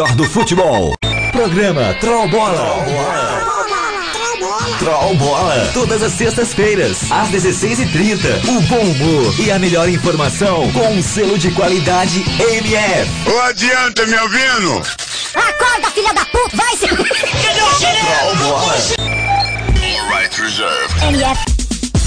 O melhor do futebol. Programa Troll Bola. Troll Bola. Todas as sextas-feiras, às 16h30. O bom humor e a melhor informação com um selo de qualidade MF. Ô, adianta, me ouvindo? Acorda, filha da puta, vai se... Troll Bola. Right reserved. MF.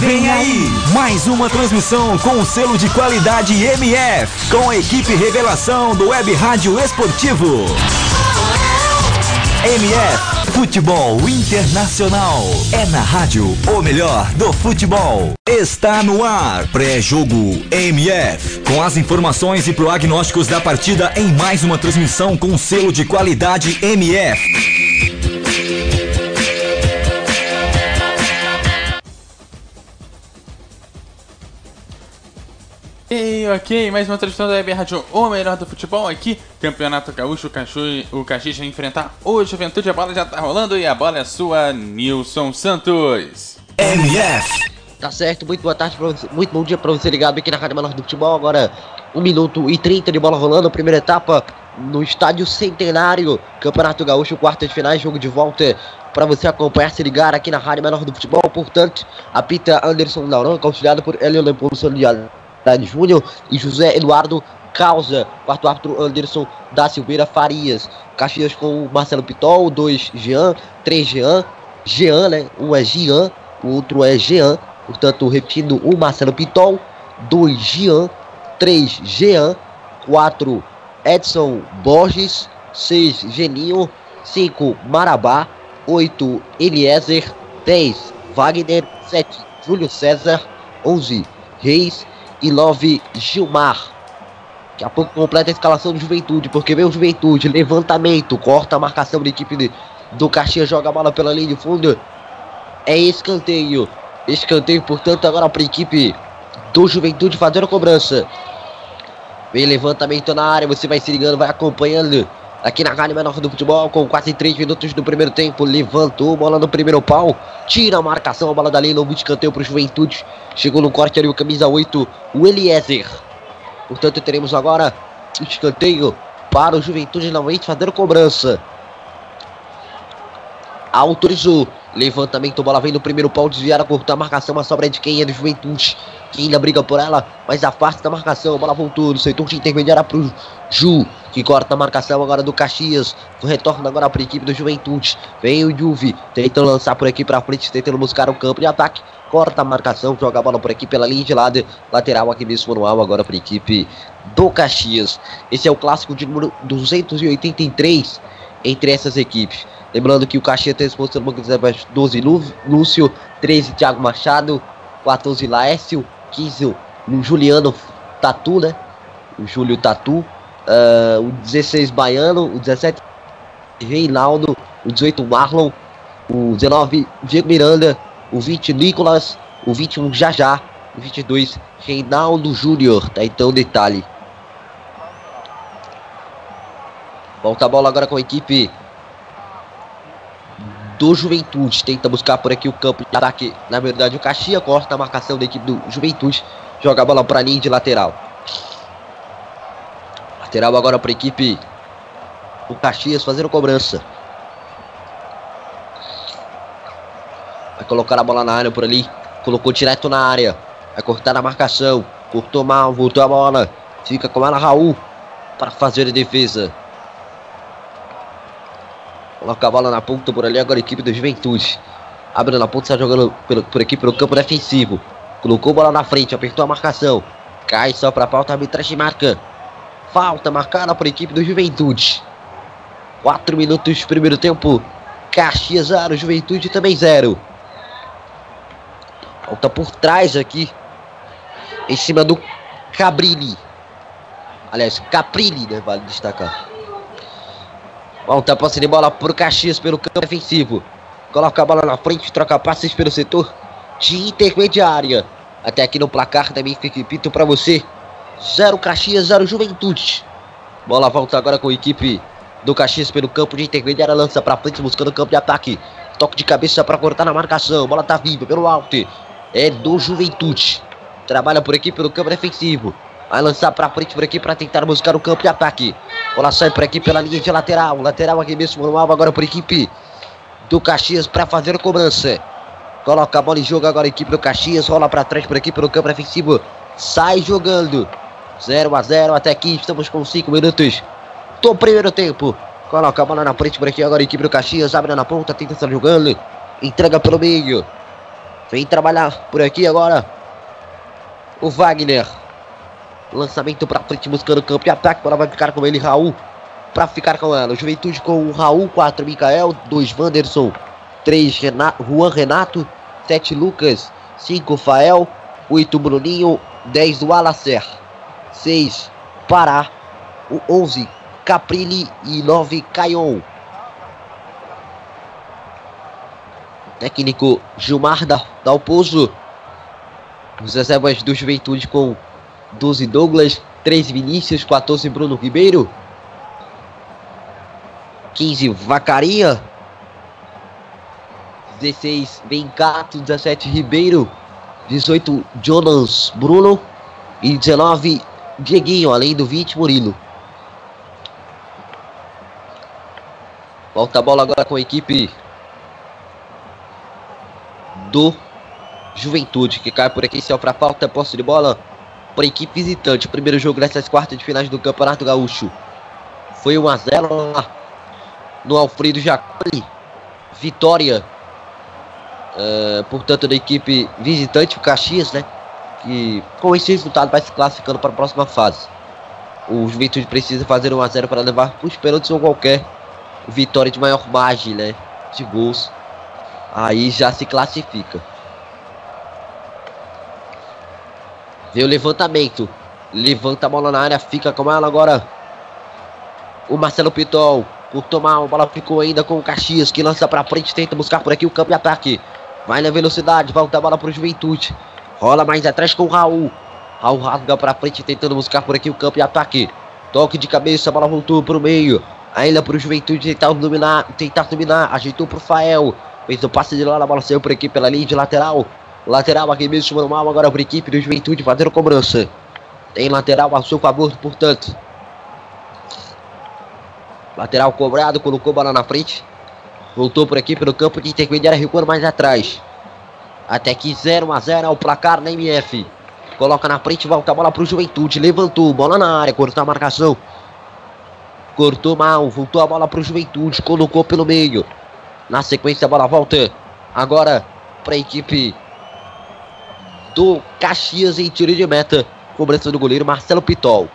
Vem aí, mais uma transmissão com o selo de qualidade MF, com a equipe revelação do Web Rádio Esportivo. MF, futebol internacional. É na rádio o melhor do futebol. Está no ar, pré-jogo MF, com as informações e prognósticos da partida em mais uma transmissão com selo de qualidade MF. E ok, mais uma transmissão da Web Rádio, o melhor do futebol aqui. Campeonato Gaúcho, o Caxu- o Caxias vai enfrentar o Juventude. A bola já tá rolando e a bola é sua, Nilson Santos. MF, Tá certo, muito boa tarde pra você, muito bom dia pra você ligado aqui na Rádio Menor do Futebol. Agora, 1 minuto e 30 de bola rolando, primeira etapa no Estádio Centenário, Campeonato Gaúcho, quartas de finais, jogo de volta pra você acompanhar, se ligar aqui na Rádio Menor do Futebol. Portanto, apita Anderson Nauranca, auxiliado por Hélio Leopoldo Solidário Júnior e José Eduardo Causa. Quarto árbitro Anderson da Silveira Farias. Caxias com o Marcelo Pitol, dois Jean, três Jean, Jean, né? Um é Jean, o outro é Jean. Portanto, repetindo, o Marcelo Pitol, 2 Jean, 3 Jean, 4 Edson Borges, 6 Geninho, 5 Marabá, 8 Eliezer, 10 Wagner, 7 Júlio César, 11 Reis e 9 Gilmar. Daqui a pouco completa a escalação do Juventude, porque vem o Juventude, levantamento, corta a marcação da equipe de- do Caxias, joga a bola pela linha de fundo. É escanteio. Escanteio, portanto, agora para a equipe do Juventude fazer a cobrança. Vem levantamento na área, você vai se ligando, vai acompanhando aqui na Rádio Menor do Futebol, com quase 3 minutos do primeiro tempo. Levantou, bola no primeiro pau, tira a marcação, a bola dali, novo escanteio para o Juventude. Chegou no corte ali o camisa 8, o Eliezer. Portanto, teremos agora o escanteio para o Juventude novamente fazer a cobrança. Autorizou. Levantamento, bola vem no primeiro pau, desviar a cortar a marcação, a sobra de quem é do Juventude. Que ainda briga por ela, mas afasta da marcação. A bola voltou no setor de intermediária pro Ju, que corta a marcação agora do Caxias. Retorna agora para a equipe do Juventude. Vem o Juve, tentando lançar por aqui para frente, tentando buscar o campo de ataque. Corta a marcação, joga a bola por aqui pela linha de lado. Lateral aqui mesmo manual agora para a equipe do Caxias. Esse é o clássico de número 283 entre essas equipes. Lembrando que o Caxias tem exposto no banco de reservas 12 Lu- Lúcio, 13 Thiago Machado, 14 Laércio, 15 o Juliano Tatu, né? O Júlio Tatu, ah, o 16 Baiano, o 17 Reinaldo, o 18 Marlon, o 19 Diego Miranda, o 20 Nicolas, o 21 Jajá, o 22 Reinaldo Júnior, tá então detalhe. Volta a bola agora com a equipe do Juventude. Tenta buscar por aqui o campo de ataque. Na verdade, o Caxia corta a marcação da equipe do Juventude. Joga a bola para a linha de lateral. Lateral agora para a equipe do Caxias fazendo cobrança. Vai colocar a bola na área por ali. Colocou direto na área. Vai cortar a marcação. Cortou mal, voltou a bola. Fica com ela Raul para fazer a defesa. Coloca a bola na ponta por ali, agora a equipe do Juventude. Abre na ponta, está jogando pelo- por aqui pelo campo defensivo. Colocou a bola na frente, apertou a marcação. Cai só para a pauta, arbitragem marca. Falta marcada por equipe do Juventude. 4 minutos primeiro tempo. Caxias 0, Juventude também 0. Falta por trás aqui. Em cima do Cabrini. Aliás, Caprini, né? Vale destacar. Volta a posse de bola pro Caxias pelo campo defensivo. Coloca a bola na frente, troca passes pelo setor de intermediária. Até aqui no placar também fica pito para você. Zero Caxias, zero Juventude. Bola volta agora com a equipe do Caxias pelo campo de intermediária. Lança para frente, buscando o campo de ataque. Toque de cabeça para cortar na marcação. Bola tá viva pelo alto. É do Juventude. Trabalha por aqui pelo campo defensivo. Vai lançar para frente por aqui para tentar buscar o campo de ataque. Bola sai por aqui pela linha de lateral. Lateral aqui mesmo manual agora por equipe do Caxias para fazer a cobrança. Coloca a bola em jogo agora a equipe do Caxias. Rola para trás por aqui pelo campo defensivo. Sai jogando. 0 a 0 até aqui. Estamos com 5 minutos do primeiro tempo. Coloca a bola na frente por aqui agora equipe do Caxias. Abre na ponta, tenta estar jogando. Entrega pelo meio. Vem trabalhar por aqui agora. O Wagner. Lançamento para frente buscando campo de ataque. Bola vai ficar com ele, Raul. Para ficar com ela. Juventude com o Raul, 4 Mikael, 2 Wanderson, 3 Renato, Juan Renato, 7 Lucas, 5 Fael, 8 Bruninho, 10 do Alacer, 6 Pará, o 11 Caprini e 9 Caion. Técnico Gilmar da, Dalpozo. Os reservas do Juventude com 12 Douglas, 13 Vinícius, 14 Bruno Ribeiro, 15 Vacaria, 16 Bencato, 17 Ribeiro, 18 Jonas Bruno e 19 Dieguinho, além do 20 Murilo. Volta a bola agora com a equipe do Juventude, que cai por aqui, se para falta, posse de bola para a equipe visitante. O primeiro jogo dessas quartas de finais do Campeonato Gaúcho foi 1 a 0 lá no Alfredo Jacoli. Vitória, uh, portanto, da equipe visitante, o Caxias, né? Que com esse resultado vai se classificando para a próxima fase. O Juventude precisa fazer 1 a 0 para levar os pênaltis ou qualquer vitória de maior margem, né? De gols. Aí já se classifica. Vê o levantamento. Levanta a bola na área, fica com ela agora. O Marcelo Pitol. Por tomar, a bola ficou ainda com o Caxias, que lança pra frente, tenta buscar por aqui o campo de ataque. Vai na velocidade, volta a bola pro Juventude. Rola mais atrás com o Raul. Raul rasga pra frente, tentando buscar por aqui o campo de ataque. Toque de cabeça, a bola voltou pro meio. Ainda pro Juventude tentar dominar, tentar dominar. Ajeitou pro Fael. Fez o passe de lá, a bola saiu por aqui pela linha de manual Lateral aqui mesmo, normal agora para a equipe do Juventude fazendo cobrança. Tem lateral a seu favor, portanto. Lateral cobrado, colocou a bola na frente. Voltou por aqui pelo campo de intermediária, recuando mais atrás. Até que 0 a 0 ao placar na MF. Coloca na frente, volta a bola para o Juventude. Levantou, bola na área, cortou a marcação. Cortou mal, voltou a bola para o Juventude, colocou pelo meio. Na sequência, a bola volta. Agora para a equipe do Caxias em tiro de meta. Cobrança do goleiro Marcelo Pitol.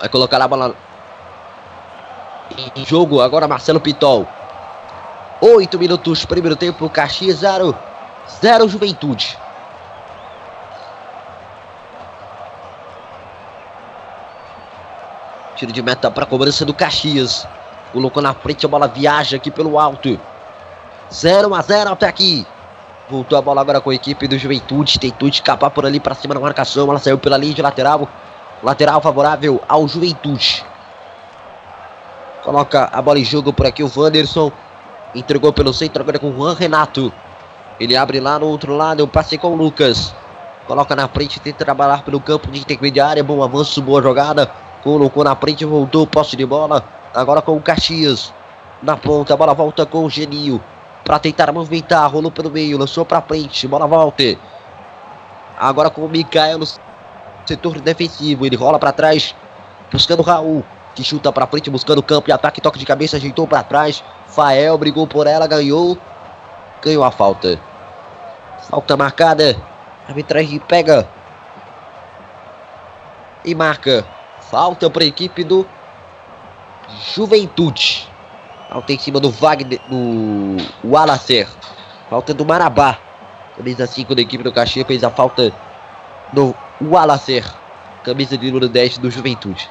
Vai colocar a bola jogo agora Marcelo Pitol. Oito minutos, primeiro tempo, Caxias 0, 0 Juventude. Tiro de meta para cobrança do Caxias. Colocou na frente, a bola viaja aqui pelo alto. 0 a 0 até aqui. Voltou a bola agora com a equipe do Juventude. Tentou escapar por ali para cima da marcação. Ela saiu pela linha de lateral. Lateral favorável ao Juventude. Coloca a bola em jogo por aqui o Wanderson. Entregou pelo centro agora com o Juan Renato. Ele abre lá no outro lado. Eu passei com o Lucas. Coloca na frente, tenta trabalhar pelo campo de intermediária. Bom avanço, boa jogada. Colocou na frente, voltou, posse de bola. Agora com o Caxias. Na ponta, a bola volta com o Genio. Para tentar movimentar, rolou pelo meio, lançou para frente, bola volta. Agora com o Mikael no setor defensivo. Ele rola para trás, buscando o Raul. Que chuta para frente, buscando o campo e ataque, toque de cabeça, ajeitou para trás. Fael brigou por ela, ganhou. Ganhou a falta. Falta marcada. A arbitragem pega. E marca. Falta para a equipe do Juventude. Falta em cima do Wagner, do Walacer. Falta do Marabá. Camisa 5 da equipe do Caxias fez a falta do Walacer. Camisa de número 10 do Juventude.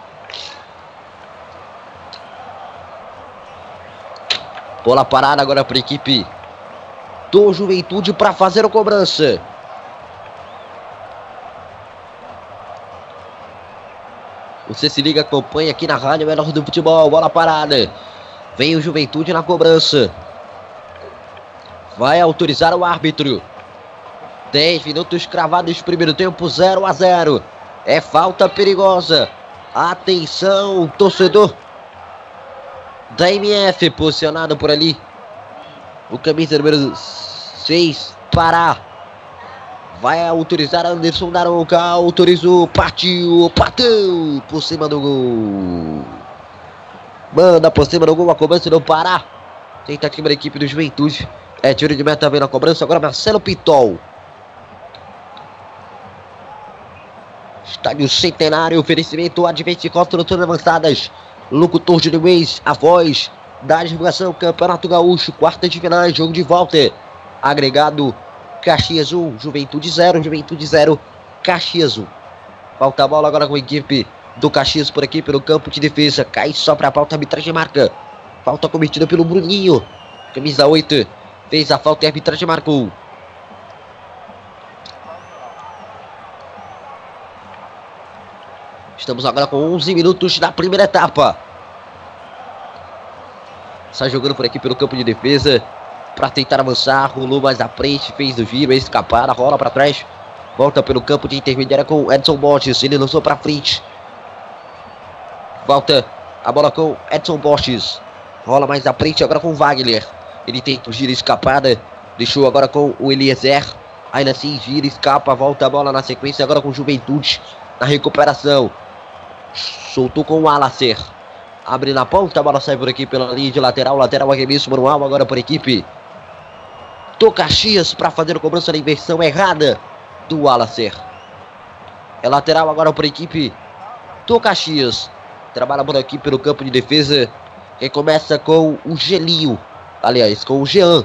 Bola parada agora para a equipe do Juventude para fazer a cobrança. Você se liga, acompanha aqui na Rádio Melhor do Futebol. Bola parada. Vem o Juventude na cobrança. Vai autorizar o árbitro. 10 minutos cravados, primeiro tempo, 0 a 0. É falta perigosa. Atenção, torcedor da MF, posicionado por ali. O camisa número 6, Pará. Vai autorizar Anderson Daronca. Autorizou, partiu, bateu por cima do gol. Manda por cima do gol a cobrança do Pará. Tentativa da equipe do Juventude. É tiro de meta vem na cobrança. Agora Marcelo Pitol. Estádio Centenário, oferecimento Advente Construções Avançadas. Locutor de Luiz, a voz da divulgação Campeonato Gaúcho, quarta de final, jogo de volta. Agregado Caxias 1, Juventude 0, Juventude 0, Caxias 1. Falta a bola agora com a equipe do Caxias por aqui, pelo campo de defesa. Cai só para a pauta, arbitragem marca. Falta cometida pelo Bruninho. Camisa 8. Fez a falta e arbitragem marcou. Estamos agora com 11 minutos da primeira etapa. Sai jogando por aqui pelo campo de defesa para tentar avançar. Rolou mais à frente, fez o giro, escapar, rola para trás. Volta pelo campo de intermediária com Edson Borges. Ele lançou para frente. Volta a bola com Edson Borges. Rola mais à frente agora com Wagner. Ele tenta o giro, escapada. Deixou agora com o Eliezer. Ainda assim, gira, escapa, volta a bola na sequência agora com Juventude na recuperação. Soltou com o Alacer. Abre na ponta, a bola sai por aqui pela linha de lateral. Lateral arremesso manual agora por equipe do Caxias para fazer a cobrança da inversão errada do Alacer. É lateral agora por equipe do Caxias. Trabalha por aqui pelo campo de defesa. Que começa com o Gelinho. Aliás, com o Jean.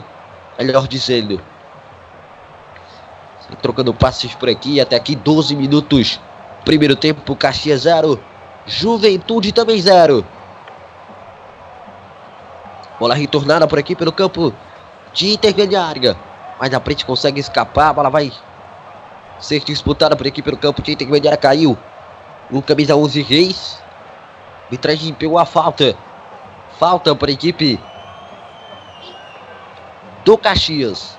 Melhor dizendo. Trocando passes por aqui. Até aqui 12 minutos. Primeiro tempo, Caxias 0. Juventude também 0. Bola retornada por aqui pelo campo de intermediária. Mas a frente consegue escapar. A bola vai ser disputada por aqui pelo campo de intermediária. Caiu. O camisa 11 Reis. Arbitragem pegou a falta. Falta para a equipe do Caxias.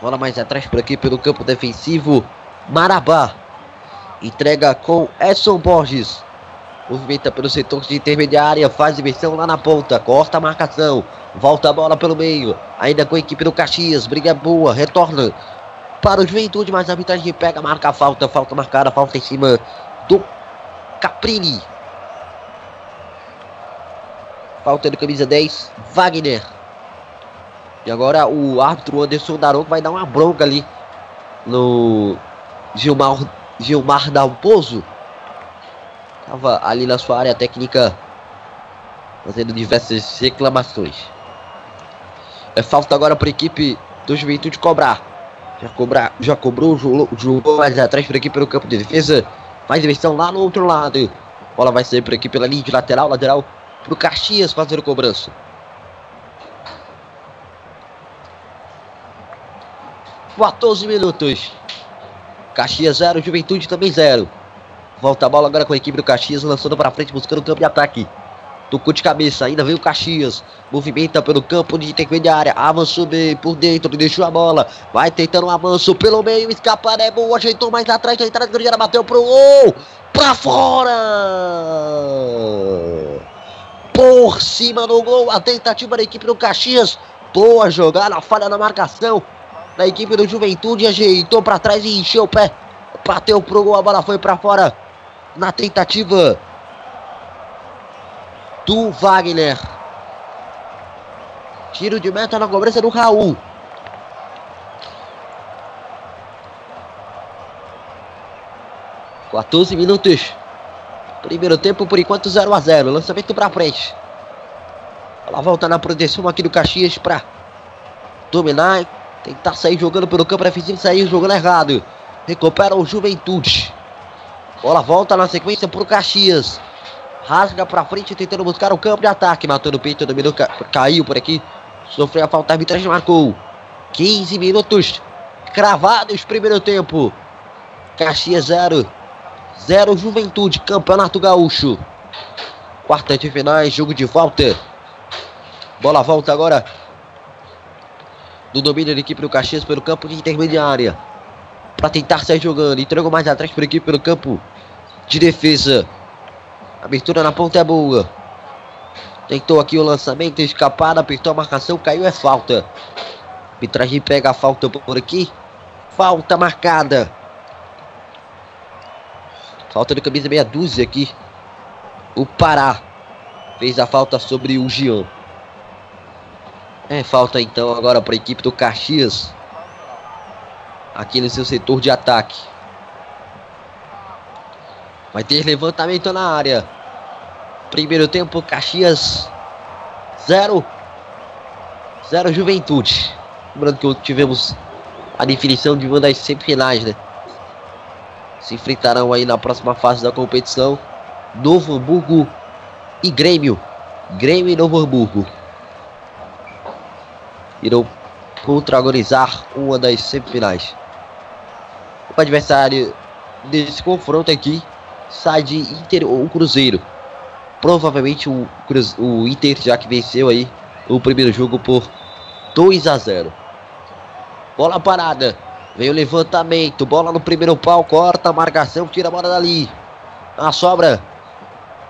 Bola mais atrás por aqui pelo campo defensivo. Marabá. Entrega com Edson Borges. Movimenta pelo setor de intermediária. Faz inversão lá na ponta. Corta a marcação. Volta a bola pelo meio. Ainda com a equipe do Caxias. Briga boa. Retorna para o Juventude. Mas a arbitragem pega. Marca a falta. Falta marcada. Falta em cima do Caprini. Falta do camisa 10, Wagner. E agora o árbitro Anderson Daronco vai dar uma bronca ali no Gilmar, Gilmar Dalpozo. Tava ali na sua área técnica fazendo diversas reclamações. É falta agora para a equipe do Juventude cobrar. Já, cobrar, já cobrou, jogou mais atrás por aqui pelo campo de defesa. Faz direção lá no outro lado. Bola vai sair por aqui pela linha de lateral, lateral pro Caxias fazer o cobrança. Quatorze minutos. Caxias 0, Juventude também 0. Volta a bola agora com a equipe do Caxias, lançando para frente, buscando o campo de ataque. Tocou de cabeça, ainda veio o Caxias. Movimenta pelo campo de intermediária. Avançou bem por dentro, deixou a bola. Vai tentando um avanço pelo meio. Escapar é bom. Ajeitou mais atrás. A entrada de bateu pro gol. Pra fora! Por cima do gol. A tentativa da equipe do Caxias. Boa jogada. Falha na marcação da equipe do Juventude. Ajeitou para trás e encheu o pé. Bateu pro gol. A bola foi para fora. Na tentativa do Wagner. Tiro de meta na cobrança do Raul. Quatorze minutos. Primeiro tempo, por enquanto, 0 a 0 Lançamento para frente. Ela volta na proteção aqui do Caxias para dominar. Tentar sair jogando pelo campo defensivo, sair jogando errado. Recupera o Juventude. Bola volta na sequência para o Caxias. Rasga pra frente, tentando buscar o campo de ataque. Matou no peito, dominou, ca caiu por aqui. Sofreu a falta, a arbitragem marcou. 15 minutos cravados, primeiro tempo. Caxias 0. 0 Juventude, Campeonato Gaúcho. Quarta de finais, jogo de volta. Bola volta agora. No domínio da equipe do Caxias pelo campo de intermediária. Para tentar sair jogando. Entregou mais atrás para a equipe pelo campo de defesa. Abertura na ponta é boa. Tentou aqui o lançamento, escapado, apertou a marcação, caiu, é falta. Arbitragem pega a falta por aqui. Falta marcada. Falta de camisa meia dúzia aqui. O Pará fez a falta sobre o Gian. É falta então agora para a equipe do Caxias. Aqui no seu setor de ataque. Vai ter levantamento na área. Primeiro tempo, Caxias 0. 0 Juventude. Lembrando que tivemos a definição de uma das semifinais, né? Se enfrentarão aí na próxima fase da competição. Novo Hamburgo e Grêmio. Grêmio e Novo Hamburgo. Irão protagonizar uma das semifinais. O adversário desse confronto aqui sai de Inter ou Cruzeiro. Provavelmente o, o Inter já que venceu aí o primeiro jogo por 2 a 0. Bola parada. Vem o levantamento. Bola no primeiro pau. Corta a marcação. Tira a bola dali. A sobra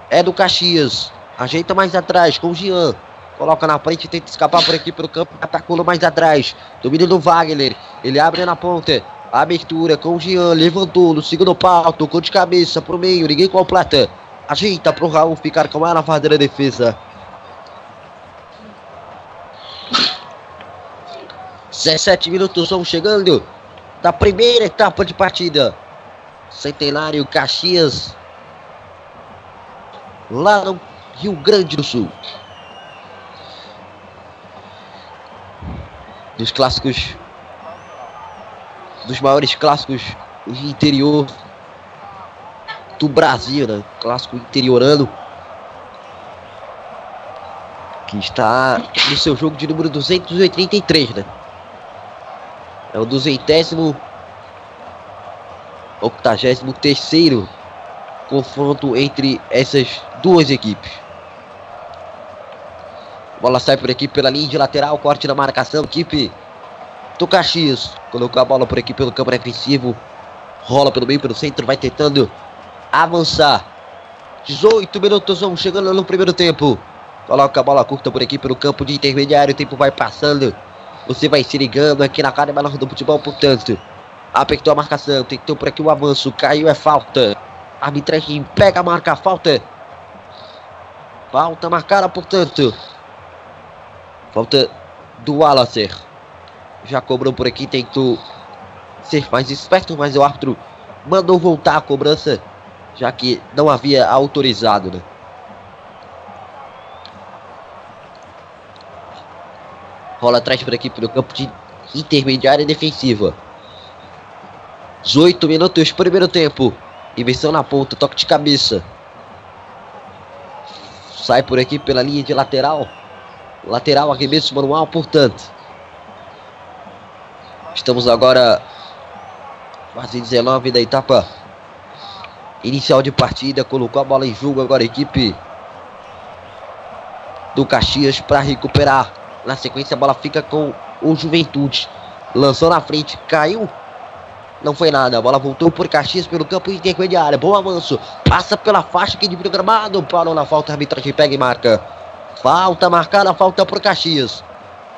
é do Caxias. Ajeita mais atrás com o Jean. Coloca na frente, tenta escapar por aqui pelo campo. Atacou mais atrás. Domínio do Wagner. Ele abre na ponta. Abertura com o Jean. Levantou no segundo pau. Tocou de cabeça pro meio. Ninguém completa. Ajeita pro Raul ficar com ela na defesa. 17 minutos vão chegando da primeira etapa de partida. Centenário Caxias. Lá no Rio Grande do Sul. Dos clássicos. Dos maiores clássicos de interior do Brasil, né? Clássico interiorano. Que está no seu jogo de número 283, né? É o duzentésimo, octagésimo terceiro confronto entre essas duas equipes. Bola sai por aqui pela linha de lateral, corte na marcação, equipe do Caxias. Colocou a bola por aqui pelo campo defensivo. Rola pelo meio, pelo centro, vai tentando avançar. 18 minutos vão chegando no primeiro tempo. Coloca a bola curta por aqui pelo campo de intermediário, o tempo vai passando. Você vai se ligando aqui na cara melhor do futebol, portanto. Apertou a marcação, tentou por aqui o avanço, caiu, é falta. Arbitragem pega, marca falta. Falta marcada, portanto. Falta do Wallacer. Já cobrou por aqui, tentou ser mais esperto, mas o árbitro mandou voltar a cobrança, já que não havia autorizado, né? Rola atrás por aqui pelo campo de intermediária defensiva. 18 minutos, primeiro tempo. Inversão na ponta, toque de cabeça. Sai por aqui pela linha de lateral. Lateral, arremesso manual, portanto. Estamos agora quase 19 da etapa inicial de partida. Colocou a bola em jogo agora a equipe do Caxias para recuperar na sequência, a bola fica com o Juventude. Lançou na frente, caiu. Não foi nada. A bola voltou por Caxias pelo campo intermediário. Bom avanço. Passa pela faixa que divide o gramado. Parou na falta. A arbitragem pega e marca. Falta marcada. Falta por Caxias.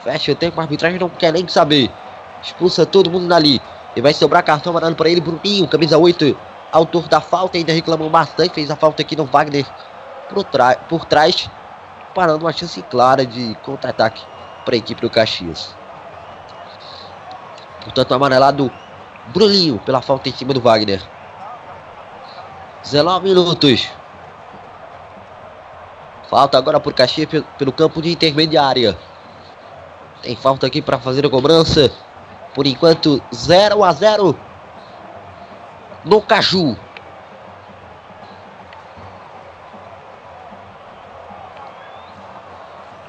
Fecha o tempo. A arbitragem não quer nem saber. Expulsa todo mundo dali. E vai sobrar cartão amarelo para ele. Bruninho, camisa 8. Autor da falta. Ainda reclamou bastante. Fez a falta aqui no Wagner por, por trás. Parando uma chance clara de contra-ataque para a equipe do Caxias. Portanto, amarelado Bruninho pela falta em cima do Wagner. 19 minutos. Falta agora por Caxias pelo campo de intermediária. Tem falta aqui para fazer a cobrança. Por enquanto, 0 a 0 no Caju.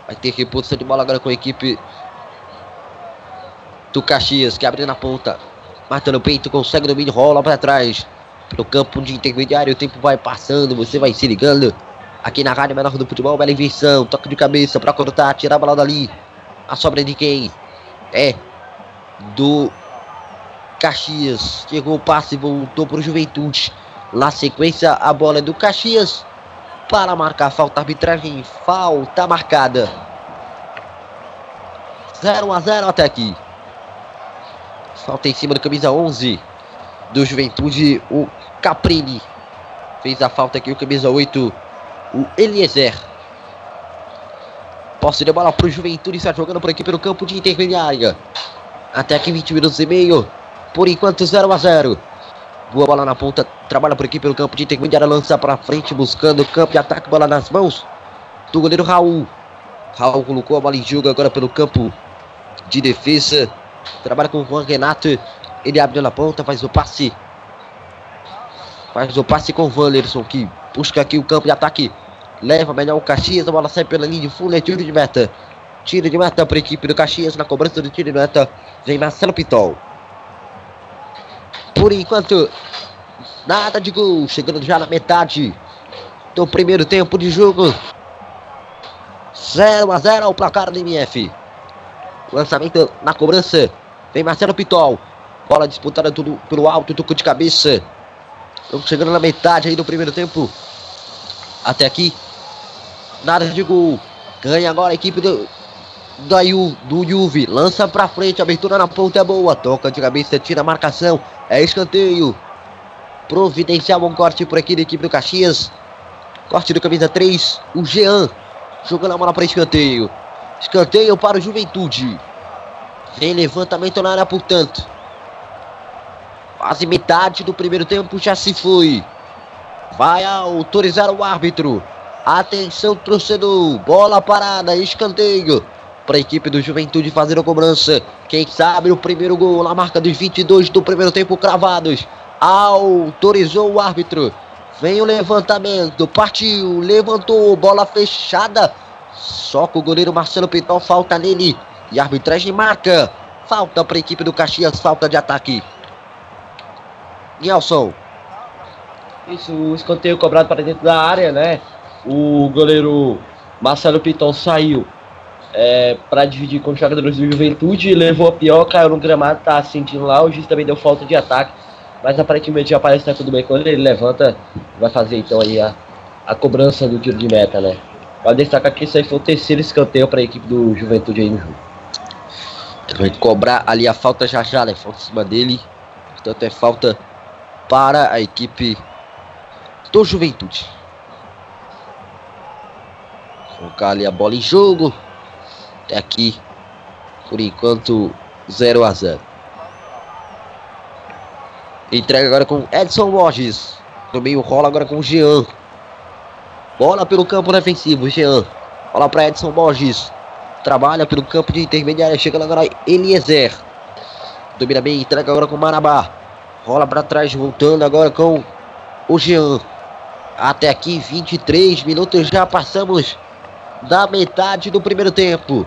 Vai ter reposição de bola agora com a equipe do Caxias, que abre na ponta. Mata no peito, consegue o domínio, rola para trás. Pelo campo de intermediário, o tempo vai passando, você vai se ligando. Aqui na Rádio Menor do Futebol, bela inversão, toque de cabeça para cortar, tirar a bola dali. A sobra de quem? É do Caxias. Chegou o passe, voltou para o Juventude. Na sequência, a bola é do Caxias para marcar falta arbitragem, falta marcada. 0 a 0 até aqui. Falta em cima do camisa 11 do Juventude, o Caprini. Fez a falta aqui o camisa 8, o Eliezer. Posse de bola para o Juventude, está jogando por aqui pelo campo de intermediária. Até aqui 20 minutos e meio. Por enquanto 0 a 0. Boa bola na ponta, trabalha por aqui pelo campo de intermediária, lança para frente, buscando o campo de ataque, bola nas mãos do goleiro Raul. Raul colocou a bola em jogo agora pelo campo de defesa. Trabalha com o Juan Renato. Ele abre na ponta, faz o passe. Faz o passe com o Wanderson, que busca aqui o campo de ataque. Leva melhor o Caxias, a bola sai pela linha de fundo, é tiro de meta. Tiro de meta para a equipe do Caxias, na cobrança do tiro de meta, vem Marcelo Pitol. Por enquanto, nada de gol. Chegando já na metade do primeiro tempo de jogo. 0 a 0 ao placar do MF. Lançamento na cobrança. Vem Marcelo Pitol. Bola disputada tudo pelo alto, toco de cabeça. Estamos chegando na metade aí do primeiro tempo. Até aqui. Nada de gol. Ganha agora a equipe do, da Ju, do Juve. Lança pra frente. Abertura na ponta é boa. Toca de cabeça, tira a marcação. É escanteio. Providencial um corte por aqui da equipe do Caxias. Corte do camisa 3. O Jean. Jogando a bola para escanteio. Escanteio para o Juventude. Vem levantamento na área, portanto. Quase metade do primeiro tempo já se foi. Vai autorizar o árbitro. Atenção, torcedor. Bola parada, escanteio. Para a equipe do Juventude fazer a cobrança. Quem sabe o primeiro gol na marca dos 22 do primeiro tempo cravados. Autorizou o árbitro. Vem o levantamento. Partiu. Levantou. Bola fechada. Só com o goleiro Marcelo Pitol. Falta nele. E a arbitragem marca. Falta para a equipe do Caxias. Falta de ataque. Nelson. Isso, o escanteio cobrado para dentro da área, né? O goleiro Marcelo Piton saiu é, para dividir com os jogadores do Juventude, levou a pior, caiu no gramado, tá sentindo lá. O juiz também deu falta de ataque, mas aparentemente já parece que tá tudo bem quando ele levanta. Vai fazer então aí a, a cobrança do tiro de meta, né? Pode destacar que isso aí foi o terceiro escanteio para a equipe do Juventude aí no jogo. Vai cobrar ali a falta já já, né? Falta em cima dele. Portanto, é falta para a equipe do Juventude. Colocar ali a bola em jogo. Até aqui, por enquanto, 0 a 0. Entrega agora com Edson Borges. No meio rola agora com o Jean. Bola pelo campo defensivo, Jean. Bola para Edson Borges. Trabalha pelo campo de intermediária. Chega agora Eliezer. Domina bem, entrega agora com Marabá. Rola para trás, voltando agora com o Jean. Até aqui, 23 minutos. Já passamos da metade do primeiro tempo.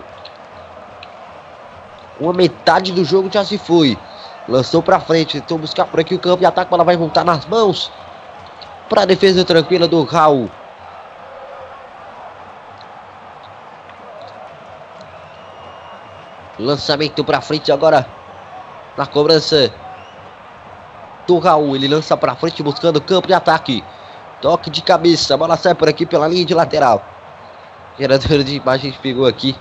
Uma metade do jogo já se foi. Lançou para frente, tentou buscar por aqui o campo de ataque. Ela vai voltar nas mãos para a defesa tranquila do Raul. Lançamento para frente agora na cobrança do Raul. Ele lança para frente buscando campo de ataque. Toque de cabeça, bola sai por aqui pela linha de lateral. Gerador de imagens pegou aqui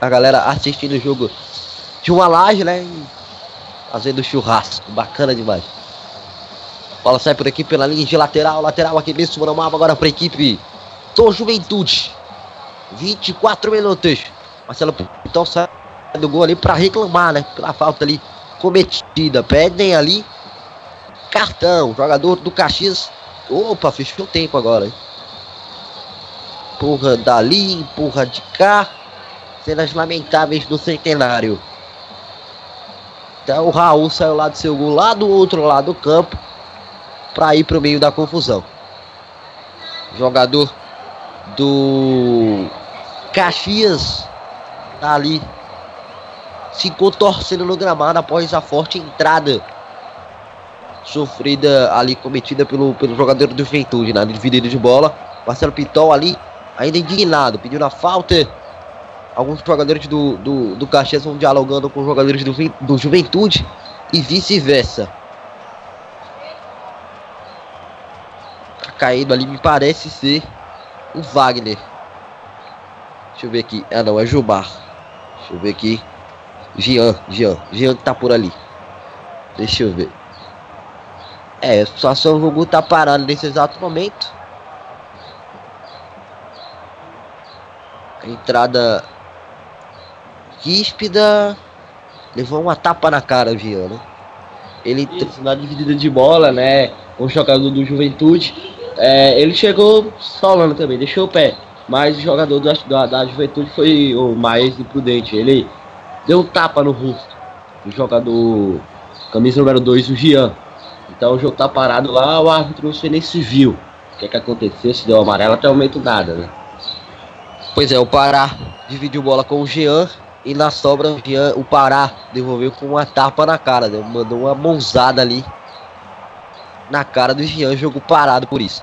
a galera assistindo o jogo de uma laje, né? Fazendo churrasco, bacana demais. Bola sai por aqui pela linha de lateral, lateral aqui mesmo no mapa agora para a equipe do Juventude. 24 minutos. Marcelo então sai do gol ali para reclamar, né? Pela falta ali cometida. Pedem ali cartão. Jogador do Caxias. Opa, fechou o tempo agora, hein? Empurra dali, empurra de cá. Cenas lamentáveis do centenário. Então o Raul saiu lá do seu gol, lá do outro lado do campo, para ir para o meio da confusão. Jogador do Caxias tá ali se contorcendo no gramado após a forte entrada sofrida ali cometida pelo, pelo jogador do Juventude na dividida de bola. Marcelo Pitol ali ainda indignado, pedindo a falta. Alguns jogadores do, do, do Caxias vão dialogando com os jogadores do, do Juventude e vice-versa. Tá caindo ali, me parece ser o Wagner. Deixa eu ver aqui. Ah, não, é Gilmar. Deixa eu ver aqui. Jean, Jean. Jean que tá por ali. Deixa eu ver. É, a situação do jogo tá parado nesse exato momento. Entrada ríspida. Levou uma tapa na cara o Jean, né? Ele Isso, na dividida de bola, né? O jogador do Juventude. É, ele chegou solando também, deixou o pé. Mas o jogador da, da, da Juventude foi o mais imprudente. Ele deu um tapa no rosto do jogador camisa número 2, o Jean. Então o jogo tá parado lá, o árbitro sei nem se viu o que, é que aconteceu, se deu amarelo até o momento nada, né? Pois é, o Pará dividiu bola com o Jean e na sobra o, Jean, o Pará devolveu com uma tapa na cara, né? mandou uma mãozada ali na cara do Jean, jogo parado por isso.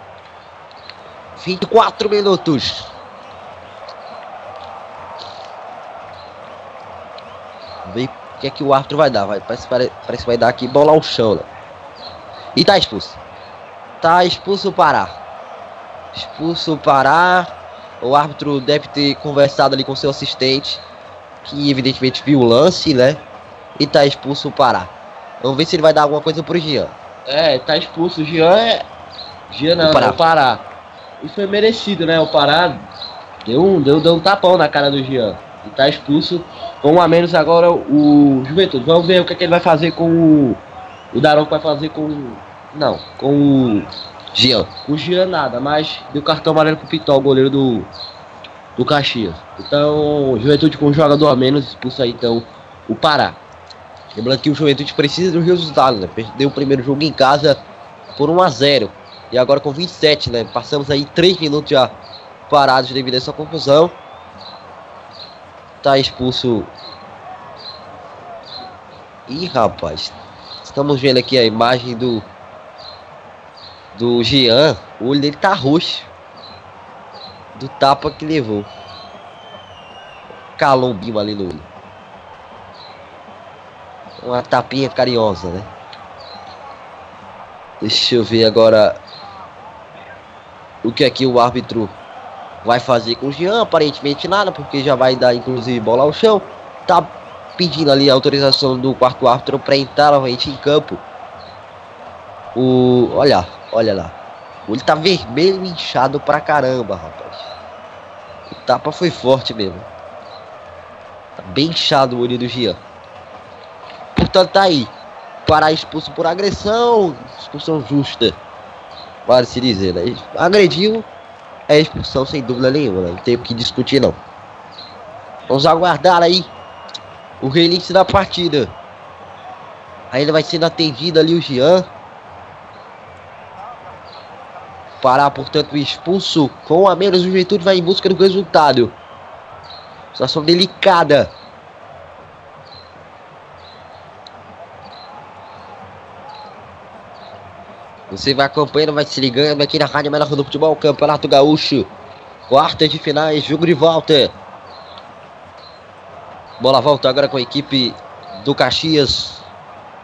24 minutos. Vê o que é que o árbitro vai dar. Vai, parece, parece que vai dar aqui bola ao chão, né? E tá expulso. Tá expulso o Pará. Expulso o Pará. O árbitro deve ter conversado ali com seu assistente. Que evidentemente viu o lance, né? E tá expulso o Pará. Vamos ver se ele vai dar alguma coisa pro Jean. É, tá expulso. O Jean é. Jean não, o Pará. o Pará. Isso foi merecido, né? O Pará deu um, deu, deu um tapão na cara do Jean. E tá expulso. Com um a menos agora o Juventude. Vamos ver o que, é que ele vai fazer com o o Daronco vai fazer com. Não, com o. Com o Gian nada, mas deu cartão amarelo pro Pitol, goleiro do. Do Caxias. Então, Juventude com um jogador a menos, expulsa aí então o Pará. Lembrando que o Juventude precisa do resultado, né? Perdeu o primeiro jogo em casa por 1 a 0 E agora com 27, né? Passamos aí 3 minutos já parados devido a essa confusão. Tá expulso. Ih, rapaz. Estamos vendo aqui a imagem do do Jean. O olho dele tá roxo. Do tapa que levou. Calombinho ali no olho. Uma tapinha carinhosa, né? Deixa eu ver agora o que aqui o árbitro vai fazer com o Jean. Aparentemente nada, porque já vai dar inclusive bola ao chão. Tá pedindo ali a autorização do quarto árbitro para entrar novamente em campo. O. Olha, olha lá. Ele tá vermelho inchado pra caramba, rapaz. O tapa foi forte mesmo. Tá bem inchado o olho do Gian. Portanto, tá aí. Pará expulso por agressão. Expulsão justa. Pode se dizer, né? Agrediu. É expulsão sem dúvida nenhuma. Né? Não tem o que discutir, não. Vamos aguardar aí o reinício da partida. Ainda vai sendo atendido ali o Jean. Pará, portanto, expulso com a menos. O Juventude vai em busca do resultado. Situação delicada. Você vai acompanhando, vai se ligando aqui na Rádio Melhor do Futebol, Campeonato Gaúcho. Quartas de finais, jogo de volta. Bola volta agora com a equipe do Caxias.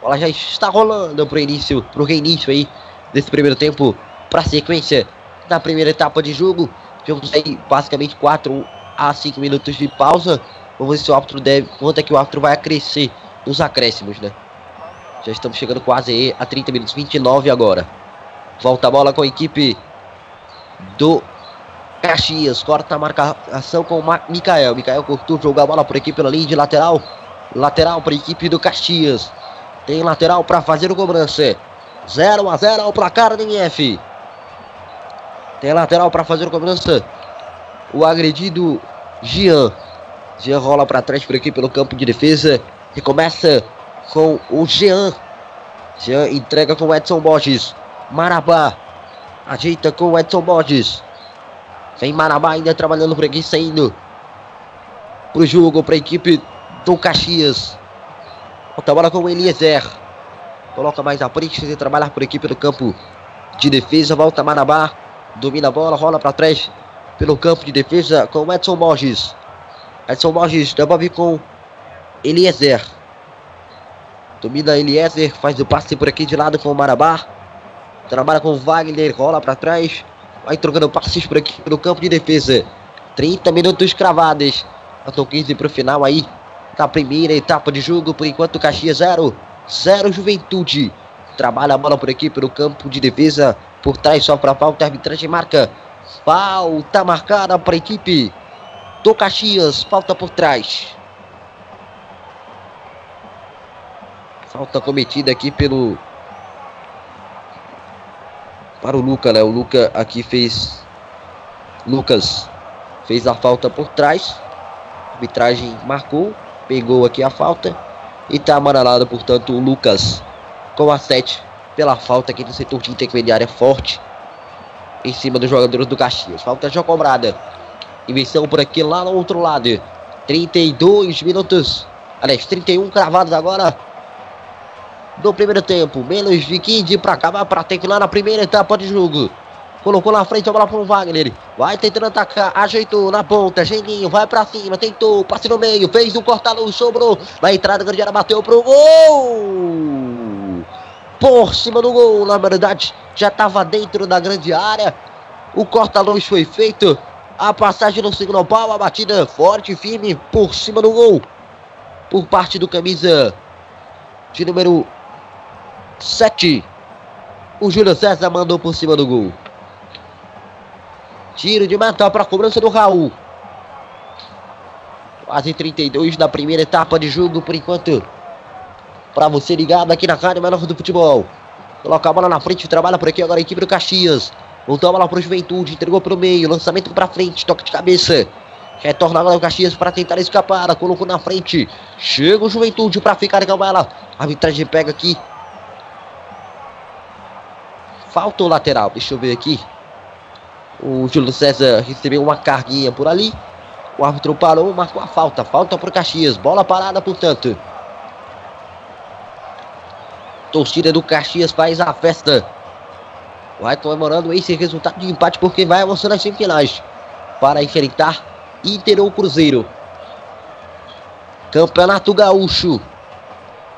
Bola já está rolando para o início, para o reinício aí desse primeiro tempo, para a sequência da primeira etapa de jogo. Tivemos aí basicamente 4 a 5 minutos de pausa. Vamos ver se o árbitro deve, quanto é que o árbitro vai acrescer nos acréscimos, né? Já estamos chegando quase a 30 minutos, 29 agora. Volta a bola com a equipe do Caxias corta a marcação com o Mikael. Mikael cortou, jogou a bola por aqui pela linha de lateral. Lateral para a equipe do Caxias. Tem lateral para fazer o cobrança. 0 a 0 ao placar do MF. Tem lateral para fazer o cobrança. O agredido Jean. Jean rola para trás por aqui pelo campo de defesa. E começa com o Jean. Jean entrega com o Edson Borges. Marabá ajeita com o Edson Borges. Vem Marabá ainda trabalhando por aqui, saindo pro jogo para a equipe do Caxias. Volta a bola com o Eliezer. Coloca mais à frente, de trabalhar por equipe do campo de defesa. Volta Marabá. Domina a bola, rola para trás pelo campo de defesa com o Edson Borges. Edson Borges devolve com Eliezer. Domina Eliezer, faz o passe por aqui de lado com o Marabá. Trabalha com o Wagner, rola para trás. Vai trocando passes por aqui pelo campo de defesa. 30 minutos cravados. Faltam 15 para o final aí da primeira etapa de jogo. Por enquanto, Caxias 0. 0 Juventude. Trabalha a bola por aqui pelo campo de defesa. Por trás só para falta. Arbitragem marca. Falta marcada para a equipe do Caxias. Falta por trás. Falta cometida aqui pelo. Para o Luca, né? O Luca aqui fez. Lucas fez a falta por trás. Arbitragem marcou. Pegou aqui a falta. E está amarelado, portanto, o Lucas com a 7 pela falta aqui no setor de intermediária forte em cima dos jogadores do Caxias. Falta já cobrada. Inversão por aqui lá no outro lado. 32 minutos. Aliás, 31 cravados agora do primeiro tempo. Menos de 15 para acabar para ter que ir lá na primeira etapa de jogo. Colocou na frente a bola para o Wagner. Vai tentando atacar. Ajeitou na ponta. Geninho vai para cima. Tentou. Passe no meio. Fez um corta-luz. Sobrou. Na entrada, grande área bateu pro gol. Por cima do gol. Na verdade, já estava dentro da grande área. O corta-luz foi feito. A passagem no segundo pau. A batida forte firme por cima do gol. Por parte do camisa de número 7. O Júlio César mandou por cima do gol. Tiro de meta para a cobrança do Raul. Quase 32 da primeira etapa de jogo por enquanto. Para você ligado aqui na Rádio Menor do Futebol. Coloca a bola na frente, trabalha por aqui agora a equipe do Caxias. Voltou a bola para o Juventude, entregou para o meio, lançamento para frente, toque de cabeça. Retorna agora o Caxias para tentar escapar, colocou na frente. Chega o Juventude para ficar com ela. A arbitragem pega aqui. Falta o lateral, deixa eu ver aqui. O Júlio César recebeu uma carguinha por ali. O árbitro parou, marcou a falta. Falta para o Caxias. Bola parada, portanto. Torcida do Caxias faz a festa. Vai comemorando esse resultado de empate porque vai avançando as semifinais. Para enfrentar Inter ou Cruzeiro. Campeonato Gaúcho.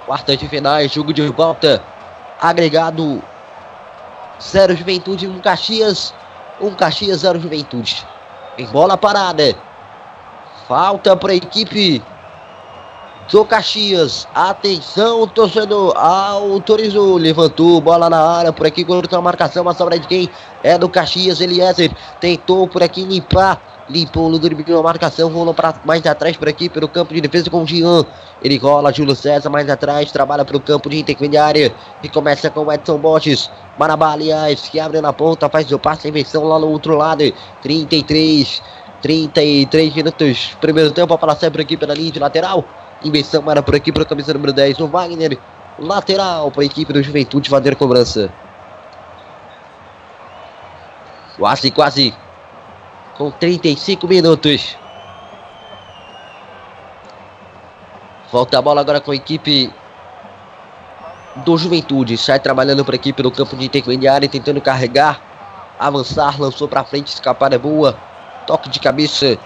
Quartas de finais, jogo de volta. Agregado 0 Juventude, 1 um Caxias. 1 um Caxias, 0 Juventude. Em bola parada. Falta para a equipe do Caxias. Atenção, torcedor. Autorizou. Levantou. Bola na área. Por aqui, cortou a marcação. A sobra de quem? É do Caxias. Eliezer tentou por aqui limpar. Limpou o drible a marcação. Rolou para mais atrás por aqui. Pelo campo de defesa com o Jean. Ele rola. Júlio César mais atrás. Trabalha pelo campo de intermediária. E começa com o Edson Borges. Marabá, aliás, que abre na ponta. Faz o passe. Inversão lá no outro lado. 33. 33 minutos. Primeiro tempo. Para sempre aqui pela linha de lateral. Inversão era por aqui para a camisa número 10 no Wagner. Lateral para a equipe do Juventude fazer cobrança. Quase, quase. Com 35 minutos. Volta a bola agora com a equipe do Juventude. Sai trabalhando por aqui pelo campo de intermediária, tentando carregar, avançar, lançou para frente, escapar é boa. Toque de cabeça,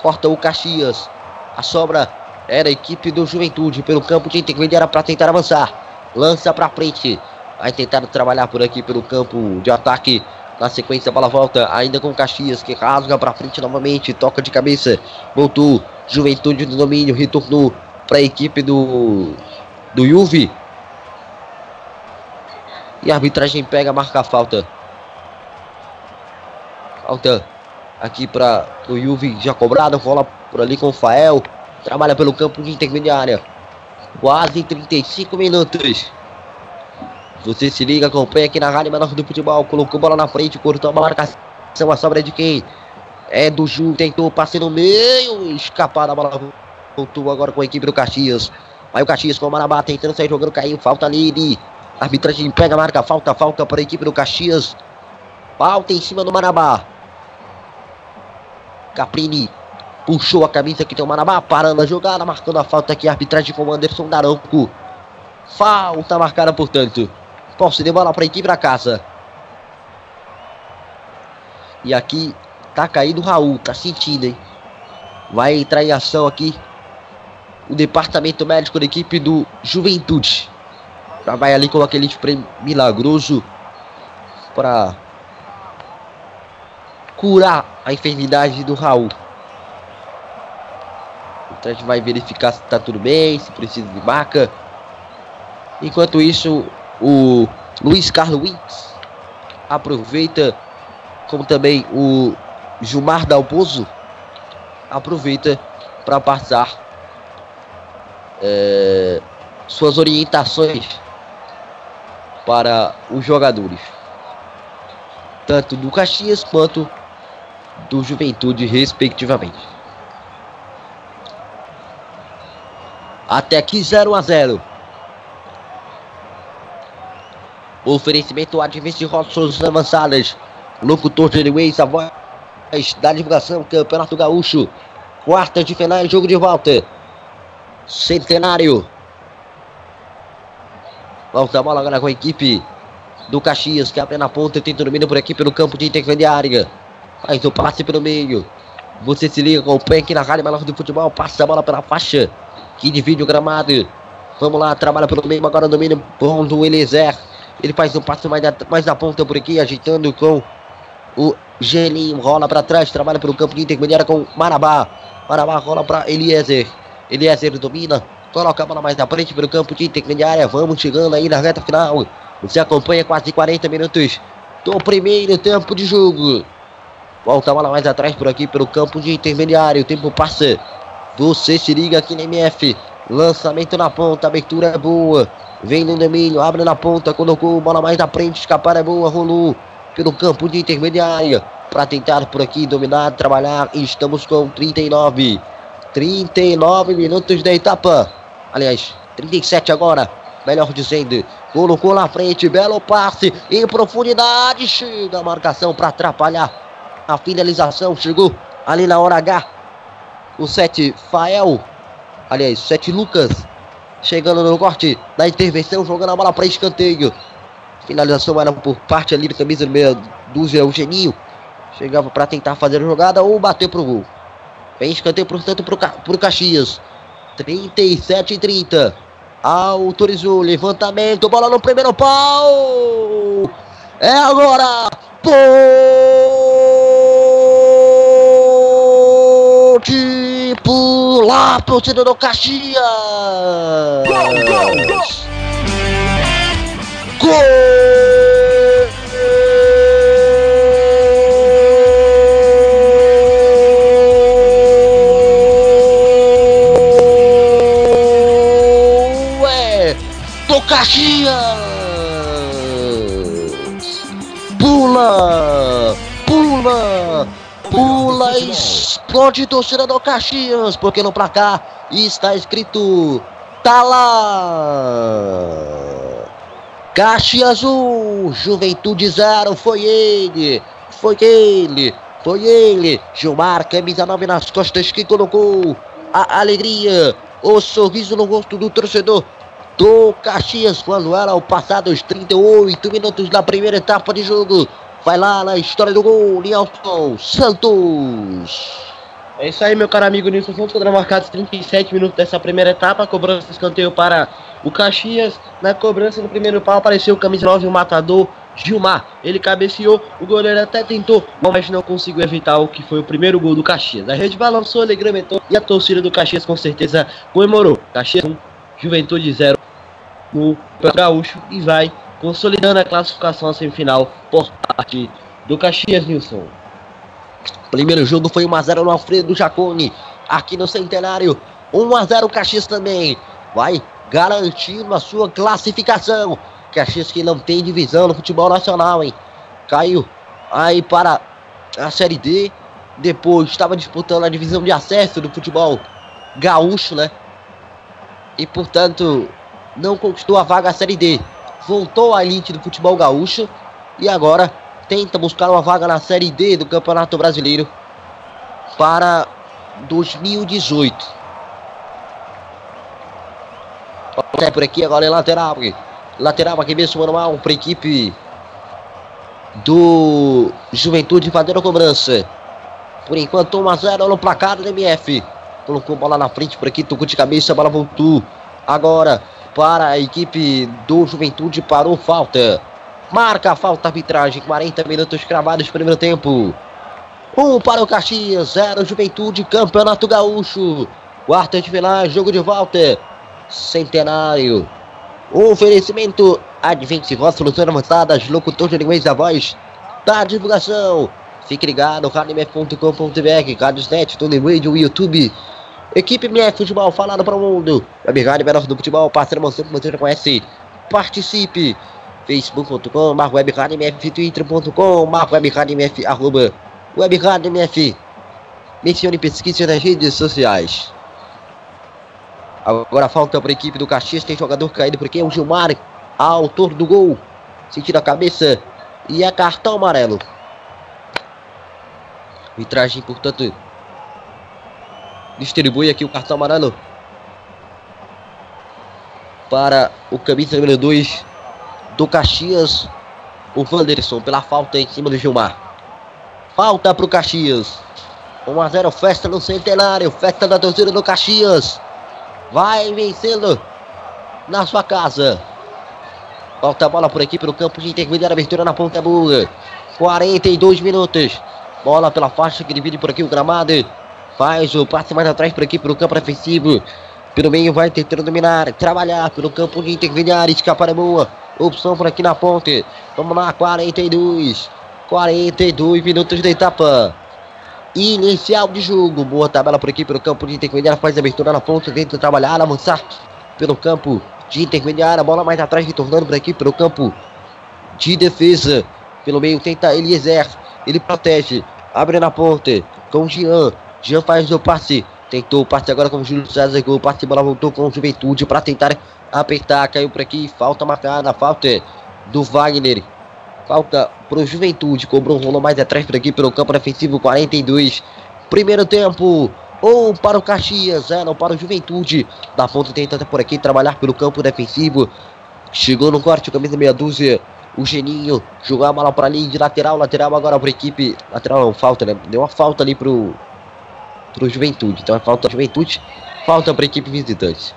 corta o Caxias. A sobra era a equipe do Juventude pelo campo de intermediária para tentar avançar. Lança para frente. Vai tentar trabalhar por aqui pelo campo de ataque. Na sequência, a bola volta ainda com Caxias que rasga para frente novamente. Toca de cabeça. Voltou. Juventude no domínio. Retornou para a equipe do, do Juve. E a arbitragem pega, marca a falta. Falta aqui para o Juve já cobrada. Rola por ali com o Fael. Trabalha pelo campo de intermediária. Quase 35 minutos. Você se liga, acompanha aqui na Rádio Menor do Futebol. Colocou bola na frente, cortou a marcação. A sobra de quem? É do Ju. Tentou passe no meio. Escapar da bola. Voltou agora com a equipe do Caxias. Vai o Caxias com o Marabá tentando sair jogando. Caiu. Falta. A arbitragem pega, marca. Falta, falta para a equipe do Caxias. Falta em cima do Marabá. Caprini puxou a camisa que tem o Marabá, parando a jogada, marcando a falta aqui, a arbitragem com o Anderson Daronco. Falta marcada, portanto. Posse de bola para a equipe da casa. E aqui tá caído o Raul, tá sentindo, hein? Vai entrar em ação aqui o departamento médico da equipe do Juventude. Já vai ali com aquele spray milagroso para curar a enfermidade do Raul. Então a gente vai verificar se tá tudo bem, se precisa de maca. Enquanto isso, o Luiz Carlos Winks aproveita, como também o Gilmar Dalpozo aproveita para passar é, suas orientações para os jogadores, tanto do Caxias quanto do Juventude, respectivamente. Até aqui 0 a 0. Oferecimento Advance Rodas Avançadas. Locutor de Anyways, a voz da divulgação, Campeonato Gaúcho. Quarta de final, jogo de volta. Centenário. Volta a bola agora com a equipe do Caxias, que abre na ponta, tenta domínio por aqui pelo campo de intermediária. Faz o passe pelo meio. Você se liga com o pé aqui na Rádio Melhor do Futebol. Passa a bola pela faixa que divide o gramado. Vamos lá, trabalha pelo meio, agora domínio bom do Eliezer. Ele faz um passo mais, mais na ponta por aqui, agitando com o Gelinho. Rola para trás, trabalha pelo campo de intermediária com Marabá. Marabá rola para Eliezer. Eliezer domina, coloca a bola mais na frente pelo campo de intermediária. Vamos chegando aí na reta final. Você acompanha quase 40 minutos do primeiro tempo de jogo. Volta a bola mais atrás por aqui pelo campo de intermediário. O tempo passa. Você se liga aqui na MF. Lançamento na ponta, abertura é boa. Vem no domínio, abre na ponta, colocou bola mais na frente, escapar é boa, rolou pelo campo de intermediária. Para tentar por aqui dominar, trabalhar. Estamos com 39. 39 minutos da etapa. Aliás, 37 agora. Melhor dizendo. Colocou na frente, belo passe em profundidade. Chega a marcação para atrapalhar a finalização. Chegou ali na hora H. O 7 Fael. Aliás, 7 Lucas. Chegando no corte da intervenção, jogando a bola para escanteio. Finalização era por parte ali do camisa do meia dúzia, o Geninho. Chegava para tentar fazer a jogada ou bater pro gol. Vem escanteio, portanto, pro, pro Caxias. 37 e 30. Autorizou, levantamento, bola no primeiro pau. É agora. Pular, torcida do Caxias. Gol, gol, gol. Gol! É do Caxias! Pula! Pula! Pula! Explode torcida do Caxias! Porque no placar está escrito lá! Caxias 1, Juventude 0, foi ele, foi ele, foi ele, Gilmar, camisa 9 nas costas que colocou a alegria, o sorriso no rosto do torcedor do Caxias quando eram passados 38 minutos da primeira etapa de jogo. Vai lá na história do gol, Nilson Santos. É isso aí, meu caro amigo Nilson Santos, foram marcados 37 minutos dessa primeira etapa, cobrança de escanteio para o Caxias. Na cobrança no primeiro pau apareceu o camisa 9, o matador Gilmar. Ele cabeceou, o goleiro até tentou, mas não conseguiu evitar o que foi o primeiro gol do Caxias. A rede balançou, alegramentou e a torcida do Caxias com certeza comemorou. Caxias 1, Juventude 0 no Gaúcho e vai consolidando a classificação à semifinal por parte do Caxias, Nilson. Primeiro jogo foi 1x0 no Alfredo Jacone. Aqui no Centenário. 1x0 Caxias também. Vai garantindo a sua classificação. Caxias que não tem divisão no futebol nacional, hein? Caiu aí para a Série D. Depois estava disputando a divisão de acesso do futebol gaúcho, né? E portanto não conquistou a vaga à Série D. Voltou à elite do futebol gaúcho e agora tenta buscar uma vaga na Série D do Campeonato Brasileiro para 2018. Até por aqui agora é lateral. Lateral aqui mesmo, manual para a equipe do Juventude fazendo a cobrança. Por enquanto 1 a 0 no placar do MF. Colocou bola na frente por aqui, tocou de cabeça, a bola voltou. Agora para a equipe do Juventude parou falta. Marca a falta arbitragem, 40 minutos cravados primeiro tempo. 1 um para o Caxias, 0 Juventude, Campeonato Gaúcho. Quarta de final, jogo de volta. Centenário. Oferecimento Advente Voz, soluções avançadas, locutor de linguagem da voz da divulgação. Fique ligado, radioMF.com.br, Radiosnet, Tony Radio, YouTube. Equipe MF Futebol falado para o mundo. Web Menor do Futebol, parceiro que você já conhece. Participe. Facebook.com, Marco Web Rádio MF, Twitter.com, Marco Web Rádio MF, arroba Web Rádio MF. Mencione pesquisa nas redes sociais. Agora falta para a equipe do Caxias. Tem jogador caído por aqui. É o Gilmar, autor do gol. Sentindo a cabeça. E é cartão amarelo. Arbitragem, portanto, distribui aqui o cartão amarelo para o camisa número 2 do Caxias, o Wanderson, pela falta em cima do Gilmar. Falta para o Caxias. 1 a 0 festa no centenário, festa da torcida do Caxias. Vai vencendo na sua casa. Falta a bola por aqui pelo campo de intermediária, abertura na ponta boa. 42 minutos. Bola pela faixa que divide por aqui o gramado. Faz o passe mais atrás por aqui pelo campo defensivo. Pelo meio vai tentando dominar, trabalhar pelo campo de intermediária, escapar é boa. Opção por aqui na ponte. Vamos lá, 42. 42 minutos da etapa. Inicial de jogo. Boa tabela por aqui pelo campo de intermediária. Faz a abertura na ponta. Tenta trabalhar, avançar pelo campo de intermediária. Bola mais atrás, retornando por aqui pelo campo de defesa. Pelo meio tenta Eliezer. Ele protege. Abre na ponte com Jean. Jean faz o passe. Tentou o passe agora com o Júlio César. O passe bola voltou com o Juventude para tentar apertar. Caiu por aqui. Falta marcada. Falta do Wagner. Falta pro Juventude. Cobrou um rolo mais atrás por aqui pelo campo defensivo. 42. Primeiro tempo. Ou para o Caxias. É, não para o Juventude. Da ponta tentando por aqui trabalhar pelo campo defensivo. Chegou no corte, camisa meia dúzia. O Geninho jogou a bola para ali de lateral. Lateral agora para a equipe. Lateral não, falta, né? Deu uma falta ali pro, pro Juventude. Então é falta Juventude. Falta para a equipe visitante.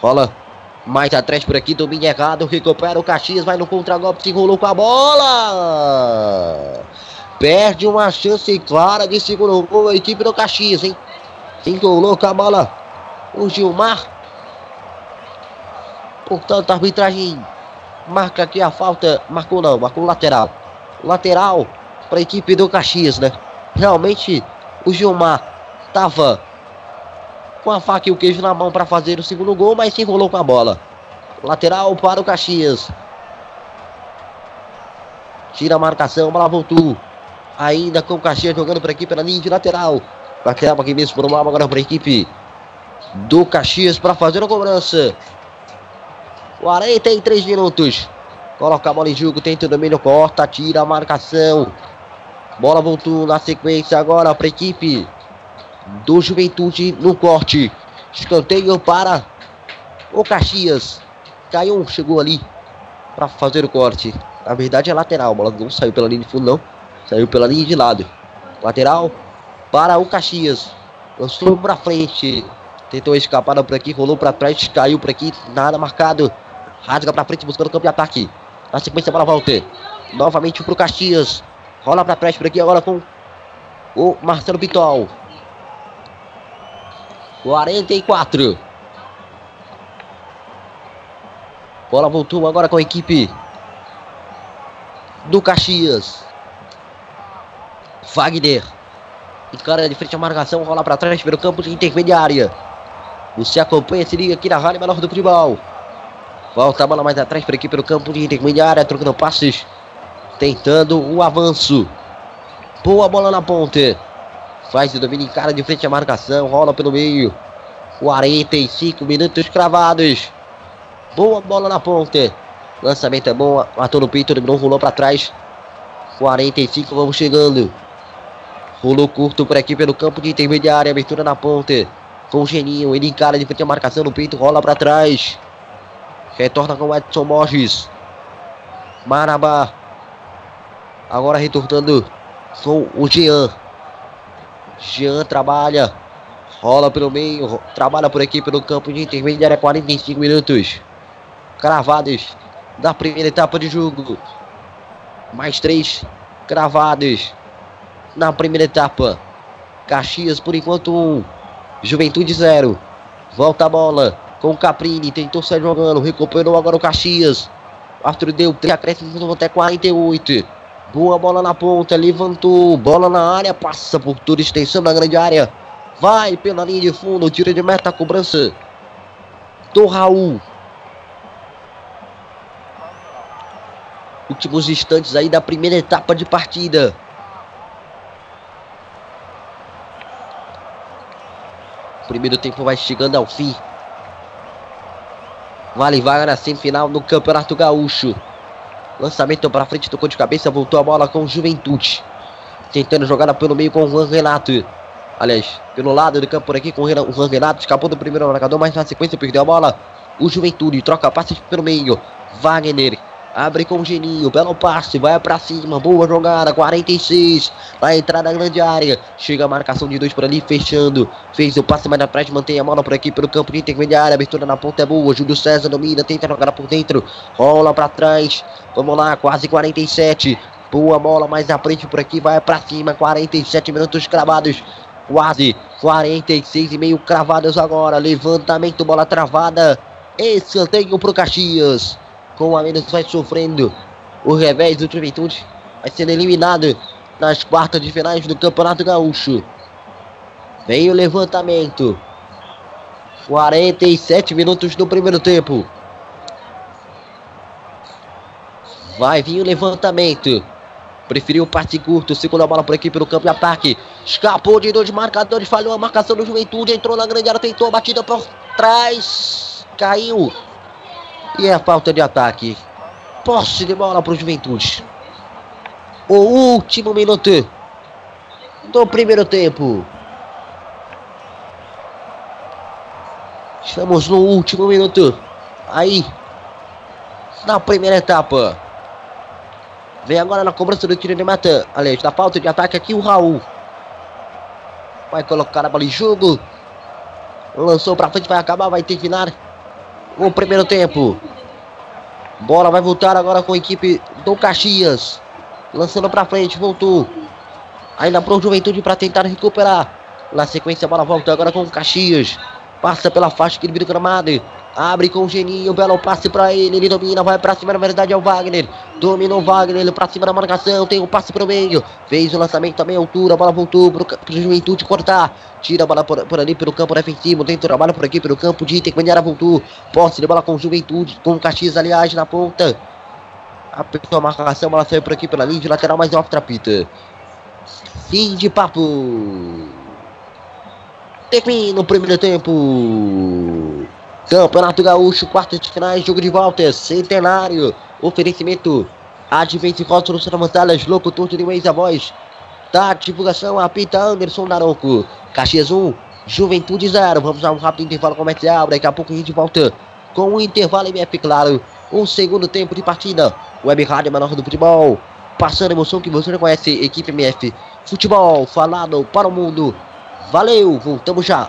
Rola mais atrás por aqui, domínio errado, recupera o Caxias, vai no contragolpe, se enrolou com a bola. Perde uma chance clara de segundo gol a equipe do Caxias, hein? Se enrolou com a bola o Gilmar. Portanto, a arbitragem marca aqui a falta. Marcou não, marcou lateral. Lateral para a equipe do Caxias, né? Realmente o Gilmar tava com a faca e o queijo na mão para fazer o segundo gol, mas se enrolou com a bola. Lateral para o Caxias. Tira a marcação, bola voltou. Ainda com o Caxias jogando por aqui pela linha de lateral. Lateral aqui mesmo por uma agora para a equipe do Caxias para fazer a cobrança. 43 minutos. Coloca a bola em jogo, tenta o domínio, corta, tira a marcação. Bola voltou na sequência agora para a equipe do Juventude no corte. Escanteio para o Caxias. Caiu, chegou ali para fazer o corte. Na verdade é lateral, a bola não saiu pela linha de fundo não. Saiu pela linha de lado. Lateral para o Caxias. Lançou para frente. Tentou escapar por aqui, rolou para trás, caiu por aqui, nada marcado. Rasga para frente buscando o campo de ataque. Na sequência a volta. Novamente para o Caxias. Rola para trás por aqui agora com o Marcelo Pitol. 44. Bola voltou agora com a equipe do Caxias. Wagner. Encara de frente a marcação, rola para trás pelo campo de intermediária. Você acompanha, se liga aqui na Rádio Menor do Futebol. Volta a bola mais atrás para aqui pelo campo de intermediária, trocando passes. Tentando o avanço. Boa bola na ponte. Faz o domínio em cara de frente à marcação. Rola pelo meio. 45 minutos cravados. Boa bola na ponte. Lançamento é bom. Matou no peito. Dominou, rolou para trás. 45, vamos chegando. Rolou curto por aqui pelo campo de intermediária. Abertura na ponta. Com o Geninho. Ele encara de frente a marcação no peito. Rola para trás. Retorna com o Edson Borges. Marabá. Agora retornando com o Jean. Jean trabalha. Rola pelo meio. Trabalha por aqui pelo campo de intermediária. 45 minutos. Cravados da primeira etapa de jogo. Mais três cravados na primeira etapa. Caxias por enquanto um. Juventude zero. Volta a bola com o Caprini. Tentou sair jogando. Recuperou agora o Caxias. Arthur deu 3 acréscimos até 48. Boa bola na ponta. Levantou. Bola na área. Passa por toda extensão da grande área. Vai pela linha de fundo. Tira de meta cobrança do Raul. Últimos instantes aí da primeira etapa de partida. Primeiro tempo vai chegando ao fim. Vale vaga na semifinal do Campeonato Gaúcho. Lançamento para frente, tocou de cabeça, voltou a bola com Juventude. Tentando jogada pelo meio com o Juan Renato. Aliás, pelo lado do campo por aqui com o Juan Renato. Escapou do primeiro marcador, mas na sequência perdeu a bola. O Juventude troca passes pelo meio. Wagner Abre com o Geninho, belo passe, vai pra cima, boa jogada, 46. Na entrada da grande área. Chega a marcação de dois por ali, fechando. Fez o passe mais frente, mantém a bola por aqui pelo campo de intermediária. Abertura na ponta é boa. Júlio César domina, tenta jogar por dentro. Rola pra trás. Vamos lá, quase 47. Boa bola mais na frente por aqui, vai pra cima. 47 minutos cravados. Quase 46 e meio cravados agora. Levantamento, bola travada. Escanteio pro Caxias com a menos vai sofrendo o revés do Juventude, vai sendo eliminado nas quartas de finais do Campeonato Gaúcho. Vem o levantamento. 47 minutos do primeiro tempo. Vai vir o levantamento. Preferiu o passe curto, segunda bola por aqui pelo campo de ataque. Escapou de dois marcadores, falhou a marcação do Juventude, entrou na grande área, tentou a batida por trás. Caiu e é falta de ataque. Posse de bola para o Juventude. O último minuto do primeiro tempo. Estamos no último minuto. Aí, na primeira etapa. Vem agora na cobrança do tiro de mata. Aliás, da falta de ataque aqui o Raul. Vai colocar a bola em jogo. Lançou para frente, vai acabar, vai terminar o primeiro tempo. Bola vai voltar agora com a equipe do Caxias. Lançando para frente, voltou. Ainda pro Juventude para tentar recuperar. Na sequência, a bola volta agora com o Caxias. Passa pela faixa que ele vira gramado. Abre com o Geninho, belo passe para ele. Ele domina, vai para cima. Na verdade é o Wagner. Dominou o Wagner, ele para cima da marcação. Tem o um passe para o meio. Fez o lançamento também altura. A bola voltou para o Juventude cortar. Tira a bola por, por, ali pelo campo defensivo. Tem trabalho por aqui pelo campo de Intermediária. Voltou. Posse de bola com Juventude. Com o Caxias, aliás, na ponta. Apertou a marcação. A bola saiu por aqui pela linha de lateral, mas off trapita. Fim de papo. Termina o primeiro tempo. Campeonato Gaúcho, quartas de finais, jogo de volta, centenário. Oferecimento Advente Rótulo Santa Mantalhas, locutor de Waze a voz. Da divulgação, apita Anderson Daronco. Caxias 1, Juventude 0. Vamos a um rápido intervalo comercial. Daqui a pouco a gente volta com o intervalo MF, claro. Um segundo tempo de partida. Web Rádio Menor do Futebol. Passando a emoção que você não conhece. Equipe MF Futebol falado para o mundo. Valeu, voltamos já.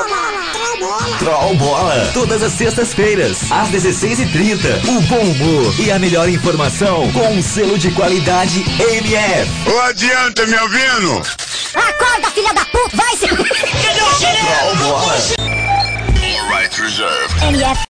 Troll Bola. Todas as sextas-feiras, às 16h30. O bom humor e a melhor informação com um selo de qualidade MF. Ô, adianta, me ouvindo? Acorda, filha da puta, vai se... Troll Bola. Right reserved. MF.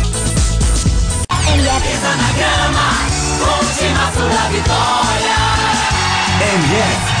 MF.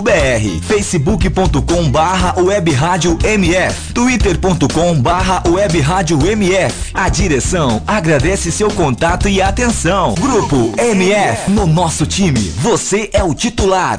radiomf.com.br facebook.com barra web rádio MF twitter.com barra web rádio MF A direção agradece seu contato e atenção. Grupo MF, no nosso time, você é o titular.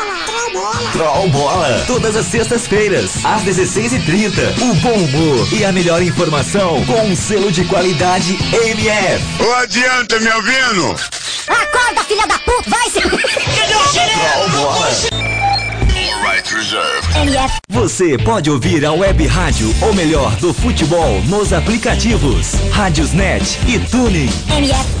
Troll Bola, todas as sextas-feiras, às 16h30. O bom humor e a melhor informação com um selo de qualidade MF. Ô, adianta, me ouvindo? Acorda, filha da puta! Vai se... Troll Bola. Right reserved. MF. Você pode ouvir a web rádio, ou melhor, do futebol, nos aplicativos Rádiosnet e Tuning. MF.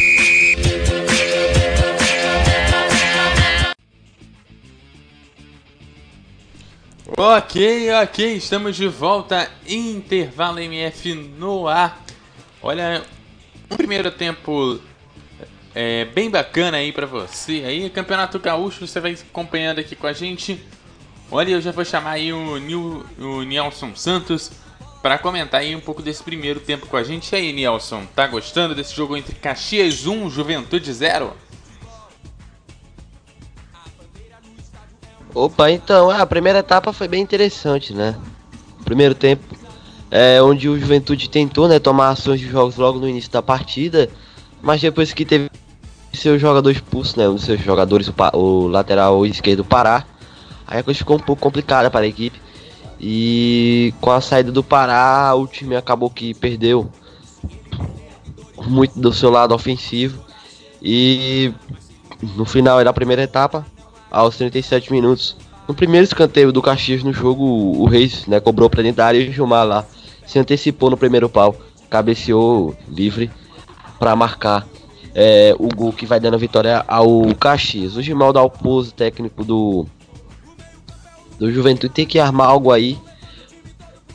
Ok, ok, estamos de volta. Intervalo MF no ar. Olha, um primeiro tempo é, bem bacana aí pra você. Aí, Campeonato Gaúcho, você vai acompanhando aqui com a gente. Olha, eu já vou chamar aí o, Nil, o Nielson Santos para comentar aí um pouco desse primeiro tempo com a gente. E aí, Nielson, tá gostando desse jogo entre Caxias 1 Juventude 0? Opa, então, a primeira etapa foi bem interessante, né? Primeiro tempo, é, onde o Juventude tentou né, tomar ações de jogos logo no início da partida, mas depois que teve seu jogador expulso, né, um dos seus jogadores, o, o lateral esquerdo Pará, aí a coisa ficou um pouco complicada para a equipe. E com a saída do Pará, o time acabou que perdeu muito do seu lado ofensivo. E no final da primeira etapa, aos 37 minutos. No primeiro escanteio do Caxias no jogo, o Reis né, cobrou pra dentro da área e o Gilmar lá se antecipou no primeiro pau, cabeceou livre para marcar. é, o gol que vai dando a vitória ao Caxias. O Gimal Dalpozo, técnico do, do Juventude, tem que armar algo aí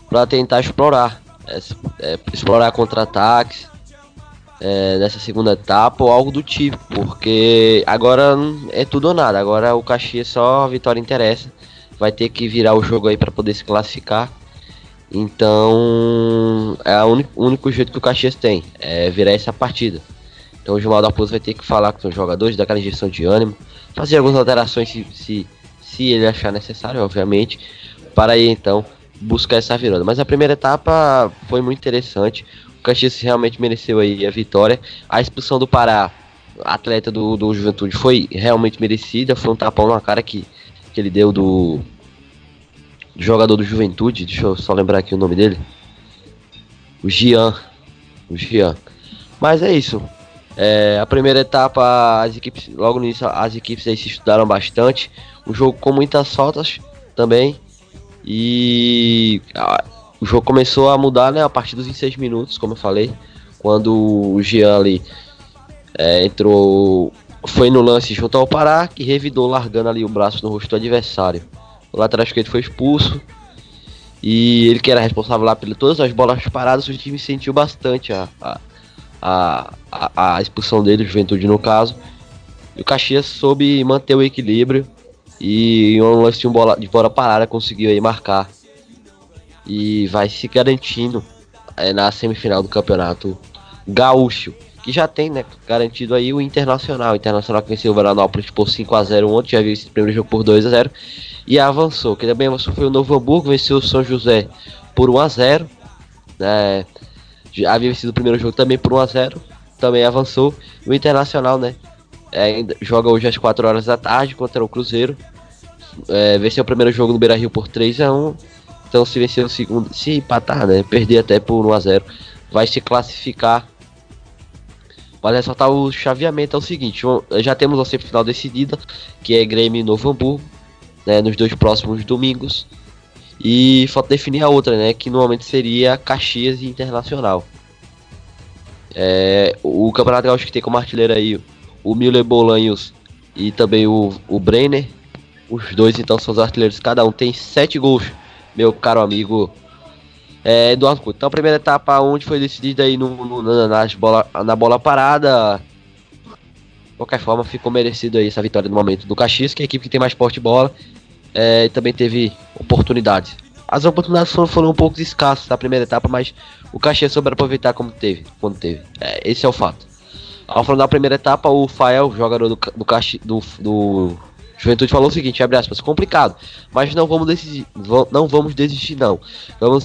para tentar explorar. É, é, explorar contra-ataques é, nessa segunda etapa ou algo do tipo, porque agora é tudo ou nada. Agora o Caxias só a vitória interessa. Vai ter que virar o jogo aí para poder se classificar. Então é o único, único jeito que o Caxias tem, é virar essa partida. Então o Gilmar da Pouso vai ter que falar com os jogadores, dar aquela injeção de ânimo, fazer algumas alterações se, se, se ele achar necessário, obviamente, para aí então buscar essa virada. Mas a primeira etapa foi muito interessante. Caxias realmente mereceu aí a vitória. A expulsão do Pará, atleta do, do Juventude, foi realmente merecida. Foi um tapão na cara que, que ele deu do, do jogador do Juventude. Deixa eu só lembrar aqui o nome dele. O Gian. O Gian. Mas é isso. É, a primeira etapa, as equipes, logo no início, as equipes aí se estudaram bastante. O jogo com muitas faltas também. E o jogo começou a mudar né, a partir dos 26 minutos, como eu falei. Quando o Jean ali é, entrou, foi no lance junto ao Pará, que revidou largando ali o braço no rosto do adversário. O lateral esquerdo foi expulso. E ele que era responsável lá por todas as bolas paradas, o time sentiu bastante a, a a, a, expulsão dele, Juventude no caso. E o Caxias soube manter o equilíbrio e em um lance de, bola, de bola parada conseguiu aí marcar. E vai se garantindo é, na semifinal do campeonato gaúcho. Que já tem, né, garantido aí o Internacional. O Internacional que venceu o Veranópolis por 5x0 ontem, já viu esse primeiro jogo por 2x0. E avançou. Que também avançou foi o Novo Hamburgo, venceu o São José por 1x0. Né, já havia vencido o primeiro jogo também por 1x0, também avançou. O Internacional, né? É, joga hoje às 4 horas da tarde contra o Cruzeiro. É, venceu o primeiro jogo no Beira Rio por 3x1. Então, se vencer o segundo, se empatar, né? Perder até por 1x0, vai se classificar. Vale ressaltar o chaveamento é o seguinte: já temos a semifinal decidida, que é Grêmio e Novo Hamburgo, né, nos dois próximos domingos. E falta definir a outra, né? Que normalmente seria Caxias e Internacional. É, o Campeonato Gaúcho que tem como artilheiro aí o Miller Bolanhos e também o, o Brenner. Os dois então são os artilheiros, cada um tem sete gols, meu caro amigo é, Eduardo Couto. Então a primeira etapa onde foi decidida aí no, no, nas bola, na bola parada. De qualquer forma, ficou merecido aí essa vitória no momento do Caxias, que é a equipe que tem mais porte de bola é, também teve oportunidades. As oportunidades foram, foram um pouco escassas na primeira etapa, mas o Caxias soube aproveitar como teve, quando teve. É, esse é o fato. Ao final da primeira etapa, o Fael, jogador do, do, do, do Juventude, falou o seguinte, abre aspas, complicado, mas não vamos desistir, não vamos desistir não. Vamos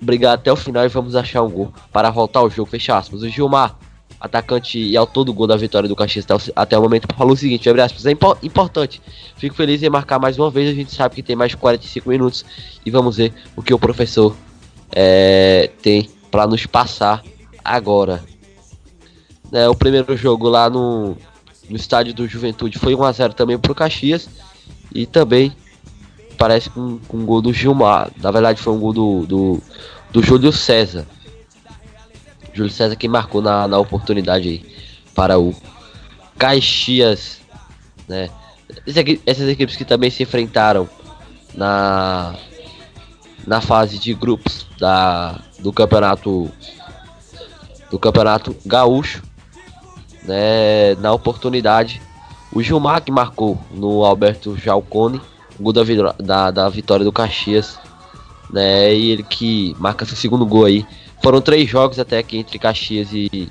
brigar até o final e vamos achar um gol para voltar ao jogo, fecha aspas. O Gilmar atacante e autor do gol da vitória do Caxias até o momento, falou o seguinte, abre aspas, é impo importante, fico feliz em marcar mais uma vez, a gente sabe que tem mais 45 minutos e vamos ver o que o professor é, tem para nos passar agora. É, o primeiro jogo lá no, no estádio do Juventude foi 1x0 também pro Caxias e também parece com, com um gol do Gilmar, na verdade foi um gol do, do, do Júlio César. Júlio César que marcou na, na oportunidade aí para o Caxias, né? Essas equipes que também se enfrentaram na na fase de grupos da do campeonato do campeonato gaúcho, né? Na oportunidade, o Gilmar que marcou no Alberto Jalcone, o gol da, da, da vitória do Caxias, né? E ele que marca seu segundo gol aí foram três jogos até aqui entre Caxias e,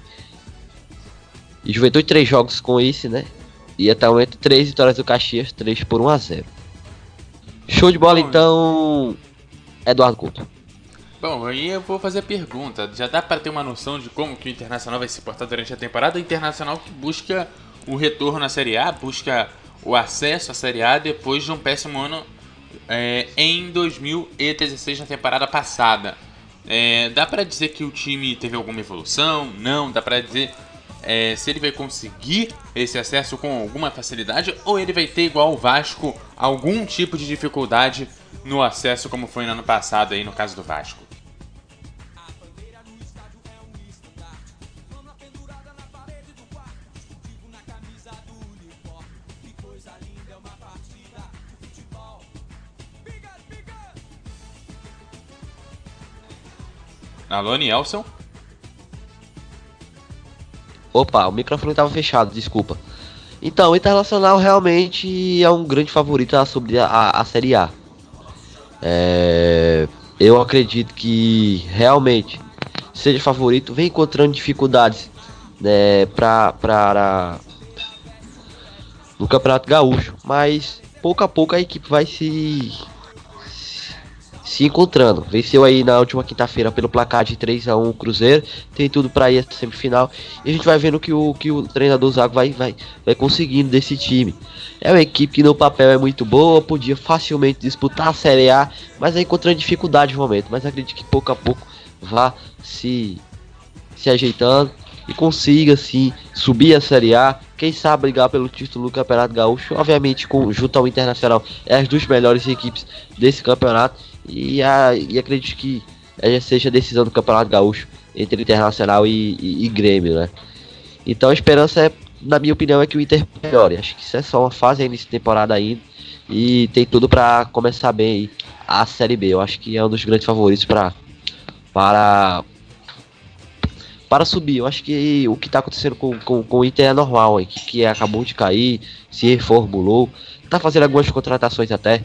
e Juventude, três jogos com esse, né? E até o momento, três vitórias do Caxias, três por 1 a 0 Show de bola, então, Eduardo Couto. Bom, aí eu vou fazer a pergunta. Já dá para ter uma noção de como que o Internacional vai se portar durante a temporada? O Internacional que busca o retorno à Série A, busca o acesso à Série A depois de um péssimo ano é, em 2016, na temporada passada. É, dá para dizer que o time teve alguma evolução? Não. Dá para dizer é, se ele vai conseguir esse acesso com alguma facilidade ou ele vai ter, igual o Vasco, algum tipo de dificuldade no acesso, como foi no ano passado aí no caso do Vasco? Alô, Nielson? Opa, o microfone estava fechado, desculpa. Então, o Internacional realmente é um grande favorito a subir a, a Série A. É, eu acredito que realmente seja favorito, vem encontrando dificuldades né, pra, no Campeonato Gaúcho, mas pouco a pouco a equipe vai se se encontrando. Venceu aí na última quinta-feira pelo placar de 3 a 1 o Cruzeiro, tem tudo para ir à semifinal. E a gente vai vendo que o que o treinador Zago vai vai vai conseguindo desse time. É uma equipe que no papel é muito boa, podia facilmente disputar a Série A, mas aí encontrando dificuldade no momento, mas acredito que pouco a pouco vá se se ajeitando e consiga assim subir a Série A, quem sabe brigar pelo título do Campeonato Gaúcho, obviamente com junto ao Internacional é as duas melhores equipes desse campeonato e, a, e acredito que seja a decisão do Campeonato Gaúcho entre Internacional e, e, e, Grêmio, né? Então a esperança é, na minha opinião, é que o Inter melhore. Acho que isso é só uma fase ainda de temporada ainda e tem tudo para começar bem a Série B. Eu acho que é um dos grandes favoritos para para para subir. Eu acho que o que está acontecendo com, com, com, o Inter é normal, hein? Que, que acabou de cair, se reformulou, tá fazendo algumas contratações até.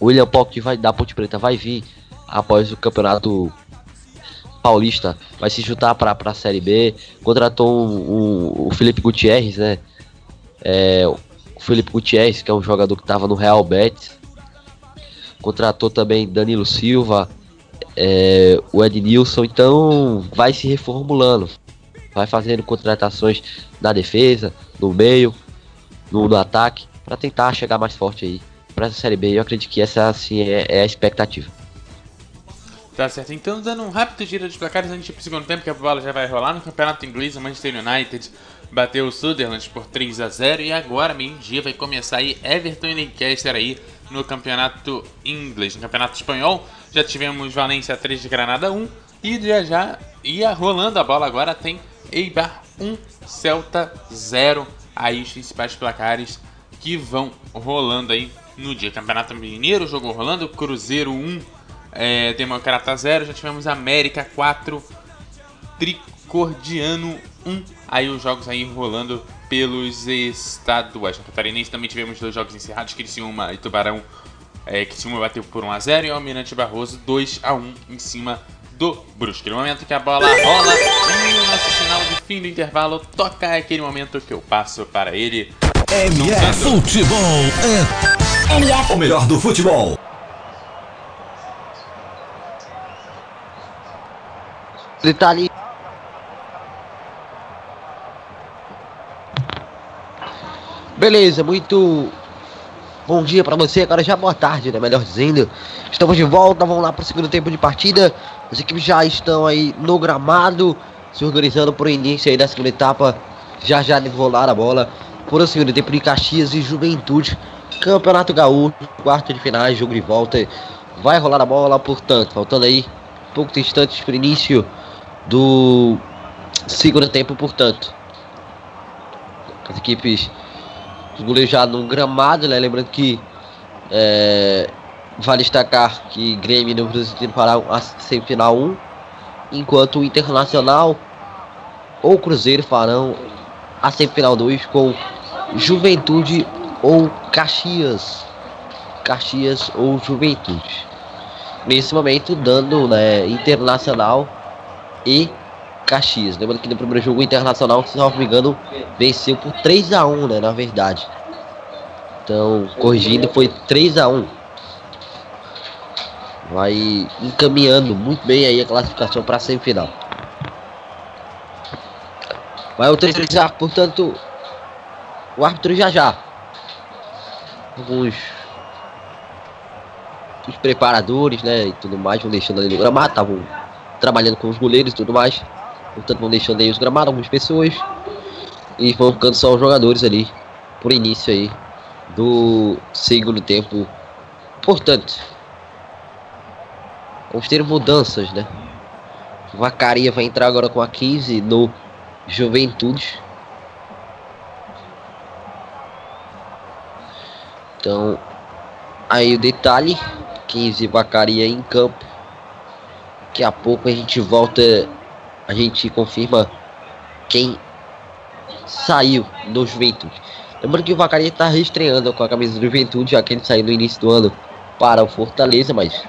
O William Pock vai dar Ponte Preta vai vir após o campeonato paulista, vai se juntar para a Série B. Contratou um, um, o Felipe Gutierrez, né? É, o Felipe Gutierrez, que é um jogador que estava no Real Betis. Contratou também Danilo Silva, é, o Ednilson, então vai se reformulando, vai fazendo contratações na defesa, no meio, no, no ataque, para tentar chegar mais forte aí para essa Série B. Eu acredito que essa assim é, é, a expectativa. Tá certo, então dando um rápido giro de placares antes do segundo tempo, que a bola já vai rolar no campeonato inglês, o Manchester United bateu o Sunderland por 3 a 0 e agora meio-dia vai começar aí Everton e Lancaster aí no campeonato inglês. No campeonato espanhol já tivemos Valência 3 de Granada 1 e já já ia rolando a bola agora tem Eibar 1 Celta 0 aí os principais placares que vão rolando aí no dia. Campeonato Mineiro, jogo rolando, Cruzeiro 1, é, Democrata 0, já tivemos América 4, Tricordiano 1. Aí os jogos aí rolando pelos estaduais. No Catarinense também tivemos dois jogos encerrados, Criciúma e Tubarão. É, Criciúma bateu por 1x0 e o Almirante Barroso 2x1 em cima do Brusque. No momento que a bola rola e o nosso sinal de fim do intervalo toca aquele momento que eu passo para ele. MF Futebol é MF. o melhor do futebol. Ele tá ali. Beleza, muito bom dia para você. Agora já boa tarde, né? Melhor dizendo. Estamos de volta, vamos lá para o segundo tempo de partida. As equipes já estão aí no gramado, se organizando para o início aí da segunda etapa. Já já rolar a bola por o segundo tempo de Caxias e Juventude. Campeonato Gaúcho, quarto de finais, jogo de volta. Vai rolar a bola, portanto, faltando aí poucos instantes para o início do segundo tempo, portanto. As equipes, os goleiros já no gramado, né? Lembrando que é, vale destacar que Grêmio no Brasil para a semifinal 1, enquanto o Internacional ou Cruzeiro farão a semifinal 2 com Juventude ou Caxias. Caxias ou Juventude. Nesse momento, dando né, Internacional e Caxias. Lembrando que no primeiro jogo o Internacional, se não me engano, venceu por 3 a 1 né? Na verdade. Então, corrigindo, foi 3 a 1 Vai encaminhando muito bem aí a classificação para a semifinal. Vai autorizar, portanto, o árbitro já já. Alguns os preparadores, né, e tudo mais, vão deixando ali no gramado, estavam trabalhando com os goleiros e tudo mais. Portanto, vão deixando aí os gramados, algumas pessoas. E vão ficando só os jogadores ali, por início aí, do segundo tempo. Portanto, vamos ter mudanças, né? Vacaria vai entrar agora com a 15 no Juventude. Então, aí o detalhe: 15 Vacaria em campo. Daqui a pouco a gente volta, a gente confirma quem saiu do Juventude. Lembrando que o Vacaria está reestreando com a camisa do Juventude, já que ele saiu no início do ano para o Fortaleza, mas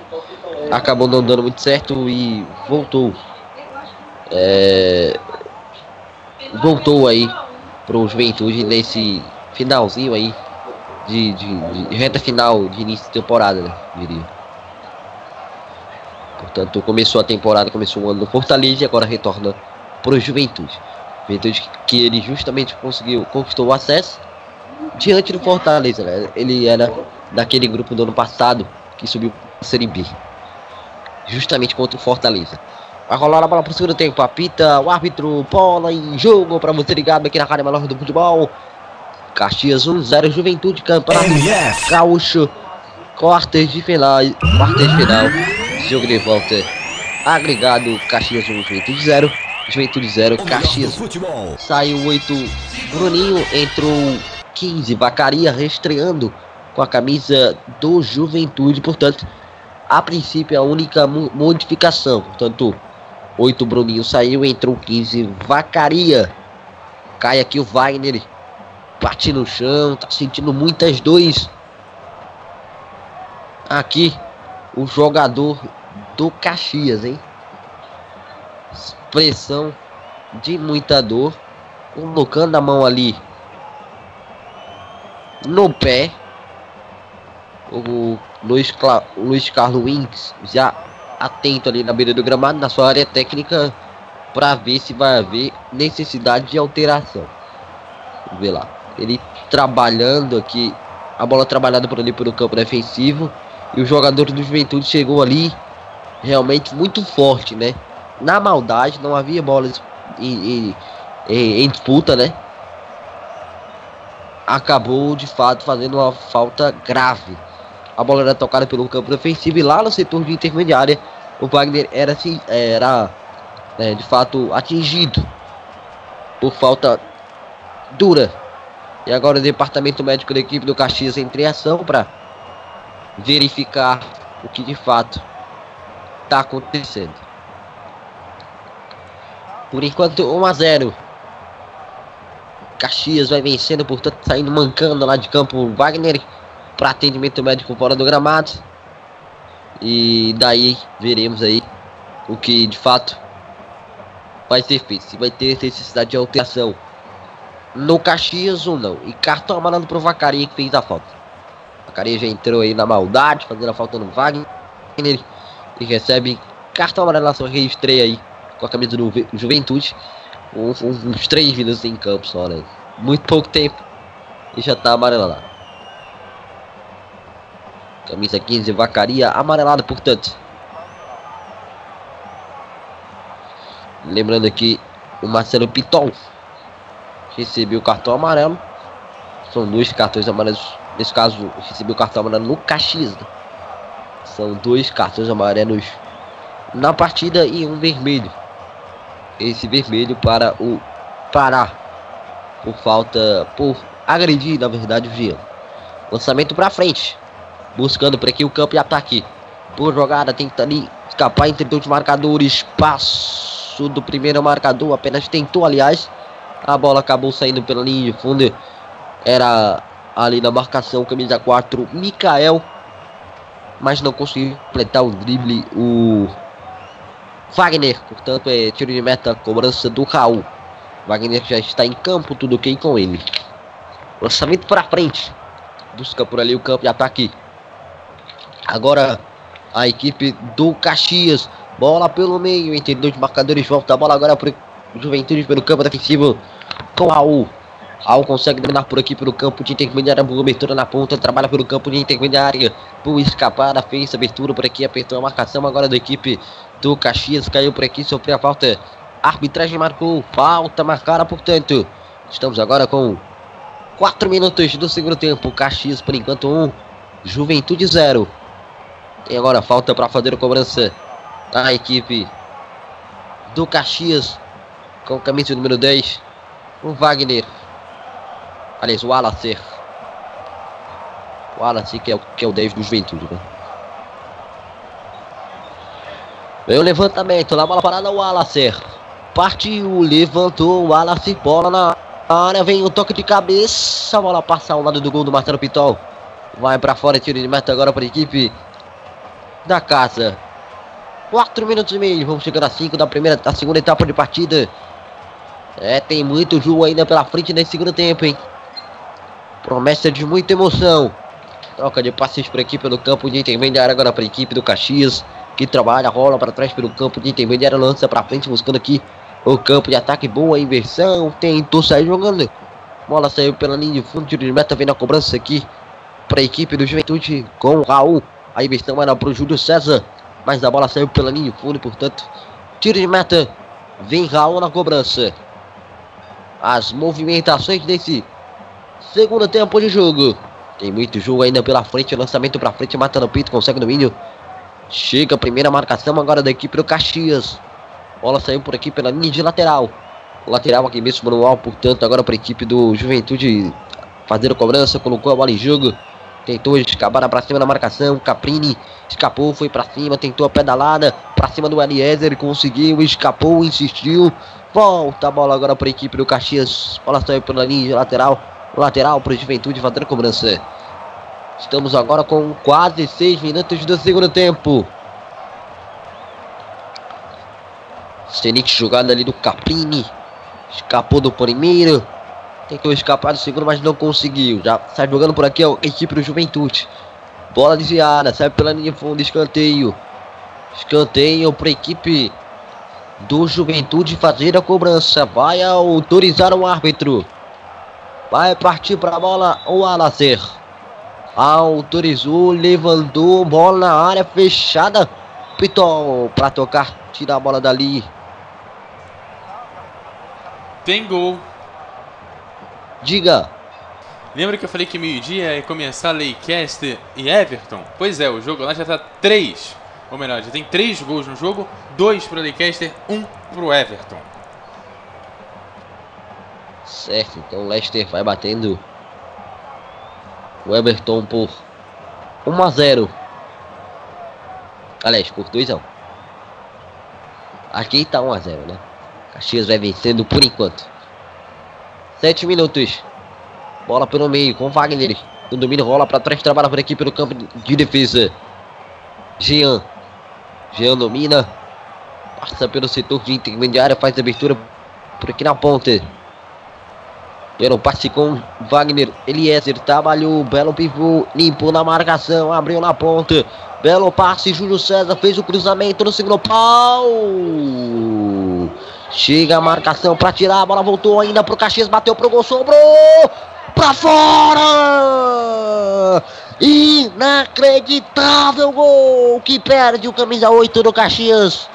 acabou não dando muito certo e voltou. É, voltou aí para o Juventude nesse finalzinho aí de, de, de, reta final de início de temporada, né, diria. Portanto, começou a temporada, começou o ano no Fortaleza e agora retorna para o Juventude. Juventude que ele justamente conseguiu, conquistou o acesso diante do Fortaleza, né? Ele era daquele grupo do ano passado que subiu para Série B. Justamente contra o Fortaleza. Vai rolar a bola pro segundo tempo. Apita o árbitro, bola em jogo para você ligado aqui na Rádio Melhor do Futebol. Caxias 1, 0 Juventude, Campeonato MF. Gaúcho. Quartas de final. Quartas de final. Jogo de volta. Agregado Caxias 1, Juventude 0. Juventude 0, O melhor do Caxias. Saiu 8 Bruninho, entrou 15 Vacaria, reestreando com a camisa do Juventude. Portanto, a princípio é a única mo- modificação. Portanto, 8 Bruninho saiu, entrou 15 Vacaria. Cai aqui o Wagner, bate no chão, tá sentindo muitas dores. Aqui, o jogador do Caxias, hein? Expressão de muita dor, colocando a mão ali no pé. O Luiz, Cla Luiz Carlos Winks já atento ali na beira do gramado, na sua área técnica, para ver se vai haver necessidade de alteração. Vamos ver lá. Ele trabalhando aqui, a bola trabalhada por ali pelo campo defensivo. E o jogador do Juventude chegou ali realmente muito forte, né? Na maldade, não havia bolas em, em- em- em disputa, né? Acabou de fato fazendo uma falta grave. A bola era tocada pelo campo defensivo e lá no setor de intermediária o Wagner era, assim, era né, de fato atingido por falta dura. E agora o departamento médico da equipe do Caxias entra em ação para verificar o que de fato está acontecendo. Por enquanto 1 a 0. Caxias vai vencendo, portanto saindo mancando lá de campo Wagner para atendimento médico fora do gramado. E daí veremos aí o que de fato vai ser feito. Se vai ter necessidade de alteração no Caxias ou não. E cartão amarelo pro Vacaria que fez a falta. Vacaria já entrou aí na maldade, fazendo a falta no Wagner. E recebe cartão amarelo na sua reestreia aí com a camisa do Ju- Juventude. Um- uns 3 minutos em campo só, né? Muito pouco tempo. E já tá amarelado. Camisa 15, Vacaria, amarelado, portanto. Lembrando aqui, o Marcelo Piton recebeu o cartão amarelo. São dois cartões amarelos. Nesse caso, recebeu o cartão amarelo no Caxias. né? São dois cartões amarelos na partida e um vermelho. Esse vermelho para o Pará. Por falta. Por agredir, na verdade, o Jean. Lançamento para frente. Buscando por aqui o campo de ataque. Boa jogada, tenta ali escapar entre dois marcadores. Passo do primeiro marcador. Apenas tentou, aliás. A bola acabou saindo pela linha de fundo. Era ali na marcação, camisa 4, Mikael. Mas não conseguiu completar o drible. O Wagner, portanto, é tiro de meta, cobrança do Raul. Wagner já está em campo, tudo ok com ele. Lançamento para frente. Busca por ali o campo de ataque. Agora a equipe do Caxias. Bola pelo meio, entre dois marcadores. Volta a bola agora para Juventude pelo campo defensivo com Raul. Raul consegue dominar por aqui pelo campo de intermediária. Boa abertura na ponta. Trabalha pelo campo de intermediária. Boa escapada. Fez abertura por aqui. Apertou a marcação agora da equipe do Caxias. Caiu por aqui. Sofreu a falta. Arbitragem marcou. Falta marcada, portanto. Estamos agora com 4 minutos do segundo tempo. Caxias por enquanto 1. Juventude 0. E agora falta para fazer a cobrança da equipe do Caxias com camisa número 10. O Wagner. Aliás, o Alacer. O Alacer que é o, que é o 10 do Juventude, né? Vem o levantamento, na bola parada o Wallace. Partiu, levantou o Wallace, bola na área, vem o toque de cabeça, a bola passa ao lado do gol do Marcelo Pitol. Vai para fora, tiro de meta agora para a equipe da casa. 4 minutos e meio, vamos chegar a 5 da primeira, da segunda etapa de partida. É, tem muito jogo ainda pela frente nesse segundo tempo, hein? Promessa de muita emoção. Troca de passes por aqui pelo campo de intermediário agora para a equipe do Caxias que trabalha, rola para trás pelo campo de intermediário, lança para frente, buscando aqui o campo de ataque. Boa inversão, tentou sair jogando. Bola saiu pela linha de fundo, tiro de meta, vem na cobrança aqui para a equipe do Juventude com o Raul. A inversão era para o Júlio César, mas a bola saiu pela linha de fundo, portanto, tiro de meta. Vem Raul na cobrança. As movimentações desse segundo tempo de jogo. Tem muito jogo ainda pela frente, lançamento para frente, mata no peito, consegue domínio. Chega a primeira marcação agora da equipe do Caxias. Bola saiu por aqui pela linha de lateral. Lateral aqui mesmo manual, portanto, agora para a equipe do Juventude fazer a cobrança, colocou a bola em jogo. Tentou escapar para cima da marcação. Caprini escapou, foi para cima, tentou a pedalada para cima do Eliezer, conseguiu, escapou, insistiu. Volta a bola agora para a equipe do Caxias. Bola saiu pela linha de lateral. Lateral para o Juventude fazendo cobrança. Estamos agora com quase 6 minutos do segundo tempo. Zenit jogada ali do Caprini. Escapou do primeiro. Tentou escapar do segundo, mas não conseguiu. Já sai jogando por aqui a equipe do Juventude. Bola desviada, sai pela linha de fundo, escanteio. Escanteio para a equipe do Juventude fazer a cobrança. Vai autorizar o árbitro. Vai partir para a bola o Alacer. Autorizou, levantou, bola na área fechada. Pitol para tocar, tira a bola dali. Tem gol. Diga. Lembra que eu falei que meio-dia ia começar Leicester e Everton? Pois é, o jogo lá já tá 3. Ou melhor, já tem 3 gols no jogo: 2 para o Leicester, 1 um para o Everton. Certo, então o Leicester vai batendo o Everton por 1 a 0. Aliás, por 2 a 1. Aqui tá 1 a 0, né? Caxias vai vencendo por enquanto. 7 minutos. Bola pelo meio com Wagner. O domínio rola para trás, trabalha por aqui pelo campo de defesa. Jean. Jean domina. Passa pelo setor de intermediária, faz abertura por aqui na ponta. Pelo passe com Wagner. Eliezer trabalhou. Belo pivô. Limpou na marcação. Abriu na ponta. Belo passe. Júlio César fez o cruzamento no segundo pau. Chega a marcação para tirar. A bola voltou ainda pro Caxias. Bateu pro gol. Sobrou. Pra fora. Inacreditável gol. Que perde o camisa 8 do Caxias.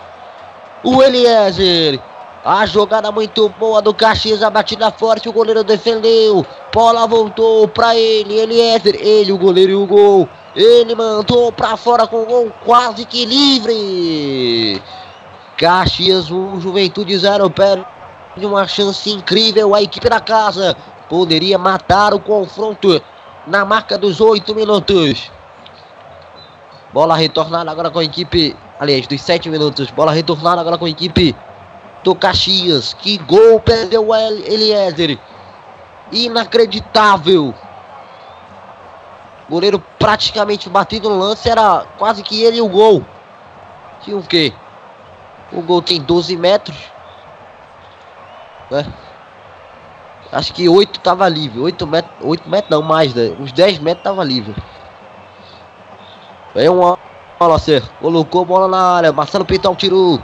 O Eliezer. A jogada muito boa do Caxias, a batida forte, o goleiro defendeu. Bola voltou para ele, Eliezer, ele, o goleiro e o gol. Ele mandou para fora com o gol quase que livre. Caxias 1, Juventude 0, perde uma chance incrível. A equipe da casa poderia matar o confronto na marca dos 8 minutos. Bola retornada agora com a equipe, aliás, dos 7 minutos. Bola retornada agora com a equipe do Caxias. Que gol perdeu o Eliezer. Inacreditável. Goleiro praticamente batido no lance. Era quase que ele e o gol. Tinha o quê? O gol tem 12 metros. Né? Acho que 8 tava livre. 8 metros, 8 metros não, mais, né? Uns 10 metros tava livre. É uma bola, colocou bola na área. Marcelo Pitão tirou.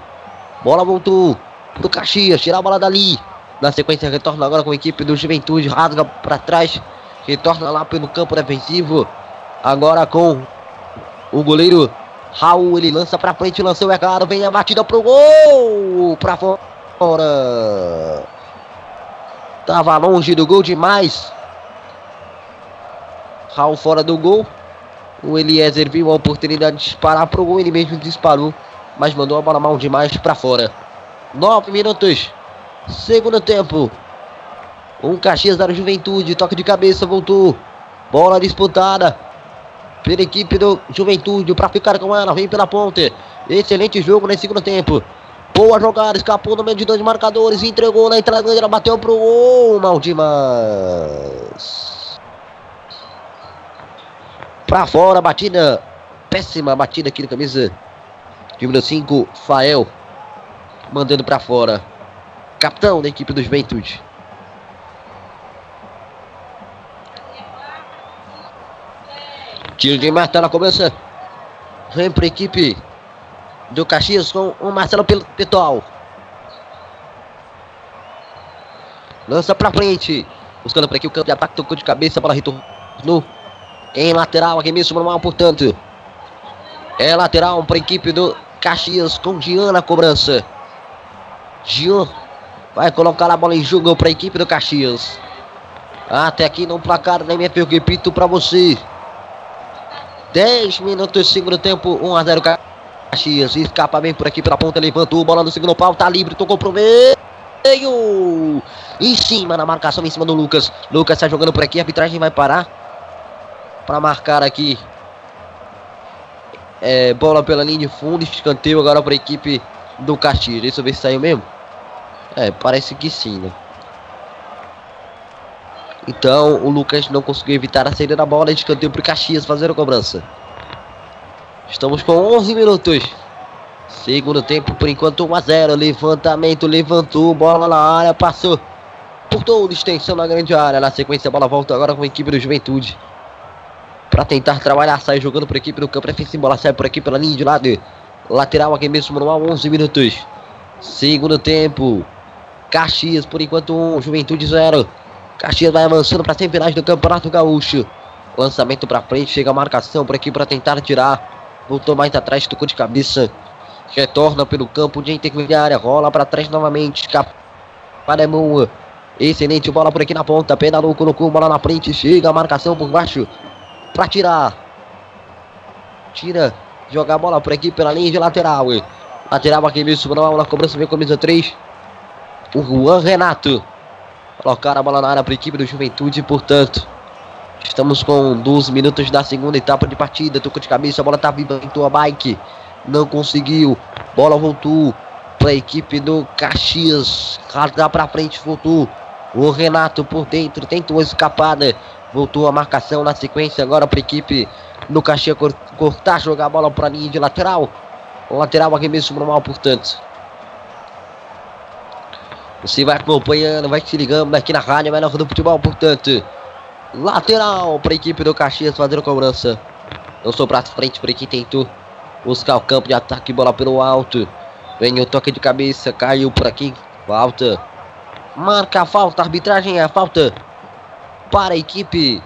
Bola voltou do Caxias, tirar a bola dali. Na sequência, retorna agora com a equipe do Juventude, rasga para trás, retorna lá pelo campo defensivo. Agora com o goleiro Raul, ele lança para frente, lançou, é claro, vem a batida pro gol, para fora. Tava longe do gol demais. Raul fora do gol. O Eliezer viu a oportunidade de disparar pro gol, ele mesmo disparou, mas mandou a bola mal demais para fora. 9 minutos. Segundo tempo. Um Caxias da Juventude. Toque de cabeça. Voltou. Bola disputada. pela equipe do Juventude para ficar com ela. Vem pela ponte. Excelente jogo nesse segundo tempo. Boa jogada, escapou no meio de dois marcadores, entregou na entrada, bateu pro gol, mal demais. Pra fora, batida, péssima batida aqui na camisa número 5, Fael, mandando pra fora. Capitão da equipe do Juventude. Tiro de meta na cobrança. Vem para a equipe do Caxias com o Marcelo Petol. Lança para frente. Buscando por aqui o campo de ataque. Tocou de cabeça. Bola retornou. Em lateral. Aqui mesmo normal, portanto. É lateral para a equipe do Caxias com Diana na cobrança. Gian vai colocar a bola em jogo para a equipe do Caxias. Até aqui no placar da MF, eu repito para você. 10 minutos, segundo tempo, 1 a 0 Caxias. Escapa bem por aqui pela ponta, levantou, bola no segundo pau, tá livre, tocou pro meio. Em cima na marcação, em cima do Lucas. Lucas tá jogando por aqui, a arbitragem vai parar para marcar aqui. É, bola pela linha de fundo, escanteio agora para a equipe do Caxias. Deixa eu ver se saiu mesmo. É, parece que sim, né? Então o Lucas não conseguiu evitar a saída da bola. Escanteio para o Caxias fazer a cobrança. Estamos com 11 minutos. Segundo tempo, por enquanto 1 a 0. Levantamento, levantou, bola na área, passou por toda extensão na grande área. Na sequência, a bola volta agora com a equipe do Juventude. Para tentar trabalhar, sai jogando por equipe do campo defensivo. Bola sai por aqui pela linha de lado. Lateral aqui mesmo, manual, 11 minutos. Segundo tempo. Caxias, por enquanto 1, Juventude 0. Caxias vai avançando para semifinais do Campeonato Gaúcho. Lançamento para frente, chega a marcação por aqui para tentar tirar. Voltou mais atrás, tocou de cabeça. Retorna pelo campo de intermediária, rola para trás novamente. Moa. Excelente bola por aqui na ponta. Pedalou, colocou bola na frente. Chega a marcação por baixo para tirar. Tira, jogar a bola por aqui pela linha de lateral. Lateral aqui mesmo, na cobrança, vem camisa 3. O Juan Renato. Colocar a bola na área para a equipe do Juventude, portanto. Estamos com 12 minutos da segunda etapa de partida. Tocou de cabeça, a bola tá viva, tentou a bike. Não conseguiu. Bola voltou para a equipe do Caxias. Carga para frente, voltou. O Renato por dentro tentou a escapada. Voltou a marcação na sequência agora para a equipe do Caxias cortar, jogar a bola para a linha de lateral. Lateral aqui mesmo normal, portanto. Você vai acompanhando, vai se ligando aqui na rádio, melhor do futebol, portanto. Lateral para a equipe do Caxias fazendo cobrança. Sou para frente para quem tentou buscar o campo de ataque, bola pelo alto. Vem o toque de cabeça, caiu por aqui. Falta. Marca a falta, arbitragem é a falta para a equipe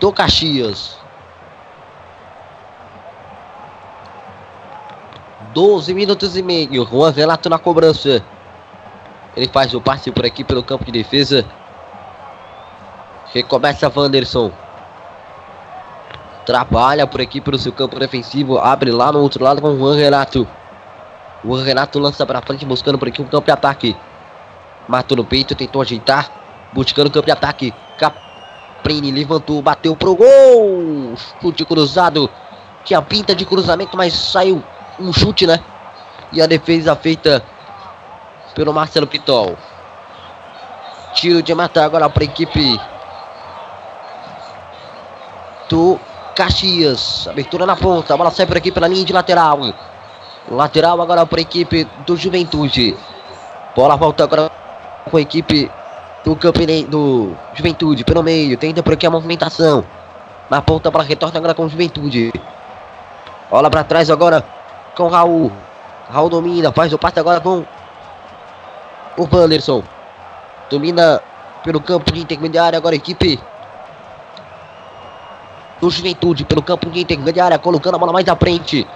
do Caxias. 12 minutos e meio. Juan Relato na cobrança. Ele faz o passe por aqui pelo campo de defesa. Recomeça Wanderson. Trabalha por aqui pelo seu campo defensivo. Abre lá no outro lado com o Juan Renato. O Renato lança para frente, buscando por aqui um campo de ataque. Matou no peito, tentou ajeitar. Buscando o campo de ataque. Caprini levantou, bateu pro gol. Chute cruzado. Tinha pinta de cruzamento, mas saiu um chute, né? E a defesa feita pelo Marcelo Pitol. Tiro de mata agora para a equipe do Caxias. Abertura na ponta. A bola sai por aqui pela linha de lateral. Lateral agora para a equipe do Juventude. Bola volta agora com a equipe do Campinense, do Juventude pelo meio. Tenta por aqui a movimentação. Na ponta para retorna agora com o Juventude. Bola para trás agora com Raul. Raul domina, faz o passe agora com o Wanderson. Domina pelo campo de intermediária, agora a equipe do Juventude pelo campo de intermediária, colocando a bola mais à frente.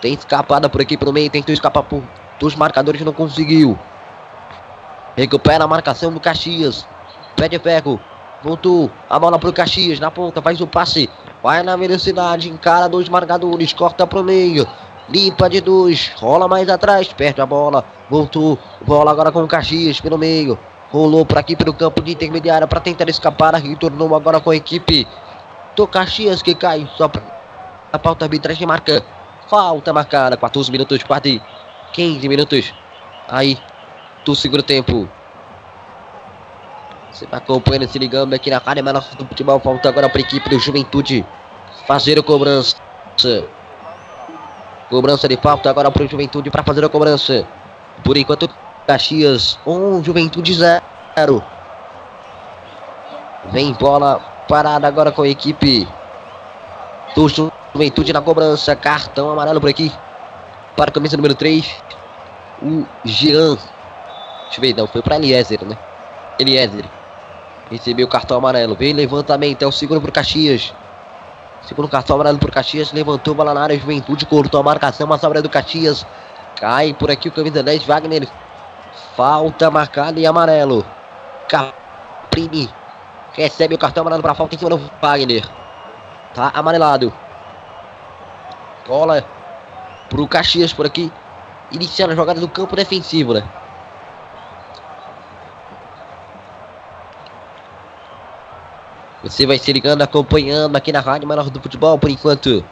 Tem escapada por aqui pelo meio, tentou escapar por dos marcadores, não conseguiu. Recupera a marcação do Caxias. Pede ferro. Voltou a bola pro Caxias na ponta, faz o passe. Vai na velocidade, encara dois marcadores, corta pro meio. Limpa de dois, rola mais atrás, perde a bola, voltou, bola agora com o Caxias pelo meio. Rolou por aqui pelo campo de intermediária para tentar escapar. Retornou agora com a equipe do Caxias que cai só para a pauta arbitragem marca. Falta marcada. 14 minutos, quase 15 minutos. Aí, do segundo tempo. Você vai acompanhando, se ligando aqui na área menor do futebol. Falta agora para a equipe do Juventude fazer a cobrança. Cobrança de falta agora para o Juventude para fazer a cobrança. Por enquanto, Caxias 1, um, Juventude 0. Vem bola parada agora com a equipe do Juventude na cobrança. Cartão amarelo por aqui. Para a camisa número 3. O Jean. Deixa eu ver, não, foi para Eliezer, né? Eliezer. Recebeu o cartão amarelo. Vem levantamento. É o segundo para o Caxias. Segundo cartão amarelo por Caxias. Levantou bola na área. Juventude cortou a marcação. Uma sobra do Caxias. Cai por aqui o camisa 10. Wagner. Falta marcada e amarelo. Caprini. Recebe o cartão amarelo para falta em cima do Wagner. Tá amarelado. Bola pro Caxias por aqui. Iniciando a jogada do campo defensivo, né? Você vai se ligando, acompanhando aqui na Rádio Menor do Futebol por enquanto.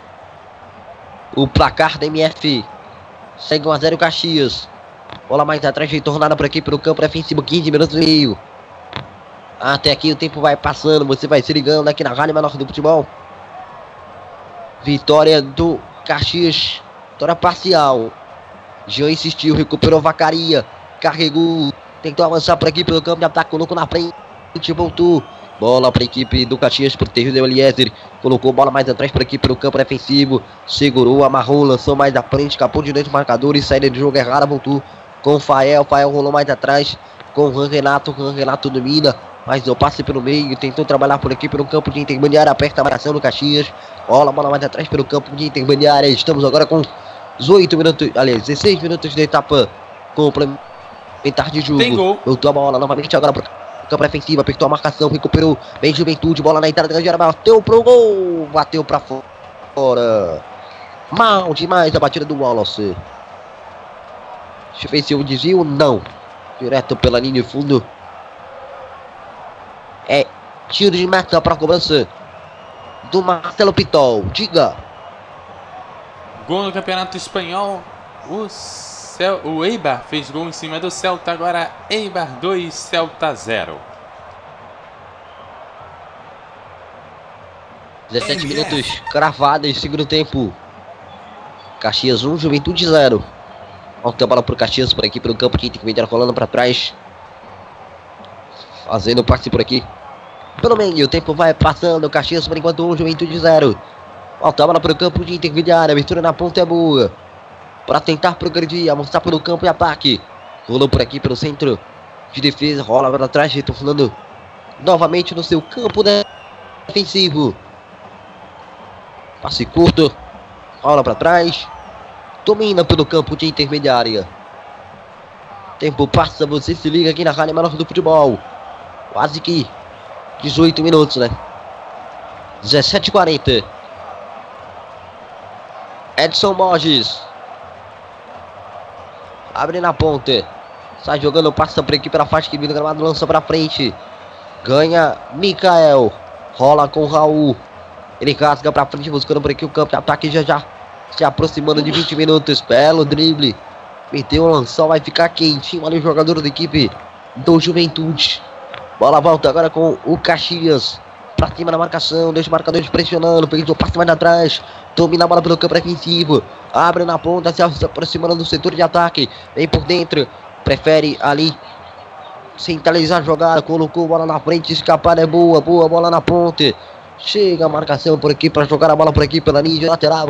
O placar da MF segue 1x0 Caxias. Bola mais atrás, retornada por aqui pelo campo defensivo, 15 minutos e meio. Até aqui o tempo vai passando, você vai se ligando aqui na Rádio Menor do Futebol. Vitória do Caxias, vitória parcial. Jean insistiu, recuperou Vacaria, carregou, tentou avançar por aqui pelo campo de ataque, colocou na frente, voltou. Bola para a equipe do Caxias, protegeu o Eliezer. Colocou bola mais atrás para aqui pelo campo defensivo. Segurou, amarrou, lançou mais à frente, capou de dois marcadores. Saída de jogo errada, voltou com o Fael. Fael rolou mais atrás com o Renato. O Renato domina, mas o passe pelo meio. Tentou trabalhar por aqui pelo campo de intermediária. Aperta a marcação do Caxias. Bola, bola mais atrás pelo campo de intermediária. Estamos agora com 18 minutos, aliás, 16 minutos de etapa complementar de jogo. Voltou a bola novamente agora para campo defensivo, apertou a marcação, recuperou, vem Juventude, bola na entrada da grande área, bateu pro gol, bateu pra fora. Mal demais a batida do Wallace. Se eu desvio, não. Direto pela linha de fundo. É tiro de meta para cobrança do Marcelo Pitol. Diga. Gol no Campeonato Espanhol. O, Cel o Eibar fez gol em cima do Celta. Agora Eibar 2, Celta 0. 17 minutos cravados, segundo tempo. Caxias 1, Juventude 0. Volta a bola pro Caxias por aqui, pelo campo. Quem tem que vender rolando para trás. Fazendo passe por aqui. Pelo meio, o tempo vai passando. Caxias por enquanto 1, Juventude 0. Volta a bola pro campo de intermediária. Abertura na ponta é boa. Para tentar progredir, avançar pelo campo e ataque. Rolou por aqui pelo centro de defesa. Rola para trás, retornando novamente no seu campo defensivo. Passe curto. Rola para trás. Domina pelo campo de intermediária. Tempo passa, você se liga aqui na Rádio Menor do Futebol. Quase que 18 minutos, né? 17h40. Edson Borges. Abre na ponta. Sai jogando, passa por aqui pela faixa que vira gramado, lança pra frente. Ganha Mikael. Rola com Raul. Ele rasga pra frente, buscando por aqui o campo de ataque já já. Se aproximando de 20 minutos. Belo drible. Meteu o lançol, vai ficar quentinho ali o jogador da equipe do Juventude. Bola volta agora com o Caxias. Pra cima da marcação, deixa o marcador pressionando. Fez o passe mais atrás. Domina a bola pelo campo defensivo. Abre na ponta, se aproximando do setor de ataque. Vem por dentro. Prefere ali centralizar a jogada. Colocou a bola na frente. Escapar é boa. Boa bola na ponte. Chega a marcação por aqui para jogar a bola por aqui pela linha lateral.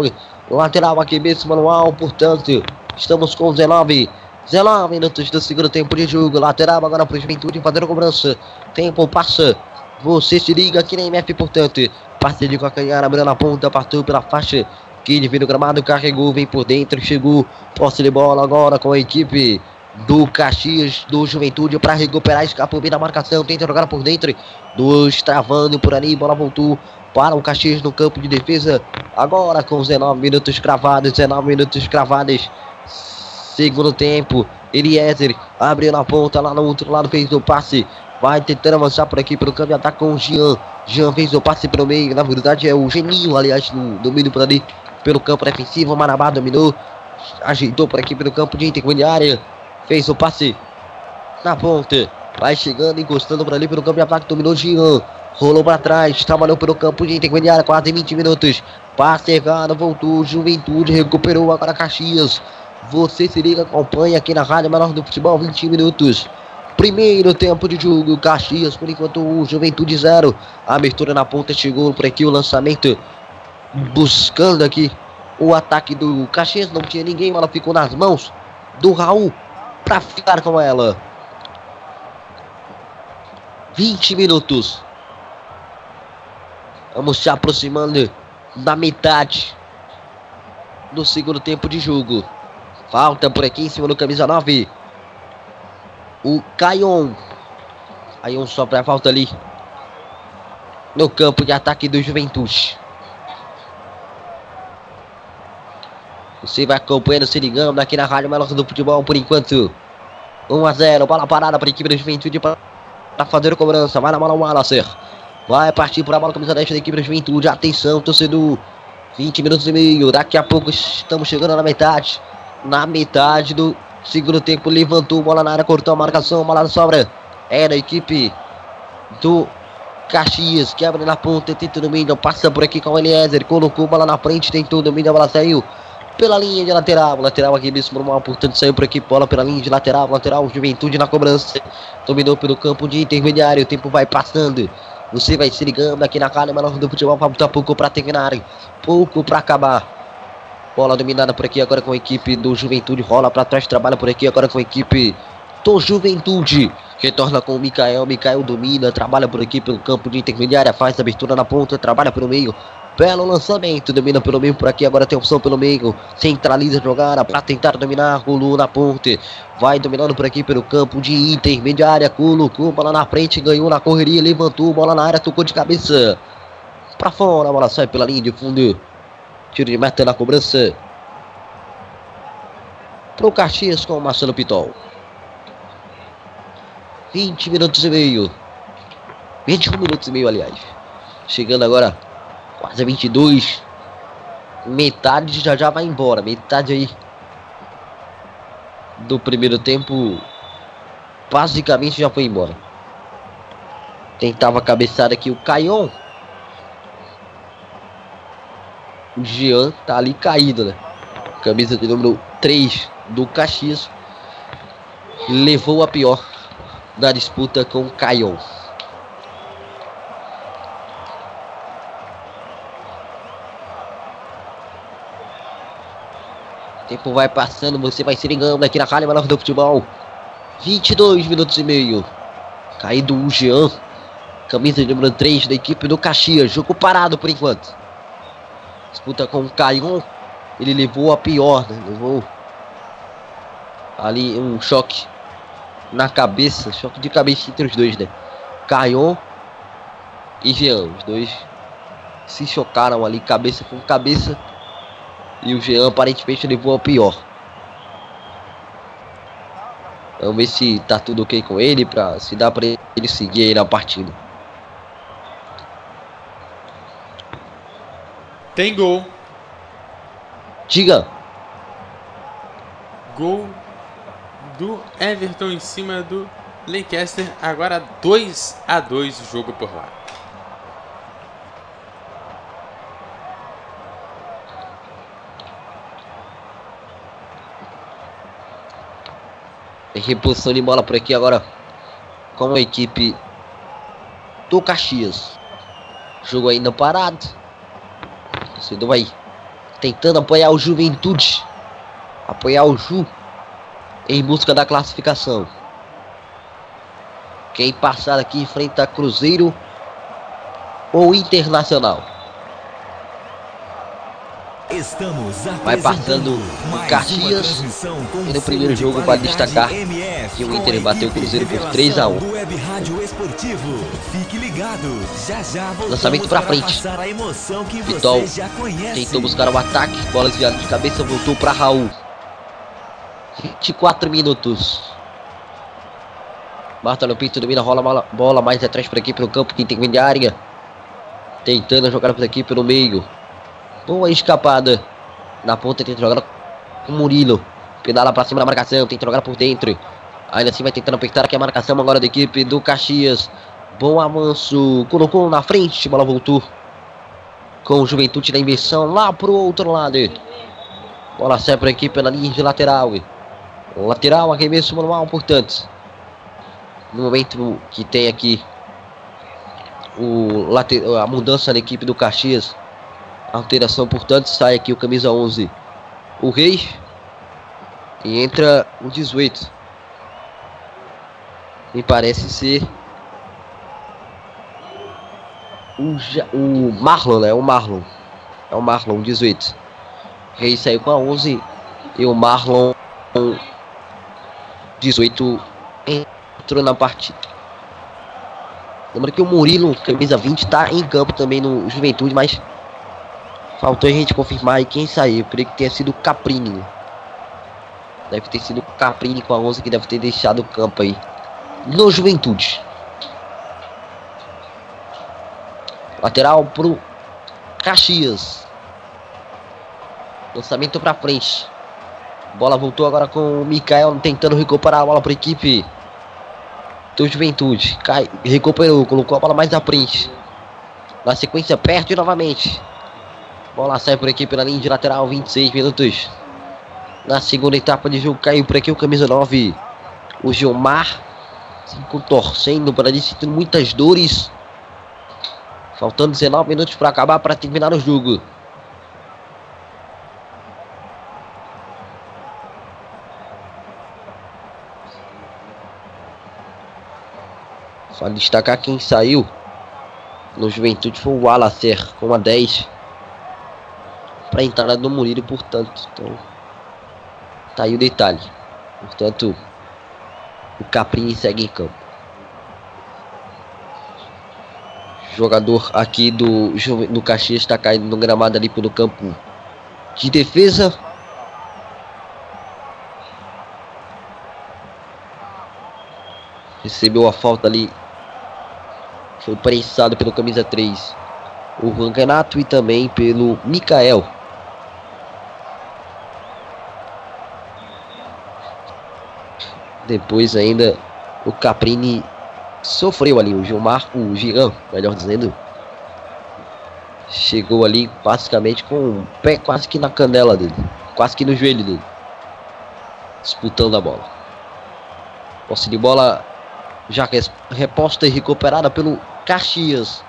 Lateral aqui mesmo, manual. Portanto, estamos com 19. 19 minutos do segundo tempo de jogo. Lateral agora para o Juventude fazer a cobrança. Tempo passa. Você se liga aqui na MF, portanto. Passe de calcanhar, abrindo a ponta, partiu pela faixa. Que divide o gramado, carregou, vem por dentro, chegou. Posse de bola agora com a equipe do Caxias, do Juventude, para recuperar, escapou bem da marcação, tenta jogar por dentro. Dos travando por ali, bola voltou para o Caxias no campo de defesa. Agora com 19 minutos cravados, 19 minutos cravados. Segundo tempo, Eliezer abriu na ponta, lá no outro lado fez o passe. Vai tentando avançar por aqui pelo campo de ataque com o Jean. Jean fez o passe pelo meio. Na verdade é o Geninho, aliás, no domínio por ali pelo campo defensivo. Marabá dominou. Ajeitou por aqui pelo campo de intermediária. Fez o passe na ponta. Vai chegando, encostando por ali pelo campo de ataque. Dominou Jean. Rolou para trás. Trabalhou pelo campo de intermediária. Quase 20 minutos. Passe errado. Voltou. Juventude recuperou agora Caxias. Você se liga, acompanha aqui na Rádio Menor do Futebol. 20 minutos. Primeiro tempo de jogo, Caxias por enquanto o Juventude 0. Abertura na ponta, chegou por aqui o lançamento. Buscando aqui o ataque do Caxias. Não tinha ninguém, ela ficou nas mãos do Raul para ficar com ela. 20 minutos. Vamos se aproximando da metade do segundo tempo de jogo. Falta por aqui em cima do camisa 9 o Caion. Caion sopra a falta ali no campo de ataque do Juventude. Você vai acompanhando, se ligando aqui na Rádio Melhor do Futebol por enquanto. 1 a 0, bola parada para a equipe da Juventude para fazer a cobrança. Vai na bola o Wallacer. Vai partir para a bola camisa 10 da equipe da Juventude. Atenção, torcedor. 20 minutos e meio. Daqui a pouco estamos chegando na metade. Na metade do Segundo tempo, levantou, bola na área, cortou a marcação, bola na sobra. É da equipe do Caxias, que abre na ponta, tenta domínio, passa por aqui com o Eliezer, colocou bola na frente, tentou domínio, a bola saiu pela linha de lateral, lateral aqui mesmo normal, portanto saiu por aqui, bola pela linha de lateral, lateral, Juventude na cobrança, dominou pelo campo de intermediário, o tempo vai passando, você vai se ligando aqui na cara, menor do futebol, falta pouco para terminar, pouco para acabar. Bola dominada por aqui agora com a equipe do Juventude. Rola para trás, trabalha por aqui agora com a equipe do Juventude. Retorna com o Mikael. Mikael domina, trabalha por aqui pelo campo de intermediária. Faz abertura na ponta, trabalha pelo meio. Belo lançamento, domina pelo meio por aqui. Agora tem opção pelo meio. Centraliza a jogada para tentar dominar. Rolou na ponte. Vai dominando por aqui pelo campo de intermediária. Colocou bola na frente, ganhou na correria. Levantou, bola na área, tocou de cabeça. Para fora, a bola sai pela linha de fundo. Tiro de meta na cobrança. Pro Caxias com o Marcelo Pitol. 20 minutos e meio. 21 minutos e meio, aliás. Chegando agora quase 22. Metade já já vai embora. Metade aí do primeiro tempo basicamente já foi embora. Tentava cabeçar aqui o Caion. O Jean tá ali caído, né? Camisa de número 3 do Caxias. Levou a pior na disputa com o Caion. Tempo vai passando, você vai se ligando aqui na Rádio Menor do Futebol. 22 minutos e meio. Caído o Jean. Camisa número 3 da equipe do Caxias. Jogo parado por enquanto. Disputa com o Caion. Ele levou a pior, né? Levou ali um choque na cabeça. Choque de cabeça entre os dois, né? Caion e Jean. Os dois se chocaram ali, cabeça com cabeça. E o Jean aparentemente levou a pior. Vamos ver se tá tudo ok com ele, pra, se dá pra ele seguir aí na partida. Tem gol. Diga. Gol do Everton em cima do Leicester. Agora 2 a 2 o jogo por lá. Reposição de bola por aqui agora com a equipe do Caxias. Jogo ainda parado. Cedo vai tentando apoiar o Juventude. Apoiar o Ju em busca da classificação. Quem passar aqui enfrenta Cruzeiro ou Internacional. Vai passando o Caxias e no primeiro jogo vai destacar que o Inter bateu o Cruzeiro por 3 a 1. Do Web Rádio Esportivo. Fique ligado. Já já voltamos Lançamento pra para frente. Vitol. Tentou buscar o ataque, bola desviada de cabeça, voltou para Raul. 24 minutos. Marta Pinto domina, rola a bola mais atrás por aqui pelo campo, quem tem que a área. Tentando jogar por aqui pelo meio. Boa escapada. Na ponta tenta jogar com o Murilo. Pedala pra cima da marcação, tenta jogar por dentro. Ainda assim vai tentando apertar aqui a marcação agora da equipe do Caxias. Bom avanço. Colocou na frente, bola voltou. Com o Juventude da inversão lá pro outro lado. Bola sai por aqui pela linha de lateral. Lateral, arremesso manual, portanto. No momento que tem aqui o a mudança na equipe do Caxias. Alteração, portanto, sai aqui o camisa 11, o Reis. E entra o 18. Me parece ser o, o Marlon, né? O Marlon. É o Marlon, 18. Reis saiu com a 11 e o Marlon 18 entrou na partida. Lembra que o Murilo, camisa 20, tá em campo também no Juventude, mas faltou a gente confirmar aí quem saiu. creio que tenha sido o Caprini. Deve ter sido o Caprini com a 11 que deve ter deixado o campo aí no Juventude. Lateral pro Caxias. Lançamento para frente. Bola voltou agora com o Mikael tentando recuperar a bola para a equipe do Juventude. Cai, recuperou, colocou a bola mais à frente. Na sequência, perde novamente. Bola sai por aqui pela linha de lateral, 26 minutos. Na segunda etapa de jogo, caiu por aqui o camisa 9. O Gilmar se contorcendo para ali, sentindo muitas dores. Faltando 19 minutos para acabar, para terminar o jogo. Só destacar quem saiu no Juventude foi o Alacer com a 10 para a entrada do Murilo, portanto. Então, tá aí o detalhe. Portanto, o Caprini segue em campo. Jogador aqui do, do Caxias está caindo no gramado ali pelo campo de defesa. Recebeu a falta ali foi prensado pelo camisa 3, o Renato e também pelo Mikael. Depois ainda o Caprini sofreu ali, o Gilmar, o Gian, melhor dizendo, chegou ali basicamente com o pé quase que na canela dele, quase que no joelho dele, disputando a bola. Posse de bola já reposta e recuperada pelo Caxias.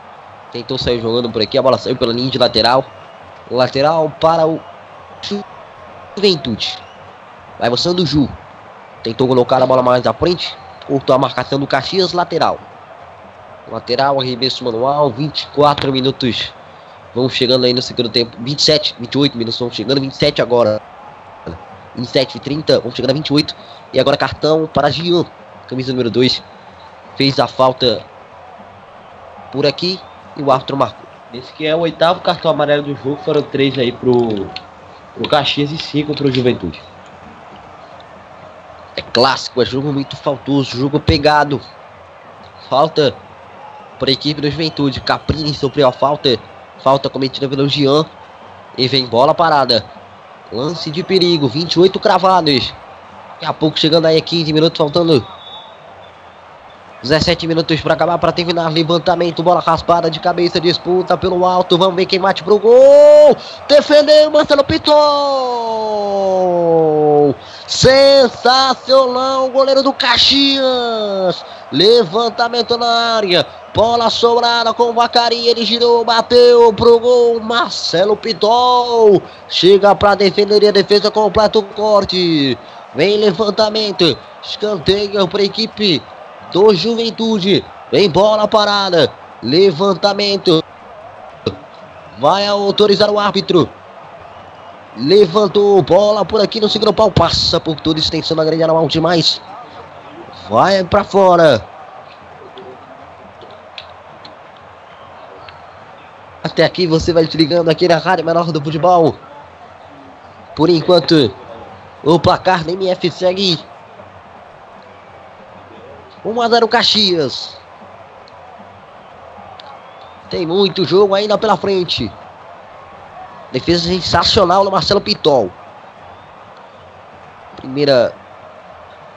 Tentou sair jogando por aqui. A bola saiu pela linha de lateral. Lateral para o Juventude. Vai avançando o Ju. Tentou colocar a bola mais à frente. Cortou a marcação do Caxias. Lateral. Lateral, arremesso manual. 24 minutos. Vamos chegando aí no segundo tempo. 27, 28 minutos. Vamos chegando. 27 agora. 27 e 30. Vamos chegando a 28. E agora cartão para Gian. Camisa número 2. Fez a falta por aqui e o árbitro marcou. Esse que é o oitavo cartão amarelo do jogo, foram três aí pro, pro Caxias e cinco pro Juventude. É clássico, é jogo muito faltoso, jogo pegado. Falta a equipe do Juventude. Caprini sofreu a falta. Falta cometida pelo Jean. E vem bola parada. Lance de perigo, 28 cravados. Daqui a pouco chegando aí 15 minutos, faltando 17 minutos para acabar, para terminar. Levantamento, bola raspada de cabeça, disputa pelo alto. Vamos ver quem mate pro gol. Defendeu, Marcelo Piton. Sensacional, goleiro do Caxias. Levantamento na área. Bola sobrada com o Vacari. Ele girou, bateu pro gol. Marcelo Piton. Chega para defender e a defesa completa o corte. Vem levantamento. Escanteio para a equipe do Juventude. Vem bola parada. Levantamento. Vai autorizar o árbitro. Levantou bola por aqui no segundo pau. Passa por toda extensão da grande área mal demais. Vai para fora. Até aqui você vai te ligando aqui na Rádio Menor do Futebol. Por enquanto, O placar da MF segue 1 a 0 Caxias. Tem muito jogo ainda pela frente. Defesa sensacional do Marcelo Pitol. Primeira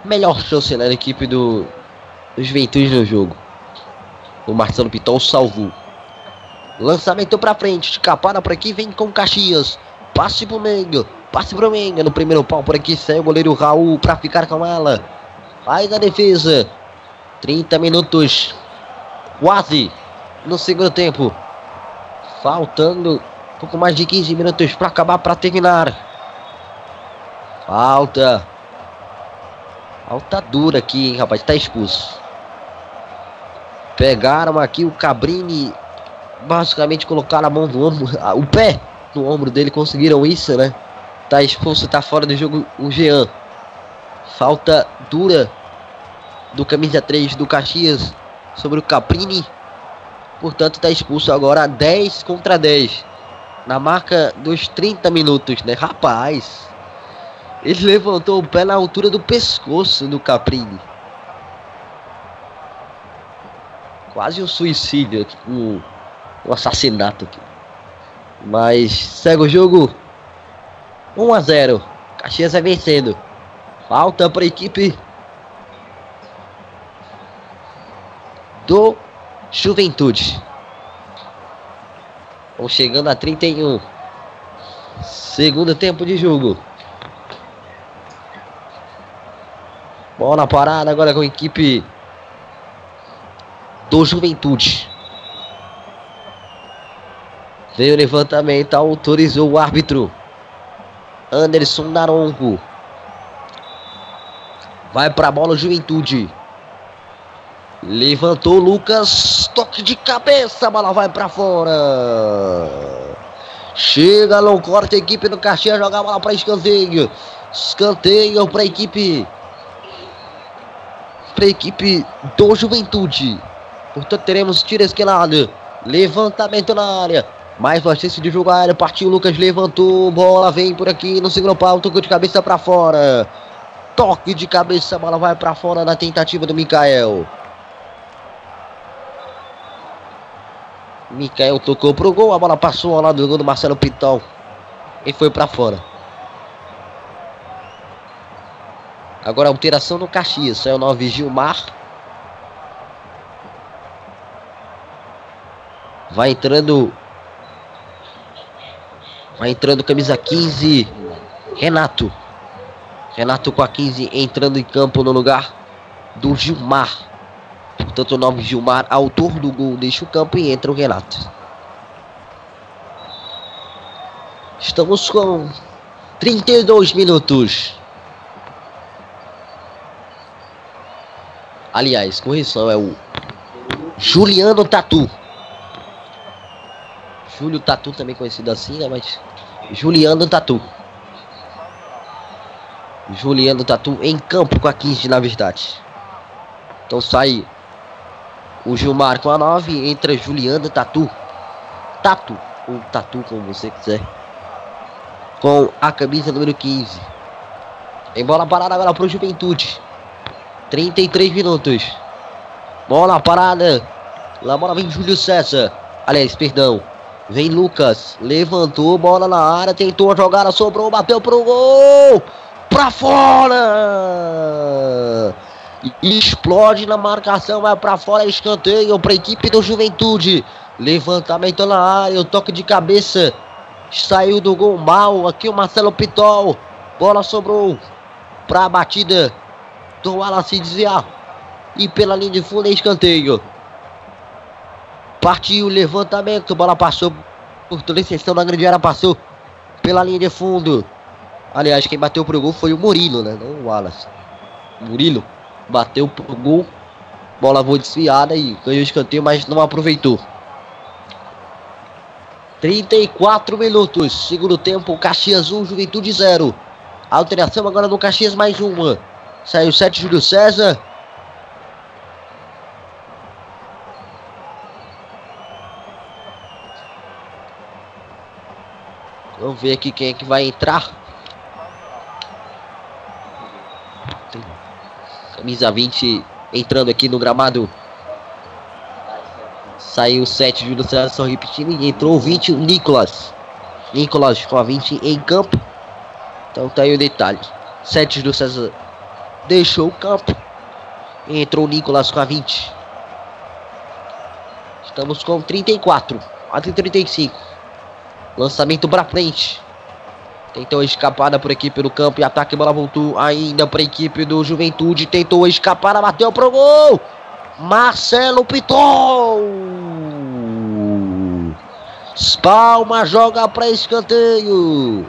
melhor chance né, da equipe do, do Juventude no jogo. O Marcelo Pitol salvou. Lançamento pra frente. Escapada por aqui. Vem com Caxias. Passe pro Menga. Passe pro Menga. No primeiro pau por aqui. Sai o goleiro Raul pra ficar com ela. Faz a defesa. 30 minutos. Quase. No segundo tempo. Faltando pouco mais de 15 minutos para acabar, para terminar. Falta. Falta dura aqui, hein, rapaz. Tá expulso. Pegaram aqui o Cabrini. Basicamente colocaram a mão no ombro. O pé no ombro dele. Conseguiram isso, né? Tá expulso, tá fora do jogo o Jean. Falta dura do camisa 3 do Caxias sobre o Caprini. Portanto, está expulso agora 10 contra 10. Na marca dos 30 minutos, né? Rapaz, ele levantou o pé na altura do pescoço do Caprini. Quase um suicídio, um, um assassinato aqui. Mas segue o jogo 1 a 0. Caxias vai vencendo. Falta para a equipe do Juventude. Vamos chegando a 31. Segundo tempo de jogo. Bola parada agora com a equipe do Juventude. Veio o levantamento, autorizou o árbitro. Anderson Naronco. Vai para a bola Juventude. Levantou Lucas, toque de cabeça, a bola vai para fora. Chega no corte, a equipe do Caxias joga a bola para escanteio. Escanteio para a equipe para a equipe do Juventude. Portanto, teremos tiro esquelado. Levantamento na área. Mais uma chance de jogar área. Partiu Lucas, levantou. Bola vem por aqui no segundo pau. Tocou de cabeça para fora. Toque de cabeça, a bola vai para fora na tentativa do Mikael. Mikael tocou pro gol, a bola passou ao lado do gol do Marcelo Pitão e foi para fora. Agora alteração no Caxias, saiu o 9 Gilmar. Vai entrando Vai entrando camisa 15 Renato. Renato com a 15 entrando em campo no lugar do Gilmar. Portanto, o nome Gilmar, autor do gol, deixa o campo e entra o Renato. Estamos com 32 minutos. Aliás, correção, é o Juliano Tatu. Júlio Tatu também conhecido assim, né? Mas Juliano Tatu. Juliano Tatu em campo com a 15 na verdade. Então sai o Gilmar com a 9, entra Juliano Tatu. Tatu, ou Tatu como você quiser. Com a camisa número 15. Em bola parada agora pro Juventude. 33 minutos. Bola parada. Lá bola vem Júlio César. Aliás, perdão. Vem Lucas. Levantou, bola na área. Tentou jogar, sobrou, bateu pro gol. Pra fora. Explode na marcação, vai para fora, escanteio para a equipe do Juventude. Levantamento na área, o toque de cabeça. Saiu do gol mal. Aqui o Marcelo Pitol. Bola sobrou para a batida do Wallace desviar. E pela linha de fundo é escanteio. Partiu levantamento. Bola passou por toda a extensão da grande área. Passou pela linha de fundo. Aliás, quem bateu pro gol foi o Murilo, né? Não o Wallace. Murilo bateu pro gol, bola voou desviada e ganhou escanteio, mas não aproveitou. 34 minutos, segundo tempo, Caxias 1, Juventude 0. Alteração agora no Caxias, mais uma. Saiu 7 Júlio César. Vamos ver aqui quem é que vai entrar. Camisa 20 entrando aqui no gramado. Saiu 7 Júlio César, só repetindo. E entrou o 20, o Nicolas. Nicolas com a 20 em campo. Então tá aí o detalhe. 7 Júlio César deixou o campo. Entrou o Nicolas com a 20. Estamos com 34. Até 35. Lançamento pra frente. Tentou escapada por aqui pelo campo e ataque. Bola voltou ainda para a equipe do Juventude. Tentou escapar, bateu pro gol. Marcelo Piton. Palma joga para escanteio.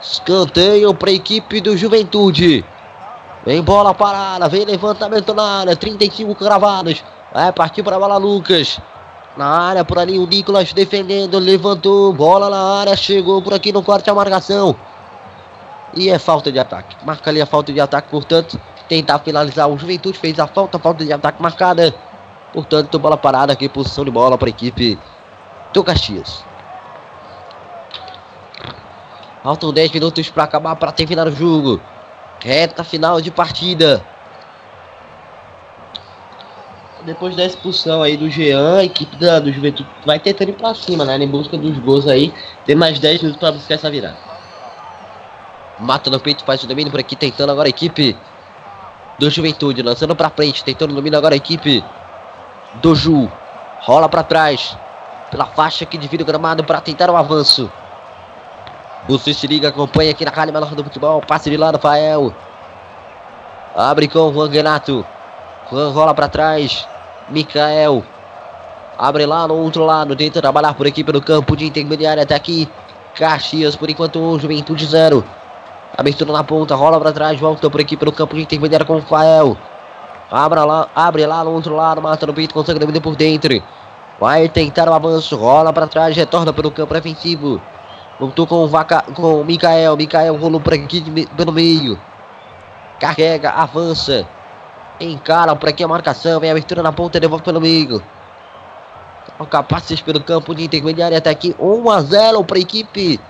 Escanteio para a equipe do Juventude. Vem bola parada, vem levantamento na área. 35 cravados. Vai partir para a bola Lucas. Na área por ali o Nicolas defendendo, levantou, bola na área, chegou por aqui no corte a marcação. E é falta de ataque. Marca ali a falta de ataque, portanto, tentar finalizar o Juventude fez a falta, falta de ataque marcada. Portanto, bola parada aqui, posição de bola para a equipe do Caxias. Faltam 10 minutos para acabar, para terminar o jogo. Reta final de partida. Depois da expulsão aí do Jean, a equipe da, do Juventude vai tentando ir pra cima, né? Em busca dos gols aí. Tem mais 10 minutos para buscar essa virada. Mata no peito, faz o domínio por aqui, tentando agora a equipe do Juventude, lançando pra frente, tentando o domínio agora a equipe do Ju. Rola para trás, pela faixa que divide o gramado para tentar o avanço. Você se liga, acompanha aqui na Rádio Melhor do Futebol. Passe de lado, Rafael. Abre com o Juan Renato. Rola para trás. Mikael. Abre lá no outro lado. Tenta trabalhar por aqui pelo campo de intermediária até aqui. Caxias, por enquanto, Juventude zero. Abertura na ponta, rola para trás, volta por aqui pelo campo de intermediária com o Rafael. Abre lá, abre lá no outro lado, mata no peito, consegue dominar por dentro. Vai tentar o avanço, rola para trás, retorna pelo campo defensivo. Voltou com o, Vaca, com o Mikael. Mikael rolou por aqui pelo meio. Carrega, avança. Encara por aqui a marcação. Vem a abertura na ponta, devolve pelo meio. Troca passes pelo campo de intermediária até aqui. 1 a 0 para a equipe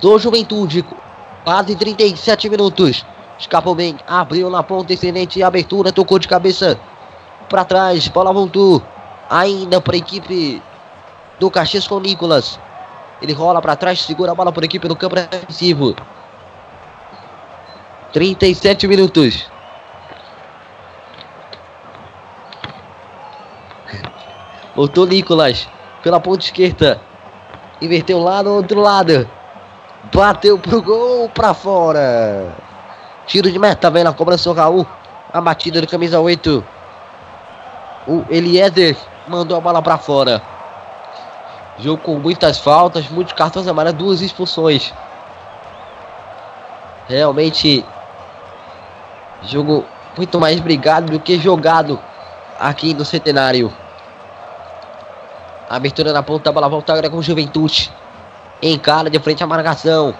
do Juventude. Quase 37 minutos. Escapou bem, abriu na ponta, excelente abertura, tocou de cabeça para trás, bola voltou. Ainda para a equipe do Caxias com o Nicolas. Ele rola para trás, segura a bola por aqui pelo campo defensivo. 37 minutos. Voltou Nicolas pela ponta esquerda. Inverteu lá no outro lado. Bateu pro gol para fora. Tiro de meta, vem na cobrança o Raul. A batida do camisa 8. O Eliezer mandou a bola para fora. Jogo com muitas faltas, muitos cartões amarelos, duas expulsões. Realmente, jogo muito mais brigado do que jogado aqui no Centenário. Abertura na ponta, a bola volta agora com o Juventude. Encara de frente à marcação.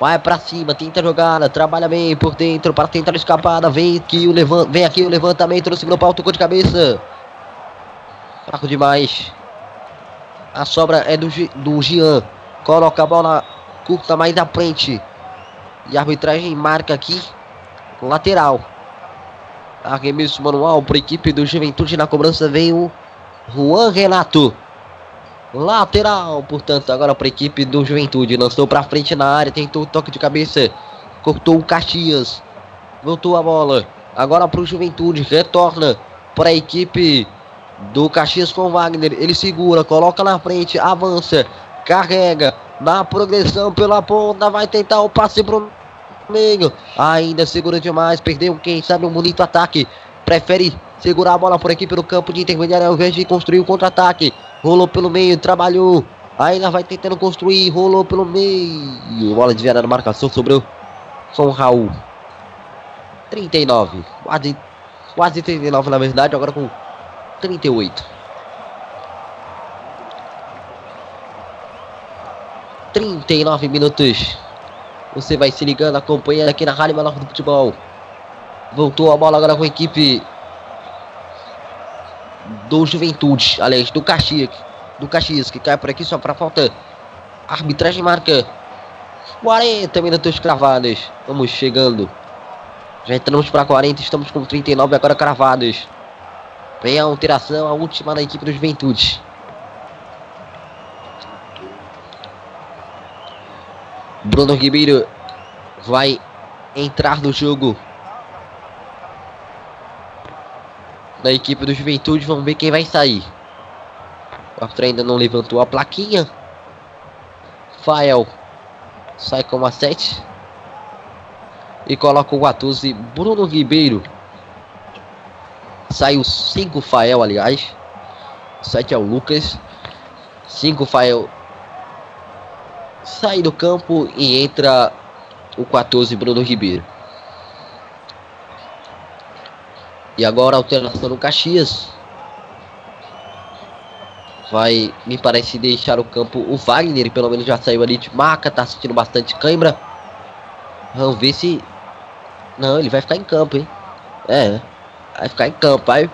Vai para cima, tenta jogada, trabalha bem por dentro para tentar escapada. Vem aqui o. Vem aqui o levantamento no segundo pau, tocou de cabeça. Fraco demais. A sobra é do, do Gian. Coloca a bola curta mais à frente. E a arbitragem marca aqui. Lateral. Arremesso manual para a equipe do Juventude. Na cobrança vem o Juan Renato. Lateral, portanto, agora para a equipe do Juventude. Lançou para frente na área. Tentou o toque de cabeça. Cortou o Caxias. Voltou a bola. Agora para o Juventude. Retorna para a equipe do Caxias com Wagner. Ele segura, coloca na frente, avança, carrega na progressão pela ponta, vai tentar o passe pro meio. Ainda segura demais, perdeu quem sabe um bonito ataque. Prefere segurar a bola por aqui pelo campo de intermediário ao invés de construir o contra-ataque. Rolou pelo meio, trabalhou. Ainda vai tentando construir, rolou pelo meio. Bola desviada na marcação, sobrou com o Raul. 39, quase, quase 39 na verdade, agora com 38. 39 minutos. Você vai se ligando, acompanhando aqui na Rádio Menor do Futebol. Voltou a bola agora com a equipe do Juventude, aliás, do Caxias, do Caxias, que cai por aqui só para falta. Arbitragem marca 40 minutos cravados. Vamos chegando Já entramos para 40, estamos com 39 agora cravados. Vem a alteração, a última na equipe do Juventude. Bruno Ribeiro vai entrar no jogo. Da equipe do Juventude, vamos ver quem vai sair. O árbitro ainda não levantou a plaquinha. Fael sai com a 7. E coloca o 14, Bruno Ribeiro. Sai o 5 Fael, aliás. 7 é o Lucas. 5 Fael sai do campo e entra o 14 Bruno Ribeiro. E agora alteração no Caxias. Vai, me parece, deixar o campo o Wagner, pelo menos já saiu ali de marca, tá sentindo bastante cãibra. Vamos ver se. Não, ele vai ficar em campo, hein? É, vai ficar em campo, vai.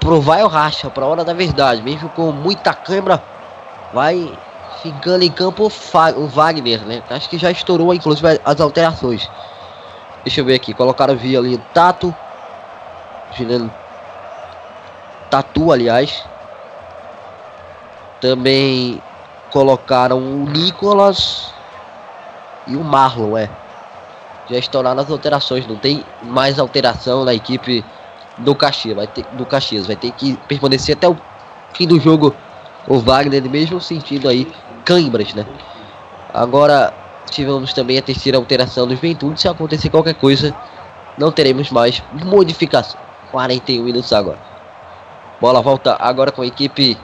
Provar o racha, pra hora da verdade, mesmo com muita câimbra, vai ficando em campo o Wagner, né? Acho que já estourou, inclusive, as alterações. Deixa eu ver aqui, colocaram via ali o Tato. Juliano Tatu, aliás. Também colocaram o Nicolas e o Marlon, é. Já estouraram as alterações, não tem mais alteração na equipe do Caxias, vai ter, do Caxias, vai ter que permanecer até o fim do jogo o Wagner, mesmo sentindo aí cãibras, né? Agora tivemos também a terceira alteração do Juventude, se acontecer qualquer coisa, não teremos mais modificação. 41 minutos agora. Bola volta agora com a equipe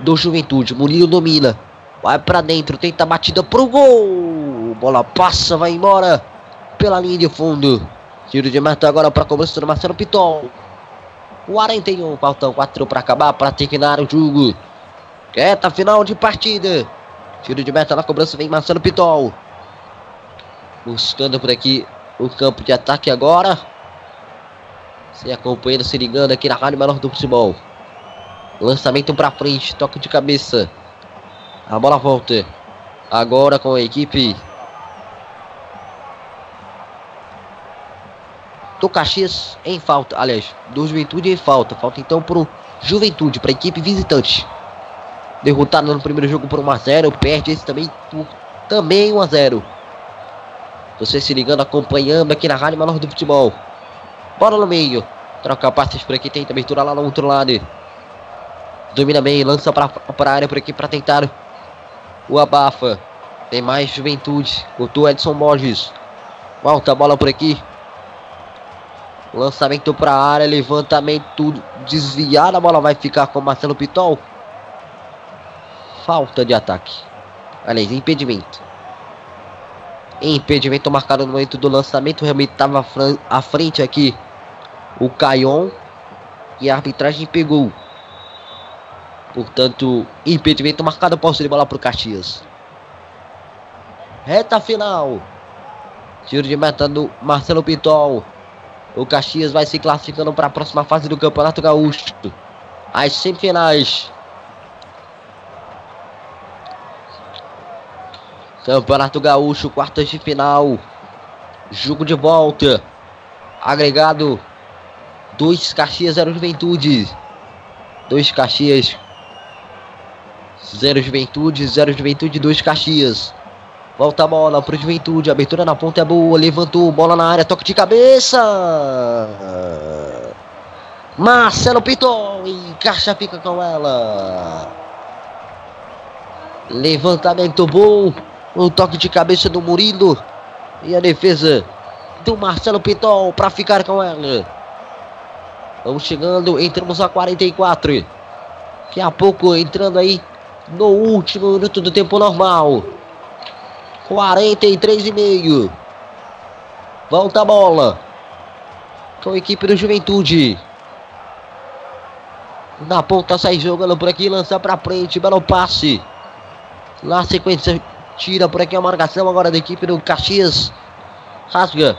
do Juventude. Murilo domina. Vai para dentro, tenta a batida pro gol. Bola passa, vai embora pela linha de fundo. Tiro de meta agora para cobrança do Marcelo Pitol. 41, faltam 4 para acabar, para terminar o jogo. Reta final de partida. Tiro de meta na cobrança vem Marcelo Pitol. Buscando por aqui o campo de ataque agora. Acompanhando, se ligando aqui na Rádio Menor do Futebol. Lançamento para frente, toque de cabeça. A bola volta. Agora com a equipe do Caxias em falta. Aliás, do Juventude em falta. Falta então para o Juventude, para a equipe visitante. Derrotado no primeiro jogo por 1x0. Perde esse também por também 1x0. Você se ligando, acompanhando aqui na Rádio Menor do Futebol. Bola no meio. Troca passes por aqui. Tenta abertura lá no outro lado. Domina bem. Lança para a área por aqui para tentar o abafa. Tem mais juventude. Cortou Edson Borges. Volta a bola por aqui. Lançamento para a área. Levantamento desviado. A bola vai ficar com Marcelo Pitol. Falta de ataque. Aliás, impedimento. Impedimento marcado no momento do lançamento. Realmente estava à frente aqui o Caion. E a arbitragem pegou. Portanto, impedimento marcado. Posse de bola para o Caxias. Reta final. Tiro de meta do Marcelo Pitol. O Caxias vai se classificando para a próxima fase do Campeonato Gaúcho. As semifinais. Campeonato Gaúcho, quartas de final. Jogo de volta. Agregado. Dois Caxias, zero Juventude. Dois Caxias. Zero Juventude, zero Juventude, dois Caxias. Volta a bola pro Juventude. Abertura na ponta é boa. Levantou. Bola na área. Toque de cabeça. Marcelo Piton. Encaixa, fica com ela. Levantamento bom. O toque de cabeça do Murilo. E a defesa do Marcelo Piton para ficar com ela. Vamos chegando. Entramos a 44. Daqui a pouco entrando aí no último minuto do tempo normal. 43 e meio. Volta a bola. Com a equipe do Juventude. Na ponta sai jogando por aqui, lança para frente, belo passe. Na sequência, tira por aqui a marcação agora da equipe do Caxias. Rasga.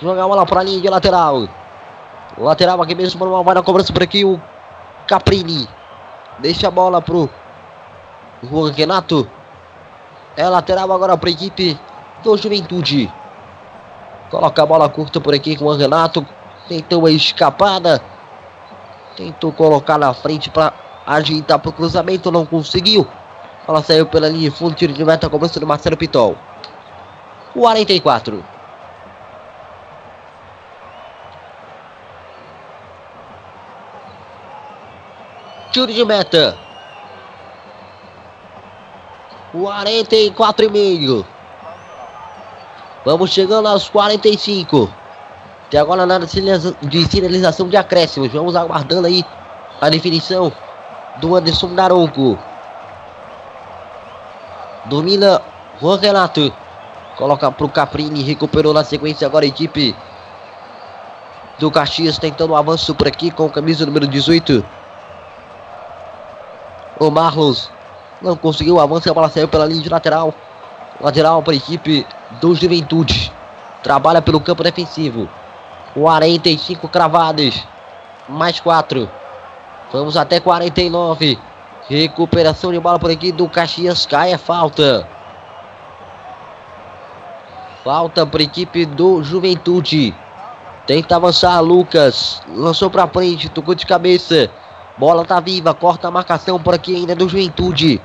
Joga a bola para a linha de lateral. Lateral aqui mesmo, vai na cobrança por aqui o Caprini. Deixa a bola pro Juan Renato. É lateral agora para a equipe do Juventude. Coloca a bola curta por aqui com o Renato. Tentou uma escapada. Tentou colocar na frente para ajeitar para o cruzamento. Não conseguiu. Ela saiu pela linha de fundo. Tiro de meta. Cobrança do Marcelo Pitol. 44. Tiro de meta. 44 e meio. Vamos chegando aos 45. Até agora nada de sinalização de acréscimos. Vamos aguardando aí a definição do Anderson Daronco. Domina Juan Renato. Coloca para o Caprini. Recuperou na sequência agora a equipe do Caxias tentando um avanço por aqui com camisa número 18. O Marlos não conseguiu o avanço, a bola saiu pela linha de lateral. Lateral para a equipe do Juventude. Trabalha pelo campo defensivo. 45 cravadas. Mais 4. Vamos até 49. Recuperação de bola por aqui do Caxias. Cai é falta. Falta para a equipe do Juventude. Tenta avançar Lucas. Lançou para frente. Tocou de cabeça. Bola tá viva. Corta a marcação por aqui ainda do Juventude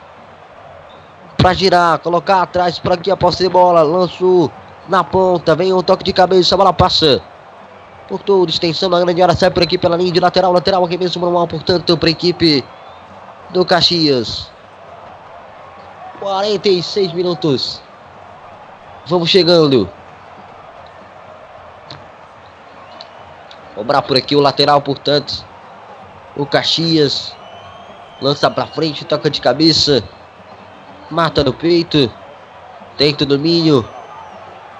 para girar, colocar atrás para aqui a posse de bola, lançou na ponta, vem um toque de cabeça, a bola passa por toda extensão da grande área, sai por aqui pela linha de lateral, lateral aqui mesmo manual, portanto, para a equipe do Caxias. 46 minutos. Vamos chegando. Cobrar por aqui o lateral, portanto. O Caxias lança para frente, toca de cabeça. Mata no peito. Tenta o domínio.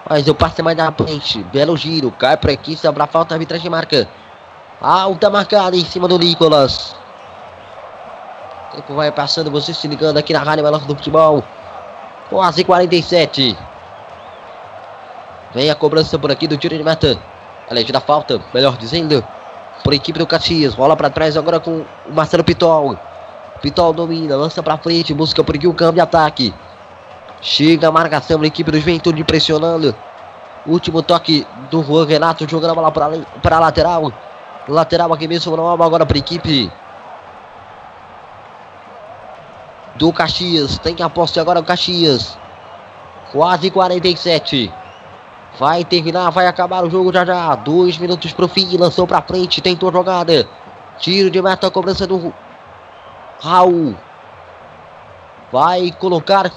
Mas eu passe mais na frente. Belo giro. Cai para aqui. Sobra falta. Arbitragem marca. Alta marcada em cima do Nicolas. Tempo vai passando. Você se ligando aqui na Rádio Balanço do Futebol. Quase 47. Vem a cobrança por aqui do tiro de meta. Além da falta. Melhor dizendo. Por equipe do Caxias. Bola para trás agora com o Marcelo Pitol. Pitol domina, lança pra frente, busca por aqui o câmbio de ataque. Chega a marcação da equipe do Juventude pressionando. Último toque do Juan Renato jogando a bola para para lateral. Lateral aqui mesmo, agora para a equipe do Caxias. Tem a posse agora o Caxias. Quase 47. Vai terminar, vai acabar o jogo já já. Dois minutos pro fim. Lançou pra frente, tentou jogada. Tiro de meta, cobrança do Raul. Vai colocar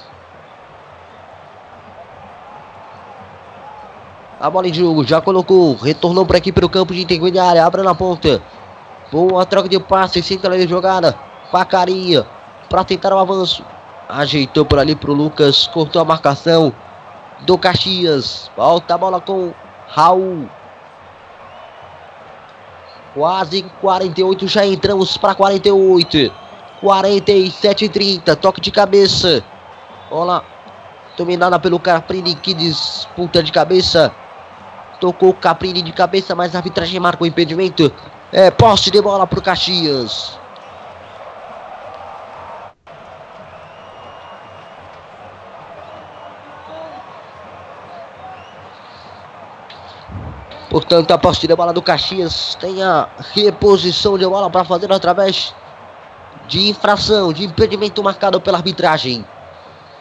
a bola em jogo. Já colocou. Retornou para aqui para o campo de intermediária. Abre na ponta. Boa troca de passe. Central de jogada. Pacaria. Para tentar o avanço. Ajeitou por ali para o Lucas. Cortou a marcação do Caxias. Volta a bola com Raul. Quase 48. Já entramos para 48. 47 30, toque de cabeça. Bola dominada pelo Caprini que disputa de cabeça. Tocou o Caprini de cabeça, mas a arbitragem marca o impedimento. É poste de bola para o Caxias. Portanto, a poste de bola do Caxias tem a reposição de bola para fazer através de infração, de impedimento marcado pela arbitragem.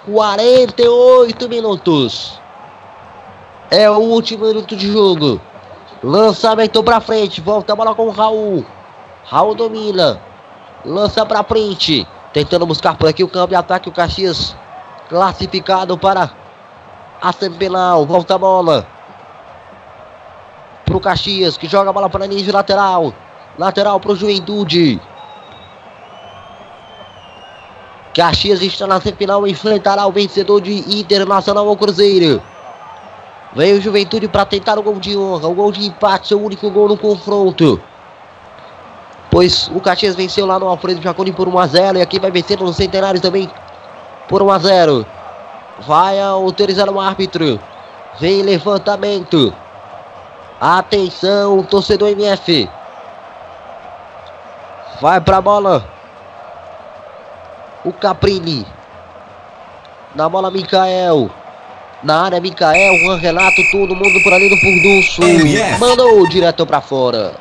48 minutos. É o último minuto de jogo. Lançamento para frente, volta a bola com o Raul. Raul domina. Lança para frente, tentando buscar por aqui o campo de ataque o Caxias classificado para a semifinal. Volta a bola para o Caxias que joga a bola para a linha de lateral. Lateral para o Juventude. Caxias está na semifinal enfrentará o vencedor de Internacional ao Cruzeiro. Vem o Juventude para tentar o gol de honra, o gol de empate, seu único gol no confronto. Pois o Caxias venceu lá no Alfredo Jaconi por 1 a 0 e aqui vai vencer no Centenário também por 1 a 0. Vai autorizar o árbitro. Vem levantamento. Atenção, torcedor MF. Vai para a bola o Caprini. Na bola, Mikael. Na área, Micael, Juan Renato, todo mundo por ali no Furdunço. Mandou direto pra fora.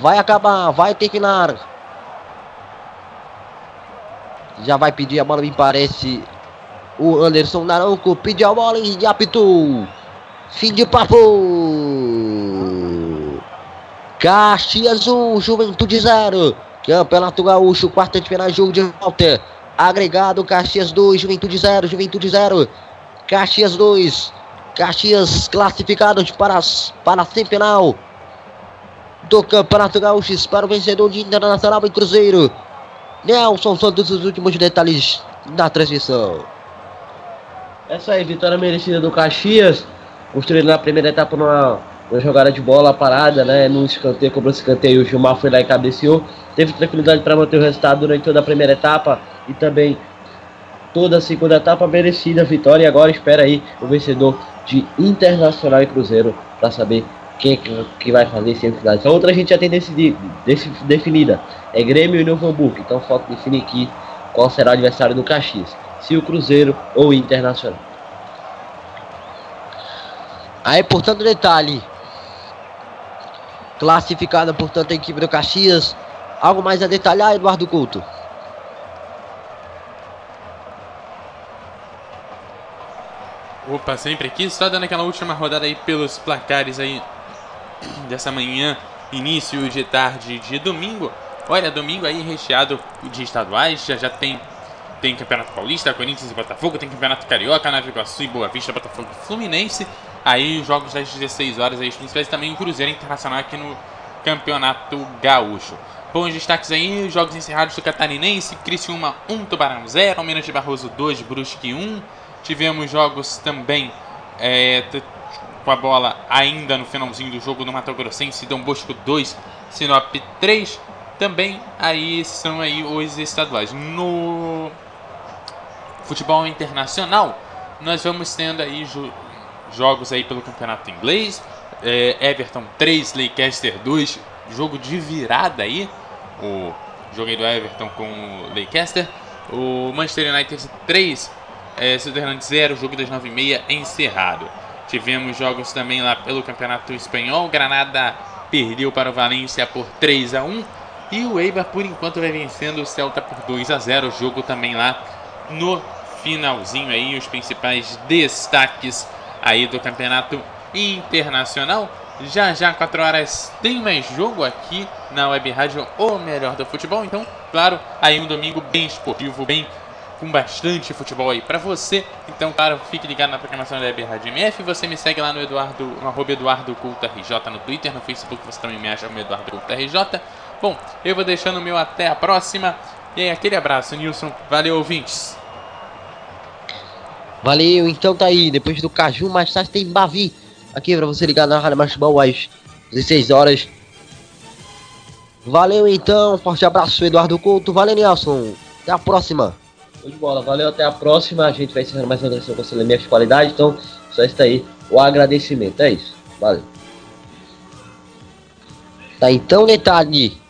Vai acabar, vai terminar. Já vai pedir a bola, me parece. O Anderson Naranco pediu a bola e apitou. Fim de papo. Caxias 1, Juventude 0. Campeonato Gaúcho, quarta de final, jogo de volta. Agregado, Caxias 2, Juventude 0, Juventude 0. Caxias 2. Caxias classificados para, para a semifinal do Campeonato Gaúcho para o vencedor de Internacional e Cruzeiro. Nelson Santos, os últimos detalhes da transmissão. Essa aí, vitória merecida do Caxias, construído na primeira etapa numa, numa jogada de bola parada, né? Num escanteio, cobrou escanteio, o Gilmar foi lá e cabeceou. Teve tranquilidade para manter o resultado durante toda a primeira etapa e também toda a segunda etapa merecida vitória. E agora espera aí o vencedor de Internacional e Cruzeiro para saber quem é que, vai fazer semifinais. A outra a gente já tem decidi, deci- definida, é Grêmio e Novo Hamburgo. Então falta definir aqui qual será o adversário do Caxias, se o Cruzeiro ou o Internacional. Aí, portanto, detalhe. Classificada, portanto, a equipe do Caxias. Algo mais a detalhar, Eduardo Couto? Opa, sempre aqui, só dando aquela última rodada aí pelos placares aí dessa manhã, início de tarde de domingo. Olha, domingo aí recheado de estaduais, já já tem tem Campeonato Paulista, Corinthians e Botafogo, tem Campeonato Carioca, Nova Iguaçu e Boa Vista, Botafogo e Fluminense. Aí jogos das 16 horas aí os principais também o Cruzeiro Internacional aqui no Campeonato Gaúcho. Bons destaques aí, jogos encerrados do Catarinense, Criciúma 1, Tubarão 0, Almeida de Barroso 2, Brusque 1. Tivemos jogos também é, com a bola ainda no finalzinho do jogo no Mato Grossense, Dom Bosco 2, Sinop 3. Também aí são aí os estaduais. No futebol internacional, nós vamos tendo aí jogos aí pelo campeonato inglês. É, Everton 3, Leicester 2, jogo de virada aí. O jogo aí do Everton com o Leicester. O Manchester United 3, é, Sunderland 0, jogo das 9h30 encerrado. Tivemos jogos também lá pelo campeonato espanhol. Granada perdeu para o Valência por 3 a 1 e o Eibar por enquanto vai vencendo o Celta por 2 a 0. Jogo também lá no finalzinho aí os principais destaques aí do campeonato internacional. Já já 4 horas tem mais jogo aqui na Web Rádio O Melhor do Futebol. Então, claro, aí um domingo bem esportivo, bem com bastante futebol aí pra você. Então, claro, fique ligado na programação da Web Rádio MF. Você me segue lá no Eduardo, no arroba Eduardo Culto RJ no Twitter, no Facebook você também me acha como Eduardo Culto RJ. Bom, eu vou deixando o meu até a próxima. E aí, aquele abraço, Nilson. Valeu, ouvintes. Valeu, então tá aí. Depois do Caju, mais tarde tem Bavi. Aqui pra você ligar na Rádio Machibal às 16 horas. Valeu então, forte abraço, Eduardo Couto. Valeu, Nelson. Até a próxima. Show de bola, valeu, até a próxima. A gente vai encerrando mais uma edição com Cineminha de qualidade. Então, só está aí o agradecimento. É isso. Valeu. Tá então, detalhe.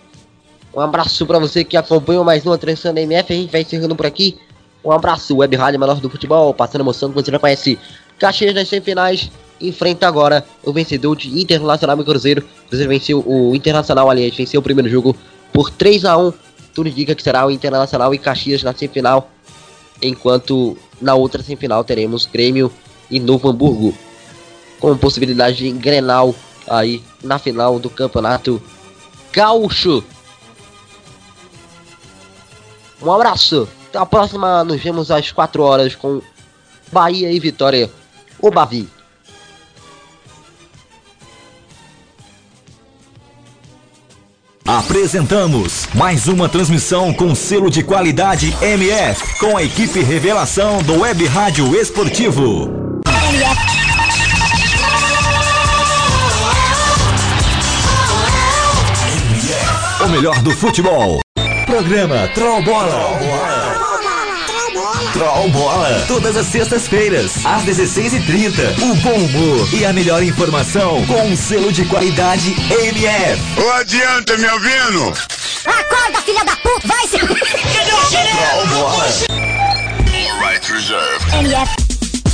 Um abraço pra você que acompanhou mais uma transmissão da MF. A gente vai encerrando por aqui. Um abraço, Web Rádio Menor do Futebol. Passando emoção que você já conhece. Caxias nas semifinais. Enfrenta agora o vencedor de Internacional e Cruzeiro. Cruzeiro venceu o Internacional, aliás, venceu o primeiro jogo por 3 a 1 Tudo indica que será o Internacional e Caxias na semifinal. Enquanto na outra semifinal teremos Grêmio e Novo Hamburgo. Com possibilidade de Grenal aí na final do campeonato gaúcho. Um abraço. A próxima. Nos vemos às 4 horas com Bahia e Vitória. O Bavi. Apresentamos mais uma transmissão com selo de qualidade MF, com a equipe Revelação do Web Rádio Esportivo. O melhor do futebol. Programa Troll Bola. Troll Bola. Todas as sextas-feiras, às 16h30. O bom humor e a melhor informação com um selo de qualidade MF. Ô, adianta, me ouvindo? Acorda, filha da puta! Vai se... Troll Bola. Right, reserved. MF.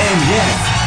MF